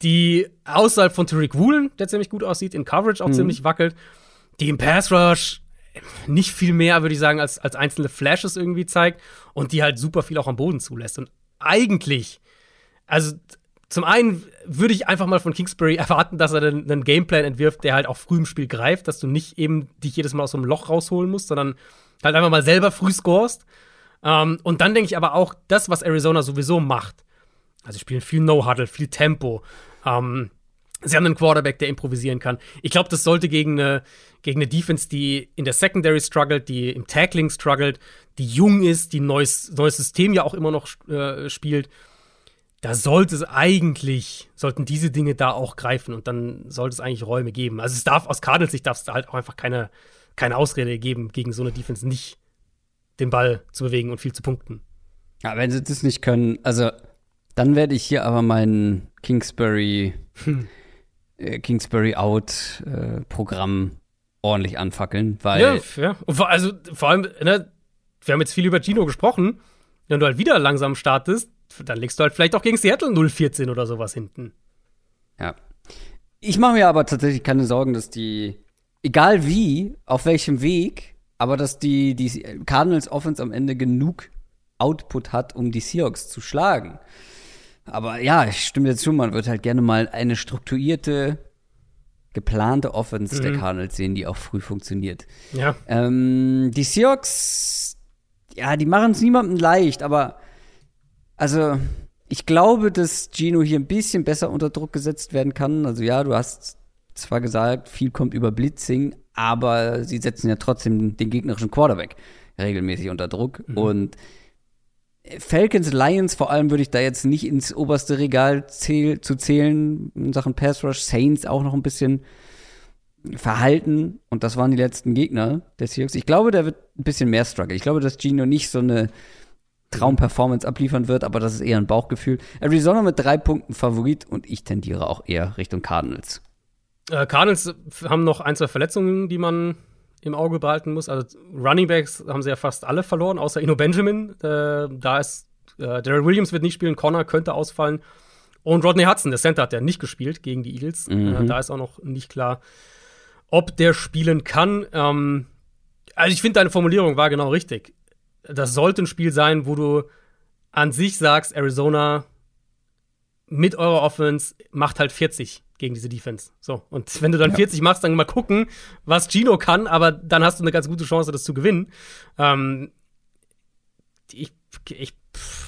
Speaker 2: die außerhalb von Tariq Woolen, der ziemlich gut aussieht, in Coverage auch mhm. ziemlich wackelt, die im Pass Rush nicht viel mehr, würde ich sagen, als, als einzelne Flashes irgendwie zeigt und die halt super viel auch am Boden zulässt. Und eigentlich, also zum einen würde ich einfach mal von Kingsbury erwarten, dass er einen, einen Gameplan entwirft, der halt auch früh im Spiel greift, dass du nicht eben dich jedes Mal aus so einem Loch rausholen musst, sondern halt einfach mal selber früh scorest. Ähm, und dann denke ich aber auch, das, was Arizona sowieso macht, also spielen viel No-Huddle, viel Tempo. Ähm, sie haben einen Quarterback, der improvisieren kann. Ich glaube, das sollte gegen eine, gegen eine Defense, die in der Secondary struggelt, die im Tackling struggelt, die jung ist, die neues, neues System ja auch immer noch äh, spielt. Da sollte es eigentlich, sollten diese Dinge da auch greifen und dann sollte es eigentlich Räume geben. Also es darf aus Cardinals Sicht darf es halt auch einfach keine, keine Ausrede geben, gegen so eine Defense nicht den Ball zu bewegen und viel zu punkten.
Speaker 1: Ja, wenn sie das nicht können, also dann werde ich hier aber meinen Kingsbury, hm. äh, Kingsbury Out äh, Programm ordentlich anfackeln, weil.
Speaker 2: Ja, ja. Vor, also vor allem, ne, wir haben jetzt viel über Gino gesprochen. Wenn du halt wieder langsam startest, dann legst du halt vielleicht auch gegen Seattle 0-14 oder sowas hinten.
Speaker 1: Ja. Ich mache mir aber tatsächlich keine Sorgen, dass die, egal wie, auf welchem Weg, aber dass die, die Cardinals Offense am Ende genug Output hat, um die Seahawks zu schlagen. Aber ja, ich stimme dir zu, man wird halt gerne mal eine strukturierte, geplante Offense mhm. der Cardinals sehen, die auch früh funktioniert.
Speaker 2: Ja.
Speaker 1: Ähm, die Seahawks, ja, die machen es niemandem leicht, aber also ich glaube, dass Gino hier ein bisschen besser unter Druck gesetzt werden kann. Also ja, du hast zwar gesagt, viel kommt über Blitzing, aber sie setzen ja trotzdem den gegnerischen Quarterback regelmäßig unter Druck. Mhm. Und Falcons, Lions vor allem würde ich da jetzt nicht ins oberste Regal zähl zu zählen in Sachen Pass Rush. Saints auch noch ein bisschen verhalten und das waren die letzten Gegner der Seahawks. Ich glaube, der wird ein bisschen mehr struggle. Ich glaube, dass Gino nicht so eine Traumperformance abliefern wird, aber das ist eher ein Bauchgefühl. Arizona mit drei Punkten Favorit und ich tendiere auch eher Richtung Cardinals.
Speaker 2: Äh, Cardinals haben noch ein, zwei Verletzungen, die man im Auge behalten muss. Also Running Backs haben sie ja fast alle verloren, außer Ino Benjamin. Äh, da ist äh, Darrell Williams wird nicht spielen, Connor könnte ausfallen. Und Rodney Hudson, der Center, hat ja nicht gespielt gegen die Eagles. Äh, mhm. Äh, da ist auch noch nicht klar, ob der spielen kann. Ähm, also ich finde, deine Formulierung war genau richtig. Das sollte ein Spiel sein, wo du an sich sagst, Arizona mit eurer Offense macht halt 40 gegen diese Defense. So, und wenn du dann ja. 40 machst, dann mal gucken, was Gino kann, aber dann hast du eine ganz gute Chance, das zu gewinnen. Ähm, ich, ich,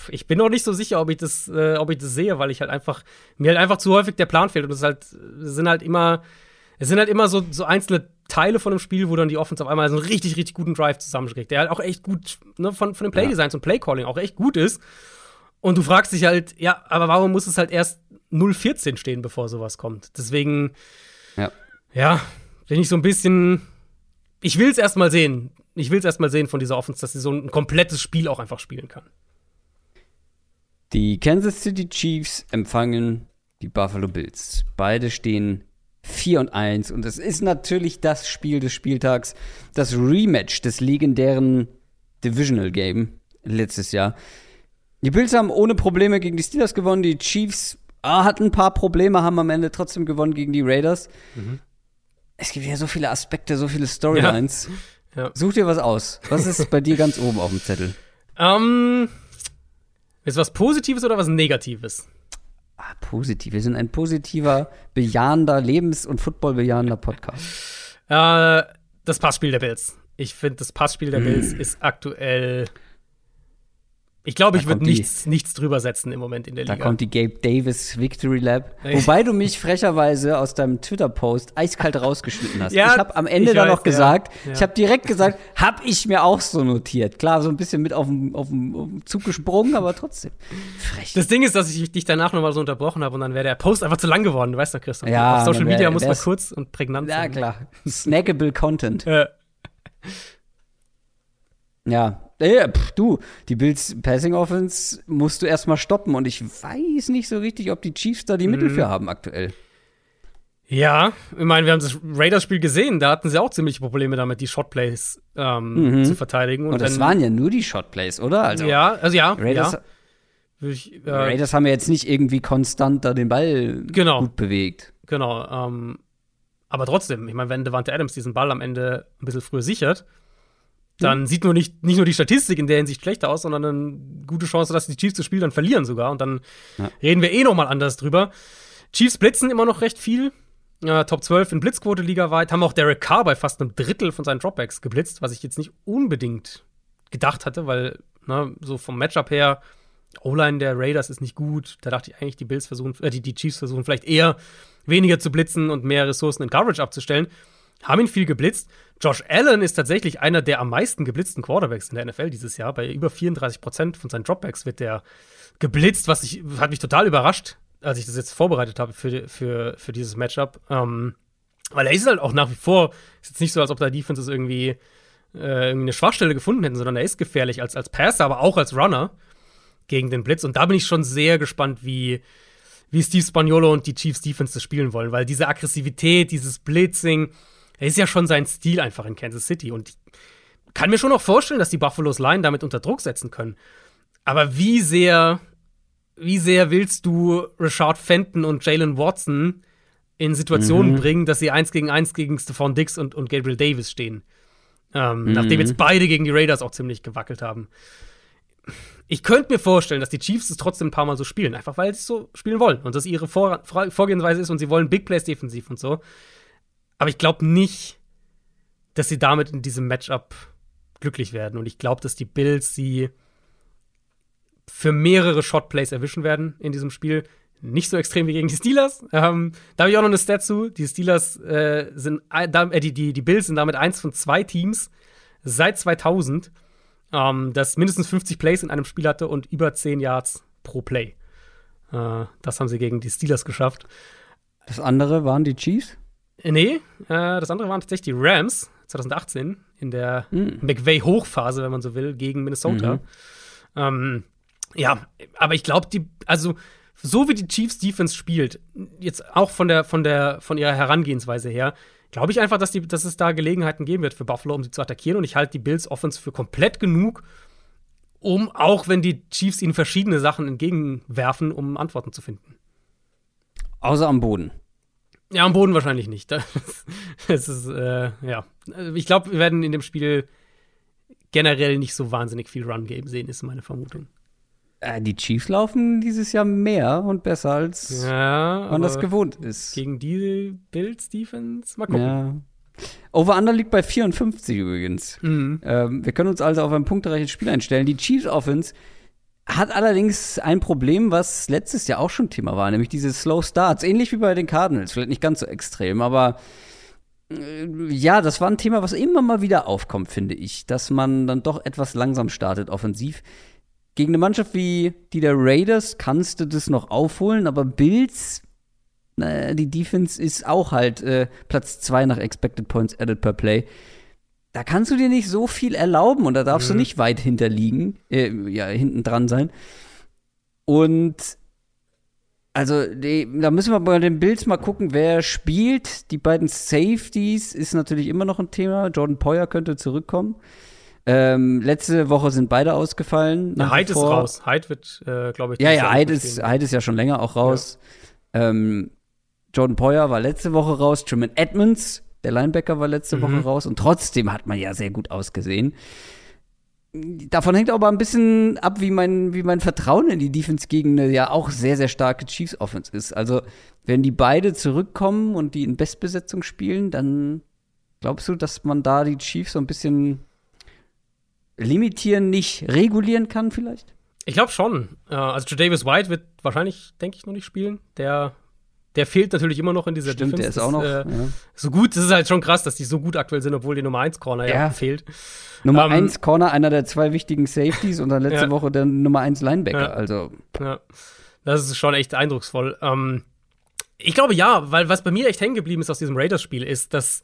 Speaker 2: ich bin noch nicht so sicher, ob ich das, äh, ob ich das sehe, weil ich halt einfach, mir halt einfach zu häufig der Plan fehlt. Und es halt, sind halt immer, es sind halt immer so, so einzelne Teile von dem Spiel, wo dann die Offense auf einmal so einen richtig, richtig guten Drive zusammenkriegt, der halt auch echt gut, ne, von, von den Playdesigns ja. und Playcalling auch echt gut ist. Und du fragst dich halt, ja, aber warum muss es halt erst 014 stehen, bevor sowas kommt? Deswegen, ja, ja bin ich so ein bisschen. Ich will es erstmal sehen. Ich will es erstmal sehen von dieser Offense, dass sie so ein komplettes Spiel auch einfach spielen kann.
Speaker 1: Die Kansas City Chiefs empfangen die Buffalo Bills. Beide stehen 4 und 1 und es ist natürlich das Spiel des Spieltags, das Rematch des legendären Divisional Game letztes Jahr. Die Bills haben ohne Probleme gegen die Steelers gewonnen. Die Chiefs ah, hatten ein paar Probleme, haben am Ende trotzdem gewonnen gegen die Raiders. Mhm. Es gibt ja so viele Aspekte, so viele Storylines. Ja. Ja. Such dir was aus. Was ist bei dir ganz oben auf dem Zettel?
Speaker 2: Ähm, ist was Positives oder was Negatives?
Speaker 1: Ah, positiv. Wir sind ein positiver, bejahender, lebens- und footballbejahender Podcast.
Speaker 2: Äh, das Passspiel der Bills. Ich finde, das Passspiel der. Bills ist aktuell ich glaube, ich würde nichts, nichts drüber setzen im Moment in der
Speaker 1: da
Speaker 2: Liga.
Speaker 1: Da kommt die Gabe Davis Victory Lab. Wobei du mich frecherweise aus deinem Twitter-Post eiskalt rausgeschnitten hast. ja, ich habe am Ende da noch gesagt, ja. ich habe direkt gesagt, habe ich mir auch so notiert. Klar, so ein bisschen mit auf dem, auf dem Zug gesprungen, aber trotzdem.
Speaker 2: Frech. Das Ding ist, dass ich dich danach nochmal so unterbrochen habe und dann wäre der Post einfach zu lang geworden, du weißt doch, Christoph. Ja, auf Social wär, Media muss man kurz und prägnant
Speaker 1: sein. Ja, klar. Snackable Content. Ja. Äh, pff, du, die Bills Passing Offense musst du erstmal stoppen und ich weiß nicht so richtig, ob die Chiefs da die mhm. Mittel für haben aktuell.
Speaker 2: Ja, ich meine, wir haben das Raiders-Spiel gesehen, da hatten sie auch ziemlich Probleme damit, die Shotplays ähm, mhm. zu verteidigen.
Speaker 1: Und, und das wenn, waren ja nur die Shotplays, oder?
Speaker 2: Also, ja, also ja.
Speaker 1: Raiders,
Speaker 2: ja.
Speaker 1: Ich, äh, Raiders haben ja jetzt nicht irgendwie konstant da den Ball genau, gut bewegt.
Speaker 2: Genau, ähm, aber trotzdem, ich meine, wenn Devante Adams diesen Ball am Ende ein bisschen früher sichert, dann mhm. sieht nur nicht, nicht nur die Statistik in der Hinsicht schlechter aus, sondern eine gute Chance, dass die Chiefs das Spiel dann verlieren sogar. Und dann ja. reden wir eh noch mal anders drüber. Chiefs blitzen immer noch recht viel. Äh, Top 12 in Blitzquote ligaweit. Haben auch Derek Carr bei fast einem Drittel von seinen Dropbacks geblitzt, was ich jetzt nicht unbedingt gedacht hatte, weil ne, so vom Matchup her O-Line der Raiders ist nicht gut. Da dachte ich eigentlich, die Bills versuchen, äh, die, die Chiefs versuchen vielleicht eher weniger zu blitzen und mehr Ressourcen in Coverage abzustellen. Haben ihn viel geblitzt. Josh Allen ist tatsächlich einer der am meisten geblitzten Quarterbacks in der NFL dieses Jahr. Bei über 34 Prozent von seinen Dropbacks wird der geblitzt, was ich, hat mich total überrascht, als ich das jetzt vorbereitet habe für, für, für dieses Matchup. Ähm, weil er ist halt auch nach wie vor, ist jetzt nicht so, als ob da Defenses irgendwie, äh, irgendwie eine Schwachstelle gefunden hätten, sondern er ist gefährlich als, als Passer, aber auch als Runner gegen den Blitz. Und da bin ich schon sehr gespannt, wie, wie Steve Spagnolo und die Chiefs Defense das spielen wollen, weil diese Aggressivität, dieses Blitzing, er ist ja schon sein Stil einfach in Kansas City. Und ich kann mir schon auch vorstellen, dass die Buffalo's Line damit unter Druck setzen können. Aber wie sehr, wie sehr willst du Richard Fenton und Jalen Watson in Situationen mhm. bringen, dass sie eins gegen eins gegen Stephon Dix und, und Gabriel Davis stehen? Ähm, mhm. Nachdem jetzt beide gegen die Raiders auch ziemlich gewackelt haben. Ich könnte mir vorstellen, dass die Chiefs es trotzdem ein paar Mal so spielen, einfach weil sie es so spielen wollen und das ihre Vor Vorgehensweise ist und sie wollen Big Plays defensiv und so. Aber ich glaube nicht, dass sie damit in diesem Matchup glücklich werden. Und ich glaube, dass die Bills sie für mehrere Shotplays erwischen werden in diesem Spiel. Nicht so extrem wie gegen die Steelers. Ähm, da habe ich auch noch eine Stat zu. Die Steelers äh, sind, äh, die, die, die Bills sind damit eins von zwei Teams seit 2000, ähm, das mindestens 50 Plays in einem Spiel hatte und über 10 Yards pro Play. Äh, das haben sie gegen die Steelers geschafft.
Speaker 1: Das andere waren die Chiefs?
Speaker 2: Äh, nee, äh, das andere waren tatsächlich die Rams 2018 in der mhm. McVay-Hochphase, wenn man so will, gegen Minnesota. Mhm. Ähm, ja, aber ich glaube, die, also so wie die Chiefs Defense spielt, jetzt auch von der, von der, von ihrer Herangehensweise her, glaube ich einfach, dass, die, dass es da Gelegenheiten geben wird für Buffalo, um sie zu attackieren. Und ich halte die Bills Offense für komplett genug, um, auch wenn die Chiefs ihnen verschiedene Sachen entgegenwerfen, um Antworten zu finden.
Speaker 1: Außer am Boden.
Speaker 2: Ja, am Boden wahrscheinlich nicht. Das, ist, äh, ja. Ich glaube, wir werden in dem Spiel generell nicht so wahnsinnig viel Run-Game sehen, ist meine Vermutung.
Speaker 1: Äh, die Chiefs laufen dieses Jahr mehr und besser, als ja, man das gewohnt ist.
Speaker 2: Gegen die Bills Defense, mal gucken. Ja.
Speaker 1: Over-Under liegt bei 54 übrigens. Mhm. Ähm, wir können uns also auf ein punktreiches Spiel einstellen. Die Chiefs Offense hat allerdings ein Problem, was letztes Jahr auch schon Thema war, nämlich diese Slow Starts. Ähnlich wie bei den Cardinals, vielleicht nicht ganz so extrem, aber äh, ja, das war ein Thema, was immer mal wieder aufkommt, finde ich, dass man dann doch etwas langsam startet offensiv. Gegen eine Mannschaft wie die der Raiders kannst du das noch aufholen, aber Bills, naja, die Defense ist auch halt äh, Platz zwei nach Expected Points Added per Play da kannst du dir nicht so viel erlauben und da darfst mhm. du nicht weit hinterliegen, äh, ja, hinten dran sein. Und also, die, da müssen wir bei den Bills mal gucken, wer spielt. Die beiden Safeties ist natürlich immer noch ein Thema. Jordan Poyer könnte zurückkommen. Ähm, letzte Woche sind beide ausgefallen.
Speaker 2: Ja, Hyde ist raus. Hyde wird, äh, glaube ich,
Speaker 1: ja, ja, Hyde ist, Hyde ist ja schon länger auch raus. Ja. Ähm, Jordan Poyer war letzte Woche raus. Truman Edmonds, der Linebacker, war letzte mhm. Woche raus. Und trotzdem hat man ja sehr gut ausgesehen. Davon hängt aber ein bisschen ab, wie mein, wie mein Vertrauen in die Defense gegen eine ja auch sehr, sehr starke Chiefs Offense ist. Also, wenn die beide zurückkommen und die in Bestbesetzung spielen, dann glaubst du, dass man da die Chiefs so ein bisschen limitieren, nicht regulieren kann vielleicht?
Speaker 2: Ich glaube schon. Äh, also Davis White wird wahrscheinlich, denke ich, noch nicht spielen. Der, der fehlt natürlich immer noch in dieser
Speaker 1: Stimmt, Defense. Der ist auch noch äh,
Speaker 2: ja. so gut. Das ist halt schon krass, dass die so gut aktuell sind, obwohl die Nummer 1 Corner ja, ja fehlt.
Speaker 1: Nummer 1 ähm, Corner, einer der zwei wichtigen Safeties und dann letzte ja. Woche der Nummer 1 Linebacker. Also.
Speaker 2: Ja. Das ist schon echt eindrucksvoll. Ähm, ich glaube ja, weil was bei mir echt hängen geblieben ist aus diesem Raiders-Spiel, ist, dass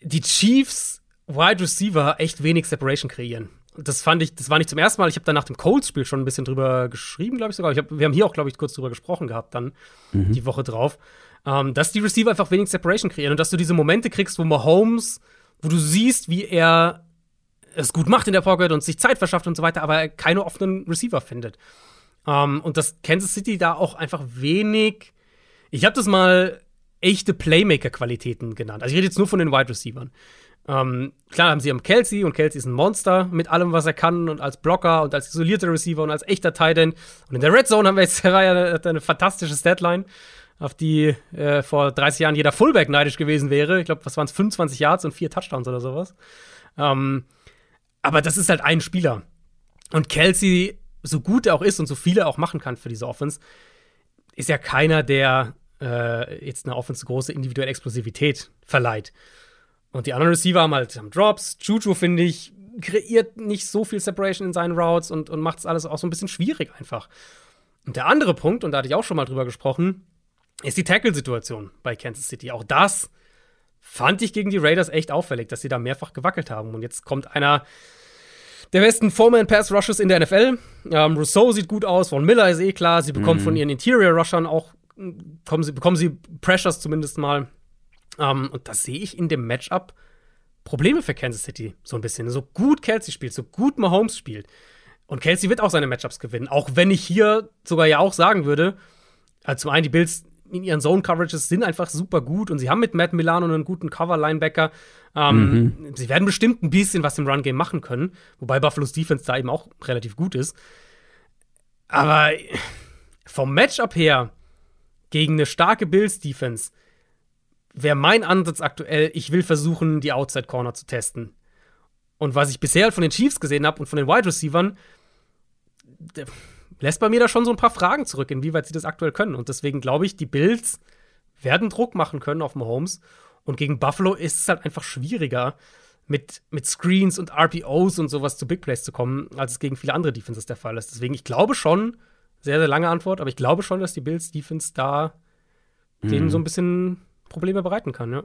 Speaker 2: die Chiefs Wide Receiver echt wenig Separation kreieren. Das fand ich, das war nicht zum ersten Mal. Ich habe dann nach dem Colts-Spiel schon ein bisschen drüber geschrieben, glaube ich sogar. Ich hab, wir haben hier auch, glaube ich, kurz drüber gesprochen gehabt, dann mhm. die Woche drauf, ähm, dass die Receiver einfach wenig Separation kreieren und dass du diese Momente kriegst, wo Mahomes, wo du siehst, wie er es gut macht in der Pocket und sich Zeit verschafft und so weiter, aber er keine offenen Receiver findet. Ähm, und dass Kansas City da auch einfach wenig. Ich habe das mal echte Playmaker-Qualitäten genannt. Also ich rede jetzt nur von den Wide Receivers. Ähm, klar haben sie am Kelsey und Kelsey ist ein Monster mit allem, was er kann und als Blocker und als isolierter Receiver und als echter Tight End. Und in der Red Zone haben wir jetzt war ja eine, eine fantastische Statline, auf die äh, vor 30 Jahren jeder Fullback neidisch gewesen wäre. Ich glaube, was waren es, 25 Yards und vier Touchdowns oder sowas. Ähm, aber das ist halt ein Spieler. Und Kelsey, so gut er auch ist und so viele auch machen kann für diese Offense, ist ja keiner, der äh, jetzt eine Offense große individuelle Explosivität verleiht. Und die anderen Receiver haben halt haben Drops. Juju, finde ich, kreiert nicht so viel Separation in seinen Routes und, und macht es alles auch so ein bisschen schwierig einfach. Und der andere Punkt, und da hatte ich auch schon mal drüber gesprochen, ist die Tackle-Situation bei Kansas City. Auch das fand ich gegen die Raiders echt auffällig, dass sie da mehrfach gewackelt haben. Und jetzt kommt einer der besten Foreman-Pass-Rushes in der NFL. Ähm, Rousseau sieht gut aus, Von Miller ist eh klar. Sie bekommen mhm. von ihren Interior-Rushern auch, bekommen sie, bekommen sie Pressures zumindest mal. Ähm, und da sehe ich in dem Matchup Probleme für Kansas City so ein bisschen. So gut Kelsey spielt, so gut Mahomes spielt. Und Kelsey wird auch seine Matchups gewinnen. Auch wenn ich hier sogar ja auch sagen würde, also zum einen die Bills in ihren Zone-Coverages sind einfach super gut und sie haben mit Matt Milano einen guten Cover-Linebacker. Ähm, mhm. Sie werden bestimmt ein bisschen was im Run-Game machen können, wobei Buffalo's Defense da eben auch relativ gut ist. Aber vom Matchup her gegen eine starke Bills-Defense wäre mein Ansatz aktuell, ich will versuchen, die Outside Corner zu testen. Und was ich bisher von den Chiefs gesehen habe und von den Wide Receivers, lässt bei mir da schon so ein paar Fragen zurück, inwieweit sie das aktuell können. Und deswegen glaube ich, die Bills werden Druck machen können auf Mahomes. Und gegen Buffalo ist es halt einfach schwieriger, mit, mit Screens und RPOs und sowas zu Big Plays zu kommen, als es gegen viele andere Defenses der Fall ist. Deswegen, ich glaube schon, sehr, sehr lange Antwort, aber ich glaube schon, dass die Bills Defense da mhm. denen so ein bisschen Probleme bereiten kann, ja.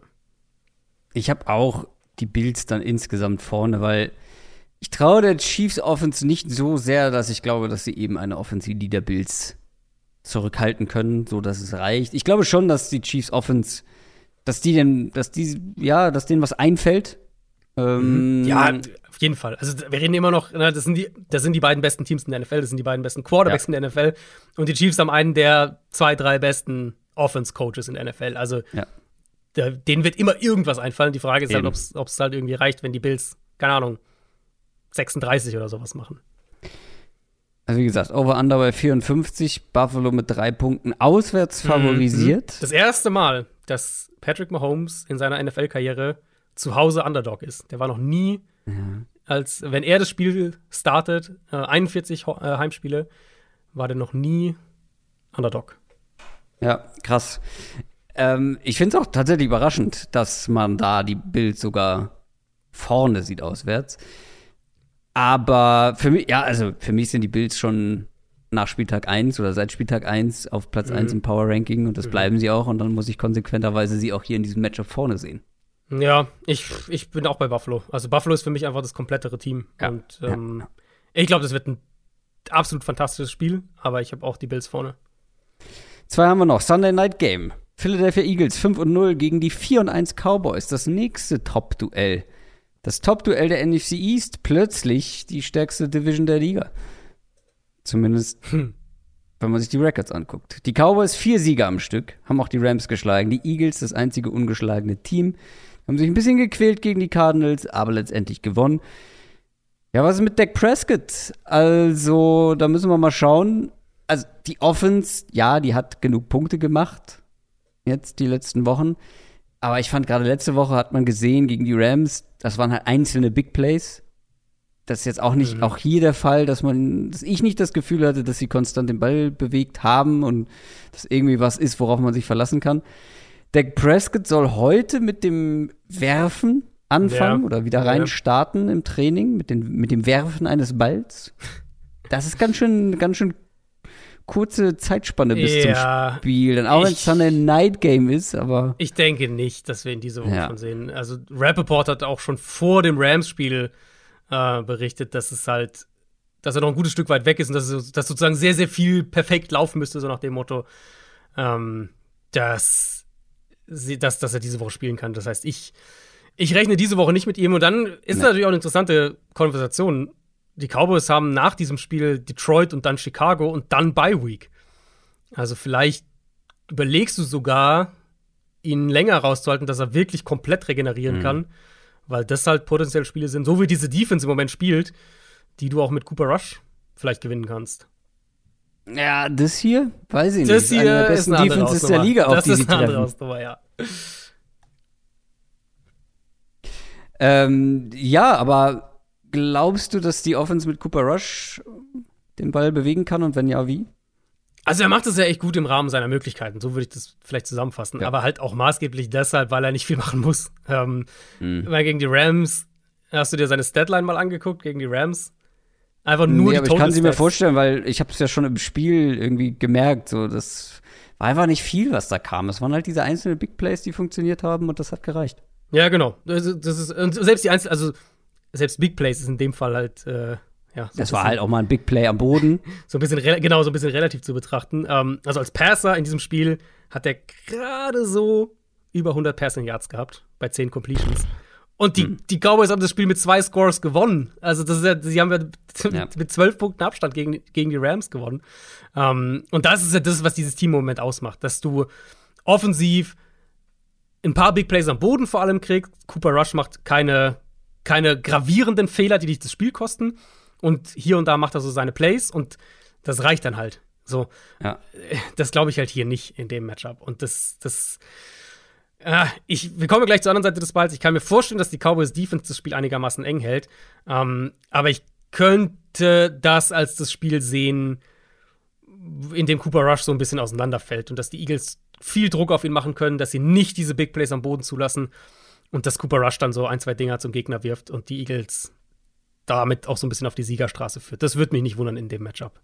Speaker 1: Ich habe auch die Bills dann insgesamt vorne, weil ich traue der Chiefs Offense nicht so sehr, dass ich glaube, dass sie eben eine Offensive die der Bills zurückhalten können, so dass es reicht. Ich glaube schon, dass die Chiefs Offense, dass die denn, dass die, ja, dass denen was einfällt.
Speaker 2: Ähm, ja, auf jeden Fall. Also wir reden immer noch, das sind die, das sind die beiden besten Teams in der NFL, das sind die beiden besten Quarterbacks ja. in der NFL und die Chiefs haben einen der zwei, drei besten Offense-Coaches in der NFL. Also ja. der, denen wird immer irgendwas einfallen. Die Frage ist halt, Eben. halt, ob es halt irgendwie reicht, wenn die Bills, keine Ahnung, 36 oder sowas machen.
Speaker 1: Also wie gesagt, Over-Under bei 54, Buffalo mit drei Punkten auswärts mhm. favorisiert.
Speaker 2: Das erste Mal, dass Patrick Mahomes in seiner NFL-Karriere zu Hause Underdog ist. Der war noch nie, ja. als wenn er das Spiel startet, äh, 41 äh, Heimspiele, war der noch nie Underdog.
Speaker 1: Ja, krass. Ähm, ich finde es auch tatsächlich überraschend, dass man da die Bild sogar vorne sieht auswärts. Aber für mich, ja, also für mich sind die Bills schon nach Spieltag 1 oder seit Spieltag 1 auf Platz mhm. 1 im Power Ranking und das mhm. bleiben sie auch und dann muss ich konsequenterweise sie auch hier in diesem Matchup vorne sehen.
Speaker 2: Ja, ich, ich bin auch bei Buffalo. Also Buffalo ist für mich einfach das komplettere Team. Ja. Und ähm, ja. ich glaube, das wird ein absolut fantastisches Spiel, aber ich habe auch die Bills vorne.
Speaker 1: Zwei haben wir noch. Sunday Night Game. Philadelphia Eagles 5 und 0 gegen die 4 und 1 Cowboys. Das nächste Top-Duell das Top-Duell der NFC East plötzlich die stärkste Division der Liga. Zumindest, hm. wenn man sich die Records anguckt. Die Cowboys vier Sieger am Stück, haben auch die Rams geschlagen. Die Eagles, das einzige ungeschlagene Team, haben sich ein bisschen gequält gegen die Cardinals, aber letztendlich gewonnen. Ja, was ist mit Dak Prescott? Also, da müssen wir mal schauen. Also, die Offense, ja, die hat genug Punkte gemacht. Jetzt die letzten Wochen. Aber ich fand gerade letzte Woche hat man gesehen gegen die Rams, das waren halt einzelne Big Plays. Das ist jetzt auch nicht, mhm. auch hier der Fall, dass man, dass ich nicht das Gefühl hatte, dass sie konstant den Ball bewegt haben und dass irgendwie was ist, worauf man sich verlassen kann. Dak Prescott soll heute mit dem Werfen anfangen ja. oder wieder rein ja. starten im Training mit, den, mit dem Werfen eines Balls. Das ist ganz schön, ganz schön kurze Zeitspanne bis ja, zum Spiel. Dann auch wenn es dann ein Night Game ist, aber.
Speaker 2: Ich denke nicht, dass wir in dieser Woche ja. schon sehen. Also Rappaport hat auch schon vor dem Rams-Spiel äh, berichtet, dass es halt, dass er noch ein gutes Stück weit weg ist und dass, es, dass sozusagen sehr, sehr viel perfekt laufen müsste, so nach dem Motto, ähm, dass, dass, dass er diese Woche spielen kann. Das heißt, ich, ich rechne diese Woche nicht mit ihm und dann ist nee. natürlich auch eine interessante Konversation die Cowboys haben nach diesem Spiel Detroit und dann Chicago und dann Bye Week. Also vielleicht überlegst du sogar, ihn länger rauszuhalten, dass er wirklich komplett regenerieren mhm. kann, weil das halt potenziell Spiele sind, so wie diese Defense im Moment spielt, die du auch mit Cooper Rush vielleicht gewinnen kannst.
Speaker 1: Ja, das hier, weiß ich
Speaker 2: das
Speaker 1: nicht.
Speaker 2: Das hier eine der besten ist Defenses der Liga, auf das die ist eine andere ja.
Speaker 1: Ähm, ja, aber Glaubst du, dass die Offense mit Cooper Rush den Ball bewegen kann und wenn ja, wie?
Speaker 2: Also er macht das ja echt gut im Rahmen seiner Möglichkeiten, so würde ich das vielleicht zusammenfassen. Ja. Aber halt auch maßgeblich deshalb, weil er nicht viel machen muss. Ähm, mhm. Weil gegen die Rams, hast du dir seine Statline mal angeguckt, gegen die Rams?
Speaker 1: Einfach nur nee, die aber ich kann sie mir vorstellen, weil ich habe es ja schon im Spiel irgendwie gemerkt, so das war einfach nicht viel, was da kam. Es waren halt diese einzelnen Big Plays, die funktioniert haben und das hat gereicht.
Speaker 2: Ja, genau. Das, das ist, und selbst die einzelnen, also selbst Big Plays ist in dem Fall halt, äh, ja.
Speaker 1: So das war halt auch mal ein Big Play am Boden.
Speaker 2: so ein bisschen, genau, so ein bisschen relativ zu betrachten. Ähm, also als Passer in diesem Spiel hat er gerade so über 100 Passing Yards gehabt bei 10 Completions. Und die, hm. die Cowboys haben das Spiel mit zwei Scores gewonnen. Also, das ist ja, sie haben ja, ja. mit zwölf Punkten Abstand gegen, gegen die Rams gewonnen. Ähm, und das ist ja das, was dieses Team im Moment ausmacht. Dass du offensiv ein paar Big Plays am Boden vor allem kriegst. Cooper Rush macht keine keine gravierenden Fehler, die dich das Spiel kosten. Und hier und da macht er so seine Plays und das reicht dann halt. So, ja. das glaube ich halt hier nicht in dem Matchup. Und das, das, äh, ich, wir kommen gleich zur anderen Seite des Balls. Ich kann mir vorstellen, dass die Cowboys Defense das Spiel einigermaßen eng hält. Ähm, aber ich könnte das als das Spiel sehen, in dem Cooper Rush so ein bisschen auseinanderfällt und dass die Eagles viel Druck auf ihn machen können, dass sie nicht diese Big Plays am Boden zulassen und dass Cooper Rush dann so ein, zwei Dinger zum Gegner wirft und die Eagles damit auch so ein bisschen auf die Siegerstraße führt. Das würde mich nicht wundern in dem Matchup.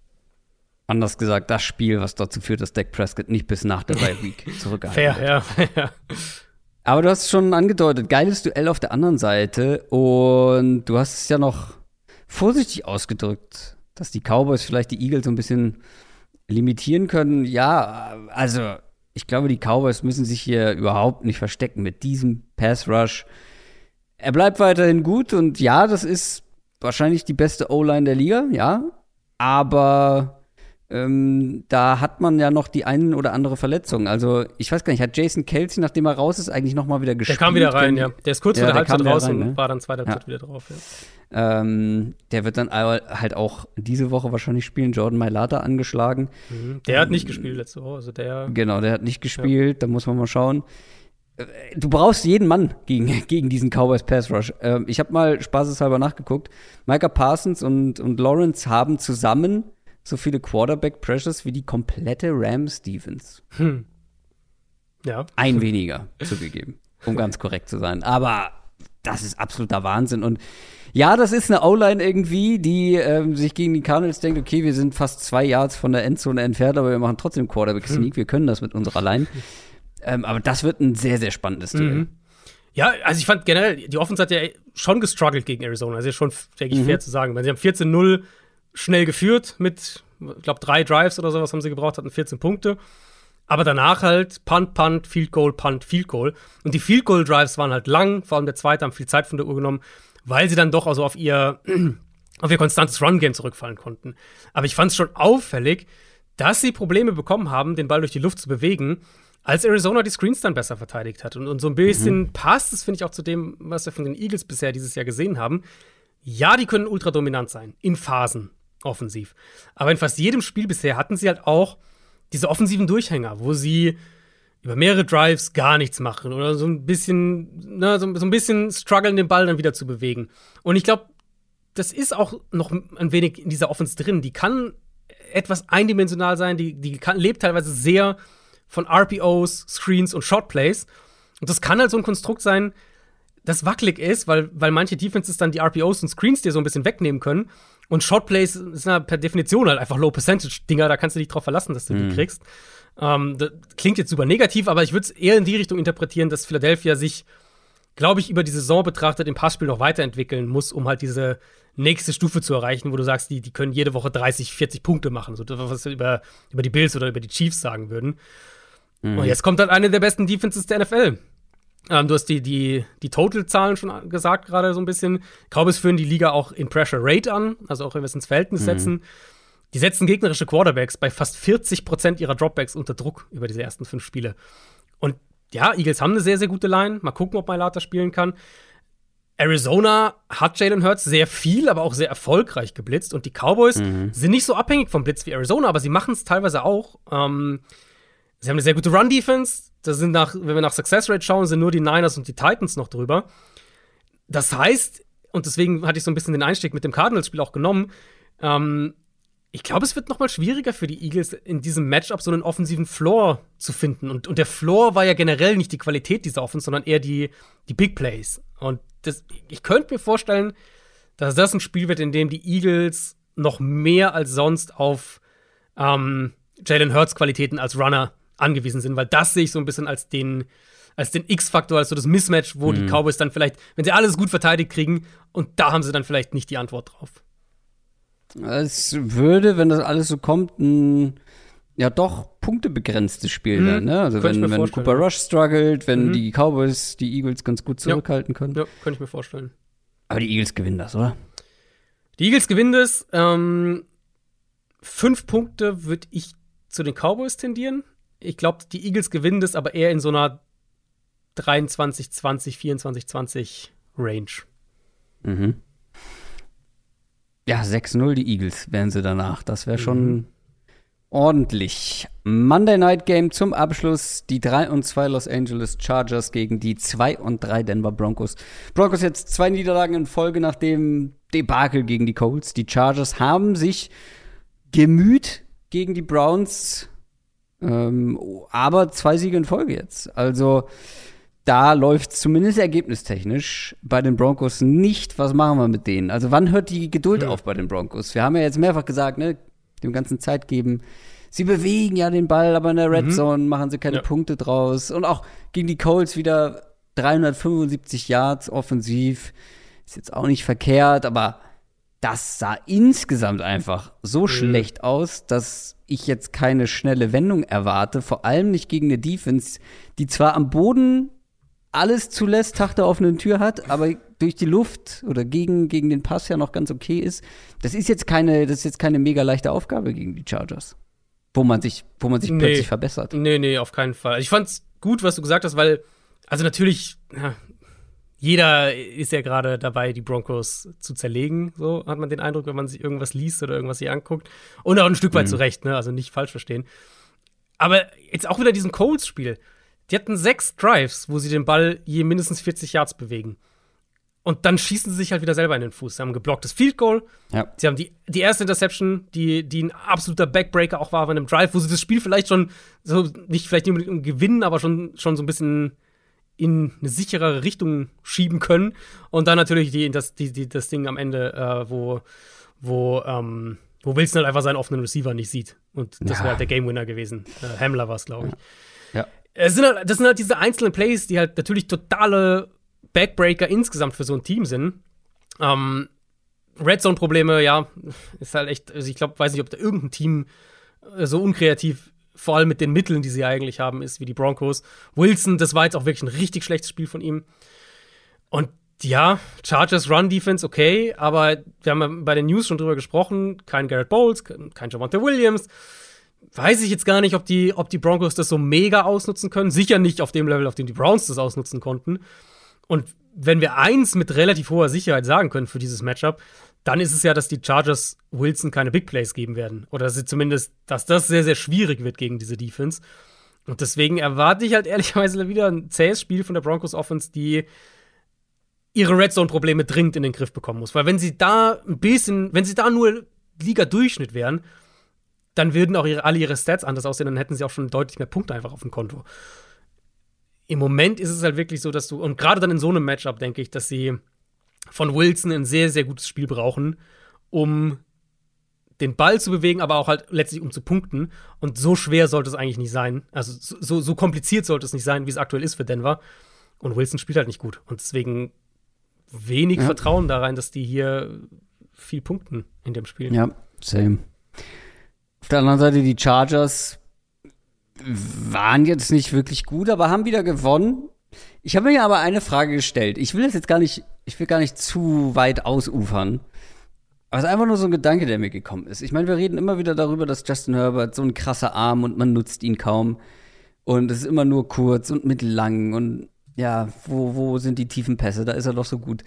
Speaker 1: Anders gesagt, das Spiel, was dazu führt, dass Dak Prescott nicht bis nach der Bye Week zurückgehalten
Speaker 2: Fair, wird. ja, ja.
Speaker 1: Aber du hast es schon angedeutet, geiles Duell auf der anderen Seite und du hast es ja noch vorsichtig ausgedrückt, dass die Cowboys vielleicht die Eagles so ein bisschen limitieren können. Ja, also ich glaube, die Cowboys müssen sich hier überhaupt nicht verstecken mit diesem Pass Rush. Er bleibt weiterhin gut und ja, das ist wahrscheinlich die beste O-Line der Liga, ja. Aber ähm, da hat man ja noch die einen oder andere Verletzung. Also ich weiß gar nicht, hat Jason Kelsey, nachdem er raus ist, eigentlich noch mal wieder gespielt?
Speaker 2: Der kam wieder rein, ja. Der ist kurz ja, vor der Halbzeit raus rein, ne? und war dann zweiter Halbzeit ja. wieder drauf. Ja.
Speaker 1: Ähm, der wird dann halt auch diese Woche wahrscheinlich spielen. Jordan Mailata angeschlagen.
Speaker 2: Mhm. Der hat nicht gespielt letzte Woche. Also der
Speaker 1: genau, der hat nicht gespielt. Da muss man mal schauen. Äh, du brauchst jeden Mann gegen, gegen diesen Cowboys Pass Rush. Ähm, ich habe mal spaßeshalber nachgeguckt. Micah Parsons und, und Lawrence haben zusammen so viele Quarterback Pressures wie die komplette Rams Defense. Hm.
Speaker 2: Ja.
Speaker 1: Ein weniger zugegeben, um ganz korrekt zu sein. Aber das ist absoluter Wahnsinn. Und ja, das ist eine O-Line irgendwie, die ähm, sich gegen die Cardinals denkt, okay, wir sind fast zwei Yards von der Endzone entfernt, aber wir machen trotzdem Quarterback-Sneak, hm. wir können das mit unserer Line. Ähm, aber das wird ein sehr, sehr spannendes Duell. Mhm.
Speaker 2: Ja, also ich fand generell, die Offense hat ja schon gestruggelt gegen Arizona. Also schon, denke ich, mhm. fair zu sagen. Weil sie haben 14-0 schnell geführt mit, ich glaube, drei Drives oder sowas haben sie gebraucht, hatten 14 Punkte. Aber danach halt Punt, Punt, Field Goal, Punt, Field Goal. Und die Field Goal Drives waren halt lang, vor allem der zweite haben viel Zeit von der Uhr genommen. weil sie dann doch also auf ihr, auf ihr konstantes Run-Game zurückfallen konnten. Aber ich fand es schon auffällig, dass sie Probleme bekommen haben, den Ball durch die Luft zu bewegen, als Arizona die Screens dann besser verteidigt hat. Und, und so ein bisschen mhm. passt es, finde ich, auch zu dem, was wir von den Eagles bisher dieses Jahr gesehen haben. Ja, die können ultra dominant sein, in Phasen offensiv. Aber in fast jedem Spiel bisher hatten sie halt auch diese offensiven Durchhänger, wo sie über mehrere Drives gar nichts machen oder so ein bisschen, ne, so, so ein bisschen strugglen, den Ball dann wieder zu bewegen. Und ich glaube, das ist auch noch ein wenig in dieser Offense drin. Die kann etwas eindimensional sein, die, die kann, lebt teilweise sehr von RPOs, Screens und Shotplays. Und das kann halt so ein Konstrukt sein, das wackelig ist, weil, weil manche Defenses dann die RPOs und Screens dir so ein bisschen wegnehmen können. Und Shotplays sind ja per Definition halt einfach Low-Percentage-Dinger, da kannst du dich drauf verlassen, dass du mhm. die kriegst. Ähm, das klingt jetzt super negativ, aber ich würde es eher in die Richtung interpretieren, dass Philadelphia sich, glaube ich, über die Saison betrachtet im Passspiel noch weiterentwickeln muss, um halt diese nächste Stufe zu erreichen, wo du sagst, die, die können jede Woche 30, 40 Punkte machen, so was wir über, über die Bills oder über die Chiefs sagen würden. Mhm. Und jetzt kommt dann eine der besten Defenses der NFL. Ähm, du hast die, die, die Total-Zahlen schon gesagt, gerade so ein bisschen. Cowboys führen die Liga auch in Pressure Rate an, also auch wenn wir es ins Verhältnis mhm. setzen. Die setzen gegnerische Quarterbacks bei fast 40 Prozent ihrer Dropbacks unter Druck über diese ersten fünf Spiele. Und ja, Eagles haben eine sehr, sehr gute Line. Mal gucken, ob Mailata spielen kann. Arizona hat Jalen Hurts sehr viel, aber auch sehr erfolgreich geblitzt. Und die Cowboys mhm. sind nicht so abhängig vom Blitz wie Arizona, aber sie machen es teilweise auch. Ähm, sie haben eine sehr gute Run-Defense. Da sind nach, wenn wir nach Success Rate schauen, sind nur die Niners und die Titans noch drüber. Das heißt, und deswegen hatte ich so ein bisschen den Einstieg mit dem Cardinals-Spiel auch genommen, ähm, ich glaube, es wird noch mal schwieriger für die Eagles in diesem Matchup so einen offensiven Floor zu finden. Und, und der Floor war ja generell nicht die Qualität dieser Offense, sondern eher die, die Big Plays. Und das, ich könnte mir vorstellen, dass das ein Spiel wird, in dem die Eagles noch mehr als sonst auf ähm, Jalen Hurts Qualitäten als Runner angewiesen sind, weil das sehe ich so ein bisschen als den, als den X-Faktor, als so das Mismatch, wo mhm. die Cowboys dann vielleicht, wenn sie alles gut verteidigt kriegen, und da haben sie dann vielleicht nicht die Antwort drauf.
Speaker 1: Es würde, wenn das alles so kommt, ein ja doch punktebegrenztes Spiel mhm. dann, ne? Also wenn, wenn Cooper Rush struggelt, wenn mhm. die Cowboys die Eagles ganz gut zurückhalten
Speaker 2: ja.
Speaker 1: können.
Speaker 2: Ja, könnte ich mir vorstellen.
Speaker 1: Aber die Eagles gewinnen das, oder?
Speaker 2: Die Eagles gewinnen das. Ähm, fünf Punkte würde ich zu den Cowboys tendieren. Ich glaube, die Eagles gewinnen das, aber eher in so einer 23, 20, 24, 20 Range.
Speaker 1: Mhm. Ja, 6-0 die Eagles wären sie danach. Das wäre schon mhm. ordentlich. Monday Night Game zum Abschluss. Die 3 und 2 Los Angeles Chargers gegen die 2 und 3 Denver Broncos. Broncos jetzt zwei Niederlagen in Folge nach dem Debakel gegen die Colts. Die Chargers haben sich gemüht gegen die Browns. Ähm, aber zwei Siege in Folge jetzt. Also da läuft zumindest ergebnistechnisch bei den Broncos nicht. Was machen wir mit denen? Also wann hört die Geduld ja. auf bei den Broncos? Wir haben ja jetzt mehrfach gesagt, ne, dem ganzen Zeit geben. Sie bewegen ja den Ball, aber in der Red mhm. Zone machen sie keine ja. Punkte draus. Und auch gegen die Colts wieder 375 Yards offensiv. Ist jetzt auch nicht verkehrt, aber das sah insgesamt einfach so mhm. schlecht aus, dass ich jetzt keine schnelle Wendung erwarte. Vor allem nicht gegen eine Defense, die zwar am Boden alles zulässt, Tag der offenen Tür hat, aber durch die Luft oder gegen, gegen den Pass ja noch ganz okay ist. Das ist jetzt keine, das ist jetzt keine mega leichte Aufgabe gegen die Chargers. Wo man sich, wo man sich nee. plötzlich verbessert.
Speaker 2: Nee, nee, auf keinen Fall. Ich fand's gut, was du gesagt hast, weil, also natürlich, ja, jeder ist ja gerade dabei, die Broncos zu zerlegen. So hat man den Eindruck, wenn man sich irgendwas liest oder irgendwas sich anguckt. Und auch ein Stück weit mhm. zurecht, ne? Also nicht falsch verstehen. Aber jetzt auch wieder diesen Colts-Spiel. Die hatten sechs Drives, wo sie den Ball je mindestens 40 Yards bewegen. Und dann schießen sie sich halt wieder selber in den Fuß. Sie haben ein geblocktes Field Goal. Ja. Sie haben die, die erste Interception, die, die ein absoluter Backbreaker auch war bei einem Drive, wo sie das Spiel vielleicht schon so, nicht vielleicht nicht unbedingt gewinnen, aber schon, schon so ein bisschen in eine sicherere Richtung schieben können. Und dann natürlich die, das, die, die, das Ding am Ende, äh, wo, wo, ähm, wo Wilson halt einfach seinen offenen Receiver nicht sieht. Und das ja. wäre halt der Game Winner gewesen. Äh, Hamler war es, glaube ich.
Speaker 1: Ja.
Speaker 2: Es sind halt, das sind halt diese einzelnen Plays, die halt natürlich totale Backbreaker insgesamt für so ein Team sind. Ähm, Red Zone-Probleme, ja, ist halt echt, also ich glaube, weiß nicht, ob da irgendein Team äh, so unkreativ, vor allem mit den Mitteln, die sie eigentlich haben, ist wie die Broncos. Wilson, das war jetzt auch wirklich ein richtig schlechtes Spiel von ihm. Und Ja, Chargers Run Defense okay, aber wir haben bei den News schon drüber gesprochen. Kein Garrett Bowles, kein Javante Williams. Weiß ich jetzt gar nicht, ob die, ob die Broncos das so mega ausnutzen können. Sicher nicht auf dem Level, auf dem die Browns das ausnutzen konnten. Und wenn wir eins mit relativ hoher Sicherheit sagen können für dieses Matchup, dann ist es ja, dass die Chargers Wilson keine Big Plays geben werden. Oder dass sie zumindest, dass das sehr, sehr schwierig wird gegen diese Defense. Und deswegen erwarte ich halt ehrlicherweise wieder ein zähes Spiel von der Broncos Offense, die ihre Red Zone-Probleme dringend in den Griff bekommen muss. Weil wenn sie da ein bisschen, wenn sie da nur Liga-Durchschnitt wären, dann würden auch ihre, alle ihre Stats anders aussehen, dann hätten sie auch schon deutlich mehr Punkte einfach auf dem Konto. Im Moment ist es halt wirklich so, dass du, und gerade dann in so einem Matchup denke ich, dass sie von Wilson ein sehr, sehr gutes Spiel brauchen, um den Ball zu bewegen, aber auch halt letztlich um zu punkten. Und so schwer sollte es eigentlich nicht sein. Also so, so kompliziert sollte es nicht sein, wie es aktuell ist für Denver. Und Wilson spielt halt nicht gut. Und deswegen wenig ja. Vertrauen da rein, dass die hier viel punkten in dem Spiel.
Speaker 1: Ja, same. Auf der anderen Seite, die Chargers waren jetzt nicht wirklich gut, aber haben wieder gewonnen. Ich habe mir aber eine Frage gestellt. Ich will das jetzt gar nicht, ich will gar nicht zu weit ausufern. Aber es ist einfach nur so ein Gedanke, der mir gekommen ist. Ich meine, wir reden immer wieder darüber, dass Justin Herbert so ein krasser Arm und man nutzt ihn kaum. Und es ist immer nur kurz und mittellang. Und ja, wo, wo sind die tiefen Pässe? Da ist er doch so gut.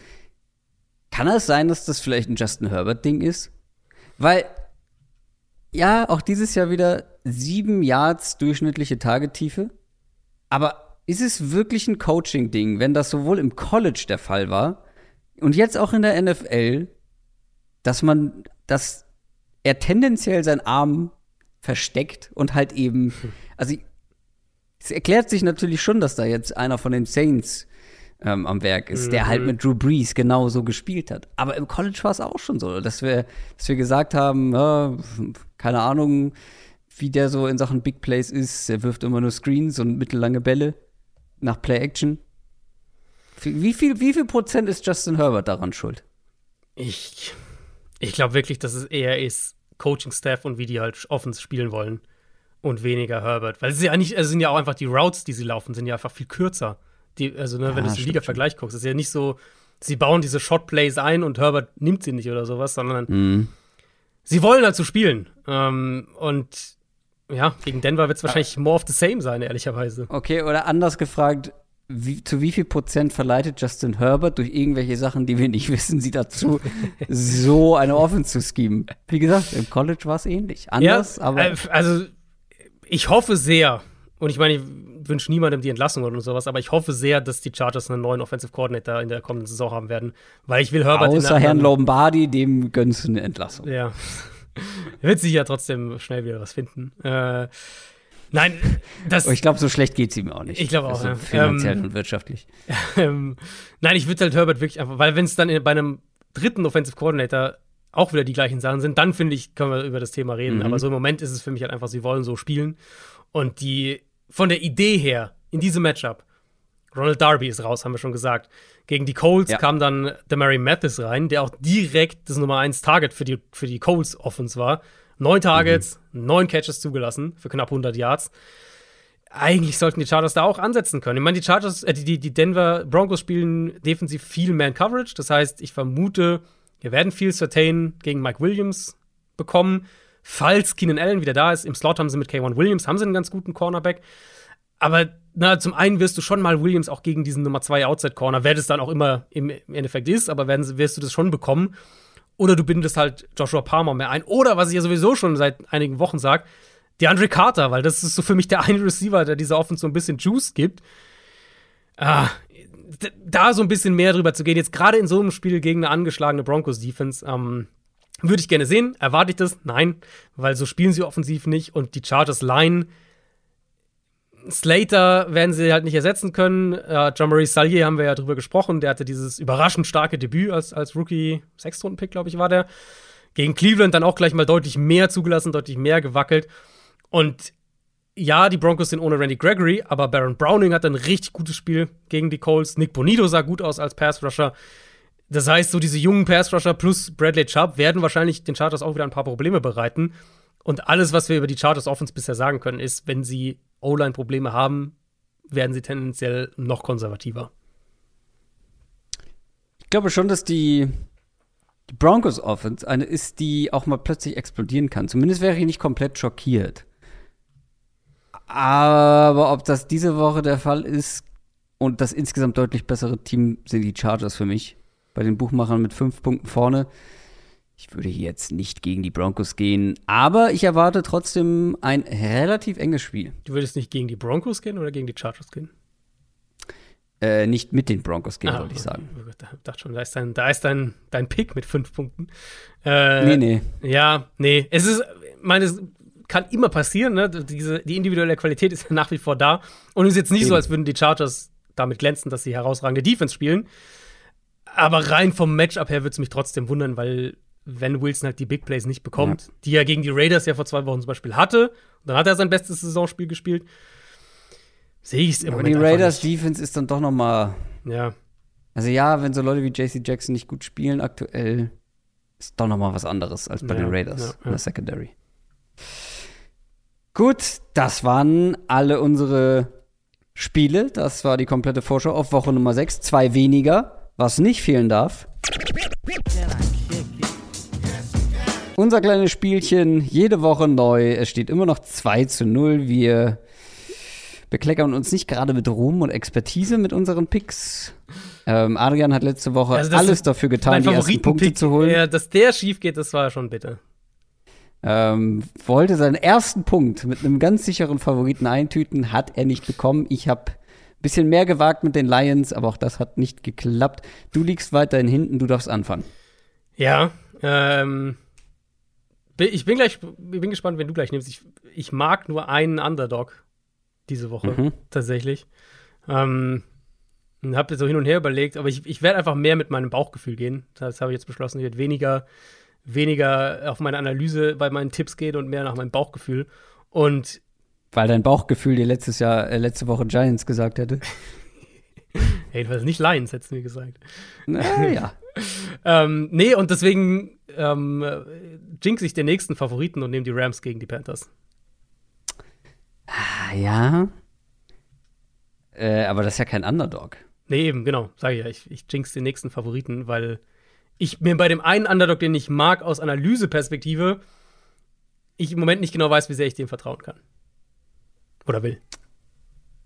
Speaker 1: Kann es sein, dass das vielleicht ein Justin Herbert-Ding ist? Weil, ja, auch dieses Jahr wieder sieben Yards durchschnittliche Tagetiefe. Aber ist es wirklich ein Coaching-Ding, wenn das sowohl im College der Fall war und jetzt auch in der NFL, dass man, dass er tendenziell seinen Arm versteckt und halt eben, also es erklärt sich natürlich schon, dass da jetzt einer von den Saints ähm, am Werk ist, mhm. der halt mhm. mit Drew Brees genauso gespielt hat. Aber im College war es auch schon so, dass wir, dass wir gesagt haben, ja, keine Ahnung, wie der so in Sachen Big Plays ist. Er wirft immer nur Screens und mittellange Bälle nach Play Action. Wie viel, wie viel Prozent ist Justin Herbert daran schuld?
Speaker 2: Ich ich glaube wirklich, dass es eher ist Coaching-Staff und wie die halt offen spielen wollen und weniger Herbert. Weil es ja nicht, also sind ja auch einfach die Routes, die sie laufen, sind ja einfach viel kürzer. Die, also, ne, wenn du den Liga-Vergleich guckst, ist ja nicht so, sie bauen diese Shot-Plays ein und Herbert nimmt sie nicht oder sowas, sondern mhm. sie wollen halt so spielen. Ähm, und ja, gegen Denver wird es wahrscheinlich more of the same sein, ehrlicherweise.
Speaker 1: Okay, oder anders gefragt, wie, zu wie viel Prozent verleitet Justin Herbert durch irgendwelche Sachen, die wir nicht wissen, sie dazu, so eine Offense zu schieben? Wie gesagt, im College war es ähnlich. Anders,
Speaker 2: ja,
Speaker 1: aber.
Speaker 2: Äh, also, ich hoffe sehr, und ich meine, ich wünsche niemandem die Entlassung oder sowas, aber ich hoffe sehr, dass die Chargers einen neuen Offensive Coordinator in der kommenden Saison haben werden, weil ich will Herbert
Speaker 1: Außer Herrn Lombardi, dem gönnst du eine Entlassung.
Speaker 2: Ja. Wird sich ja trotzdem schnell wieder was finden. Äh, Nein, das.
Speaker 1: ich glaube, so schlecht geht es ihm auch nicht.
Speaker 2: Ich glaube auch.
Speaker 1: Also ja. Finanziell ähm, und wirtschaftlich.
Speaker 2: Ähm, nein, ich würde halt Herbert wirklich einfach, weil wenn es dann bei einem dritten Offensive Coordinator auch wieder die gleichen Sachen sind, dann finde ich, können wir über das Thema reden. Mhm. Aber so im Moment ist es für mich halt einfach, sie wollen so spielen. Und die, von der Idee her, in diesem Matchup, Ronald Darby ist raus, haben wir schon gesagt. Gegen die Colts ja. kam dann der Mary Mathis rein, der auch direkt das Nummer 1 Target für die, für die Colts Offense war. Neun Targets, mhm. neun Catches zugelassen für knapp 100 Yards. Eigentlich sollten die Chargers da auch ansetzen können. Ich meine, die Chargers, äh, die, die Denver Broncos spielen defensiv viel Man-Coverage. Das heißt, ich vermute, wir werden viel Certain gegen Mike Williams bekommen. Falls Keenan Allen wieder da ist, im Slot haben sie mit K1 Williams, haben sie einen ganz guten Cornerback. Aber na, zum einen wirst du schon mal Williams auch gegen diesen Nummer 2 Outside Corner, wer das dann auch immer im Endeffekt ist, aber werden, wirst du das schon bekommen. Oder du bindest halt Joshua Palmer mehr ein. Oder, was ich ja sowieso schon seit einigen Wochen sage, DeAndre Carter, weil das ist so für mich der eine Receiver, der dieser Offense so ein bisschen Juice gibt. Ah, da so ein bisschen mehr drüber zu gehen, jetzt gerade in so einem Spiel gegen eine angeschlagene Broncos-Defense, ähm, würde ich gerne sehen. Erwarte ich das? Nein, weil so spielen sie offensiv nicht und die Chargers Line Slater werden sie halt nicht ersetzen können. Äh, Jean-Marie Sallier haben wir ja drüber gesprochen. Der hatte dieses überraschend starke Debüt als, als Rookie, Sechstrunden-Pick, glaube ich, war der. Gegen Cleveland dann auch gleich mal deutlich mehr zugelassen, deutlich mehr gewackelt. Und ja, die Broncos sind ohne Randy Gregory, aber Baron Browning hat ein richtig gutes Spiel gegen die Colts. Nick Bonito sah gut aus als Pass-Rusher. Das heißt, so diese jungen Pass-Rusher plus Bradley Chubb werden wahrscheinlich den Chargers auch wieder ein paar Probleme bereiten. Und alles, was wir über die Chargers Offense bisher sagen können, ist, wenn sie O-Line-Probleme haben, werden sie tendenziell noch konservativer.
Speaker 1: glaube schon, dass die, die Broncos Offense eine ist, die auch mal plötzlich explodieren kann. Zumindest wäre ich nicht komplett schockiert. Aber ob das diese Woche der Fall ist und das insgesamt deutlich bessere Team sind die Chargers für mich. Bei den Buchmachern mit fünf Punkten vorne. Ich würde hier jetzt nicht gegen die Broncos gehen, aber ich erwarte trotzdem ein relativ enges Spiel.
Speaker 2: Du würdest nicht gegen die Broncos gehen oder gegen die Chargers gehen?
Speaker 1: Äh, nicht mit den Broncos gehen, ah, wollte ich sagen.
Speaker 2: Ich dachte schon, da ist dein, da ist dein, dein Pick mit fünf Punkten. Äh,
Speaker 1: nee, nee.
Speaker 2: Ja, nee. Es ist, meine, kann immer passieren, ne? Diese, die individuelle Qualität ist nach wie vor da. Und es ist jetzt nicht Eben. so, als würden die Chargers damit glänzen, dass sie herausragende Defense spielen. Aber rein vom Matchup her würde es mich trotzdem wundern, weil wenn Wilson halt die Big Plays nicht bekommt, ja. die er gegen die Raiders ja vor zwei Wochen zum Beispiel hatte, dann hat er sein bestes Saisonspiel gespielt, sehe ich es immer.
Speaker 1: Aber die Raiders Defense ist dann doch noch mal
Speaker 2: Ja.
Speaker 1: Also ja, wenn so Leute wie JC Jackson nicht gut spielen aktuell, ist doch noch mal was anderes als bei ja, den Raiders ja, in der Secondary. Gut, das waren alle unsere Spiele. Das war die komplette Vorschau auf Woche Nummer 6. Zwei weniger, was nicht fehlen darf. Unser kleines Spielchen, jede Woche neu. Es steht immer noch 2 zu 0. Wir bekleckern uns nicht gerade mit Ruhm und Expertise mit unseren Picks. Ähm, Adrian hat letzte Woche also alles dafür getan, die ersten Punkte zu holen.
Speaker 2: Ja, dass der schief geht, das war schon bitter.
Speaker 1: Ähm, wollte seinen ersten Punkt mit einem ganz sicheren Favoriten eintüten, hat er nicht bekommen. Ich habe ein bisschen mehr gewagt mit den Lions, aber auch das hat nicht geklappt. Du liegst weiterhin hinten, du darfst anfangen.
Speaker 2: Ja, ähm, ich bin gleich, ich bin gespannt, wenn du gleich nimmst. Ich, ich mag nur einen Underdog diese Woche mhm. tatsächlich. Ähm, habe so hin und her überlegt, aber ich, ich werde einfach mehr mit meinem Bauchgefühl gehen. Das habe ich jetzt beschlossen. Ich werde weniger, weniger auf meine Analyse bei meinen Tipps gehen und mehr nach meinem Bauchgefühl. Und
Speaker 1: weil dein Bauchgefühl dir letztes Jahr, äh, letzte Woche Giants gesagt hätte.
Speaker 2: hey, du hast nicht Lions, hättest du mir gesagt.
Speaker 1: Naja.
Speaker 2: ähm, nee, und deswegen ähm, jinx ich den nächsten Favoriten und nehme die Rams gegen die Panthers.
Speaker 1: Ah, ja. Äh, aber das ist ja kein Underdog.
Speaker 2: Nee, eben, genau. Sag ich ja. Ich, ich jinx den nächsten Favoriten, weil ich mir bei dem einen Underdog, den ich mag, aus Analyseperspektive, ich im Moment nicht genau weiß, wie sehr ich dem vertrauen kann. Oder will.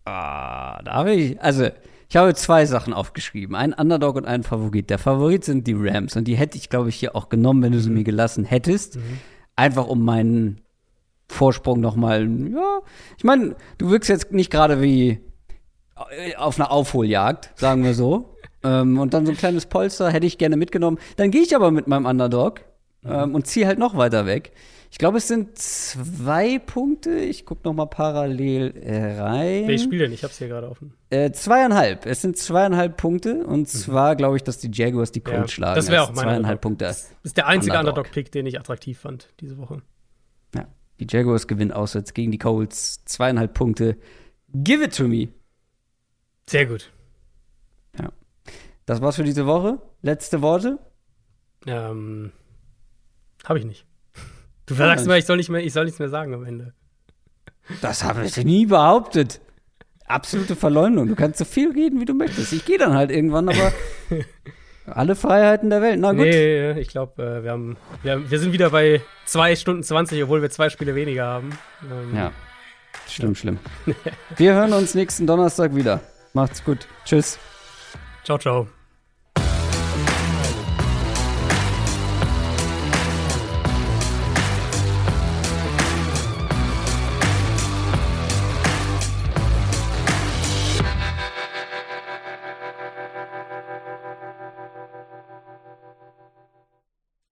Speaker 1: Ah, da habe ich. Also, ich habe zwei Sachen aufgeschrieben. Einen Underdog und einen Favorit. Der Favorit sind die Rams. Und die hätte ich, glaube ich, hier auch genommen, wenn du sie mhm. mir gelassen hättest. Mhm. Einfach um meinen Vorsprung noch mal, ja. Ich meine, du wirkst jetzt nicht gerade wie äh, auf einer Aufholjagd, sagen wir so. ähm, und dann so ein kleines Polster hätte ich gerne mitgenommen. Dann gehe ich aber mit meinem Underdog mhm. ähm, und ziehe halt noch weiter weg. Ich glaube, es sind zwei Punkte. Ich gucke noch mal parallel äh, rein.
Speaker 2: Welches Spiel denn? Ich habe es hier gerade offen.
Speaker 1: Äh, zweieinhalb. Es sind zweieinhalb Punkte. Und mhm. zwar glaube ich, dass die Jaguars die Colts ja, schlagen.
Speaker 2: Das wäre auch mein
Speaker 1: Zweieinhalb Punkte.
Speaker 2: Das ist der einzige Underdog-Pick, den ich attraktiv fand diese Woche.
Speaker 1: Ja. Die Jaguars gewinnen auswärts gegen die Colts. Zweieinhalb Punkte. Give it to me.
Speaker 2: Sehr gut.
Speaker 1: Ja. Das war's für diese Woche. Letzte Worte?
Speaker 2: Ähm, habe ich nicht. Du sagst immer, ich soll, nicht mehr, ich soll nichts mehr sagen am Ende.
Speaker 1: Das habe ich nie behauptet. Absolute Verleumdung. Du kannst so viel reden, wie du möchtest. Ich gehe dann halt irgendwann, aber alle Freiheiten der Welt. Na gut.
Speaker 2: Nee, ich glaube, äh, wir, haben, wir, haben, wir sind wieder bei 2 Stunden 20, obwohl wir zwei Spiele weniger haben.
Speaker 1: Ähm, ja. Schlimm, ja. schlimm. wir hören uns nächsten Donnerstag wieder. Macht's gut. Tschüss.
Speaker 2: Ciao, ciao.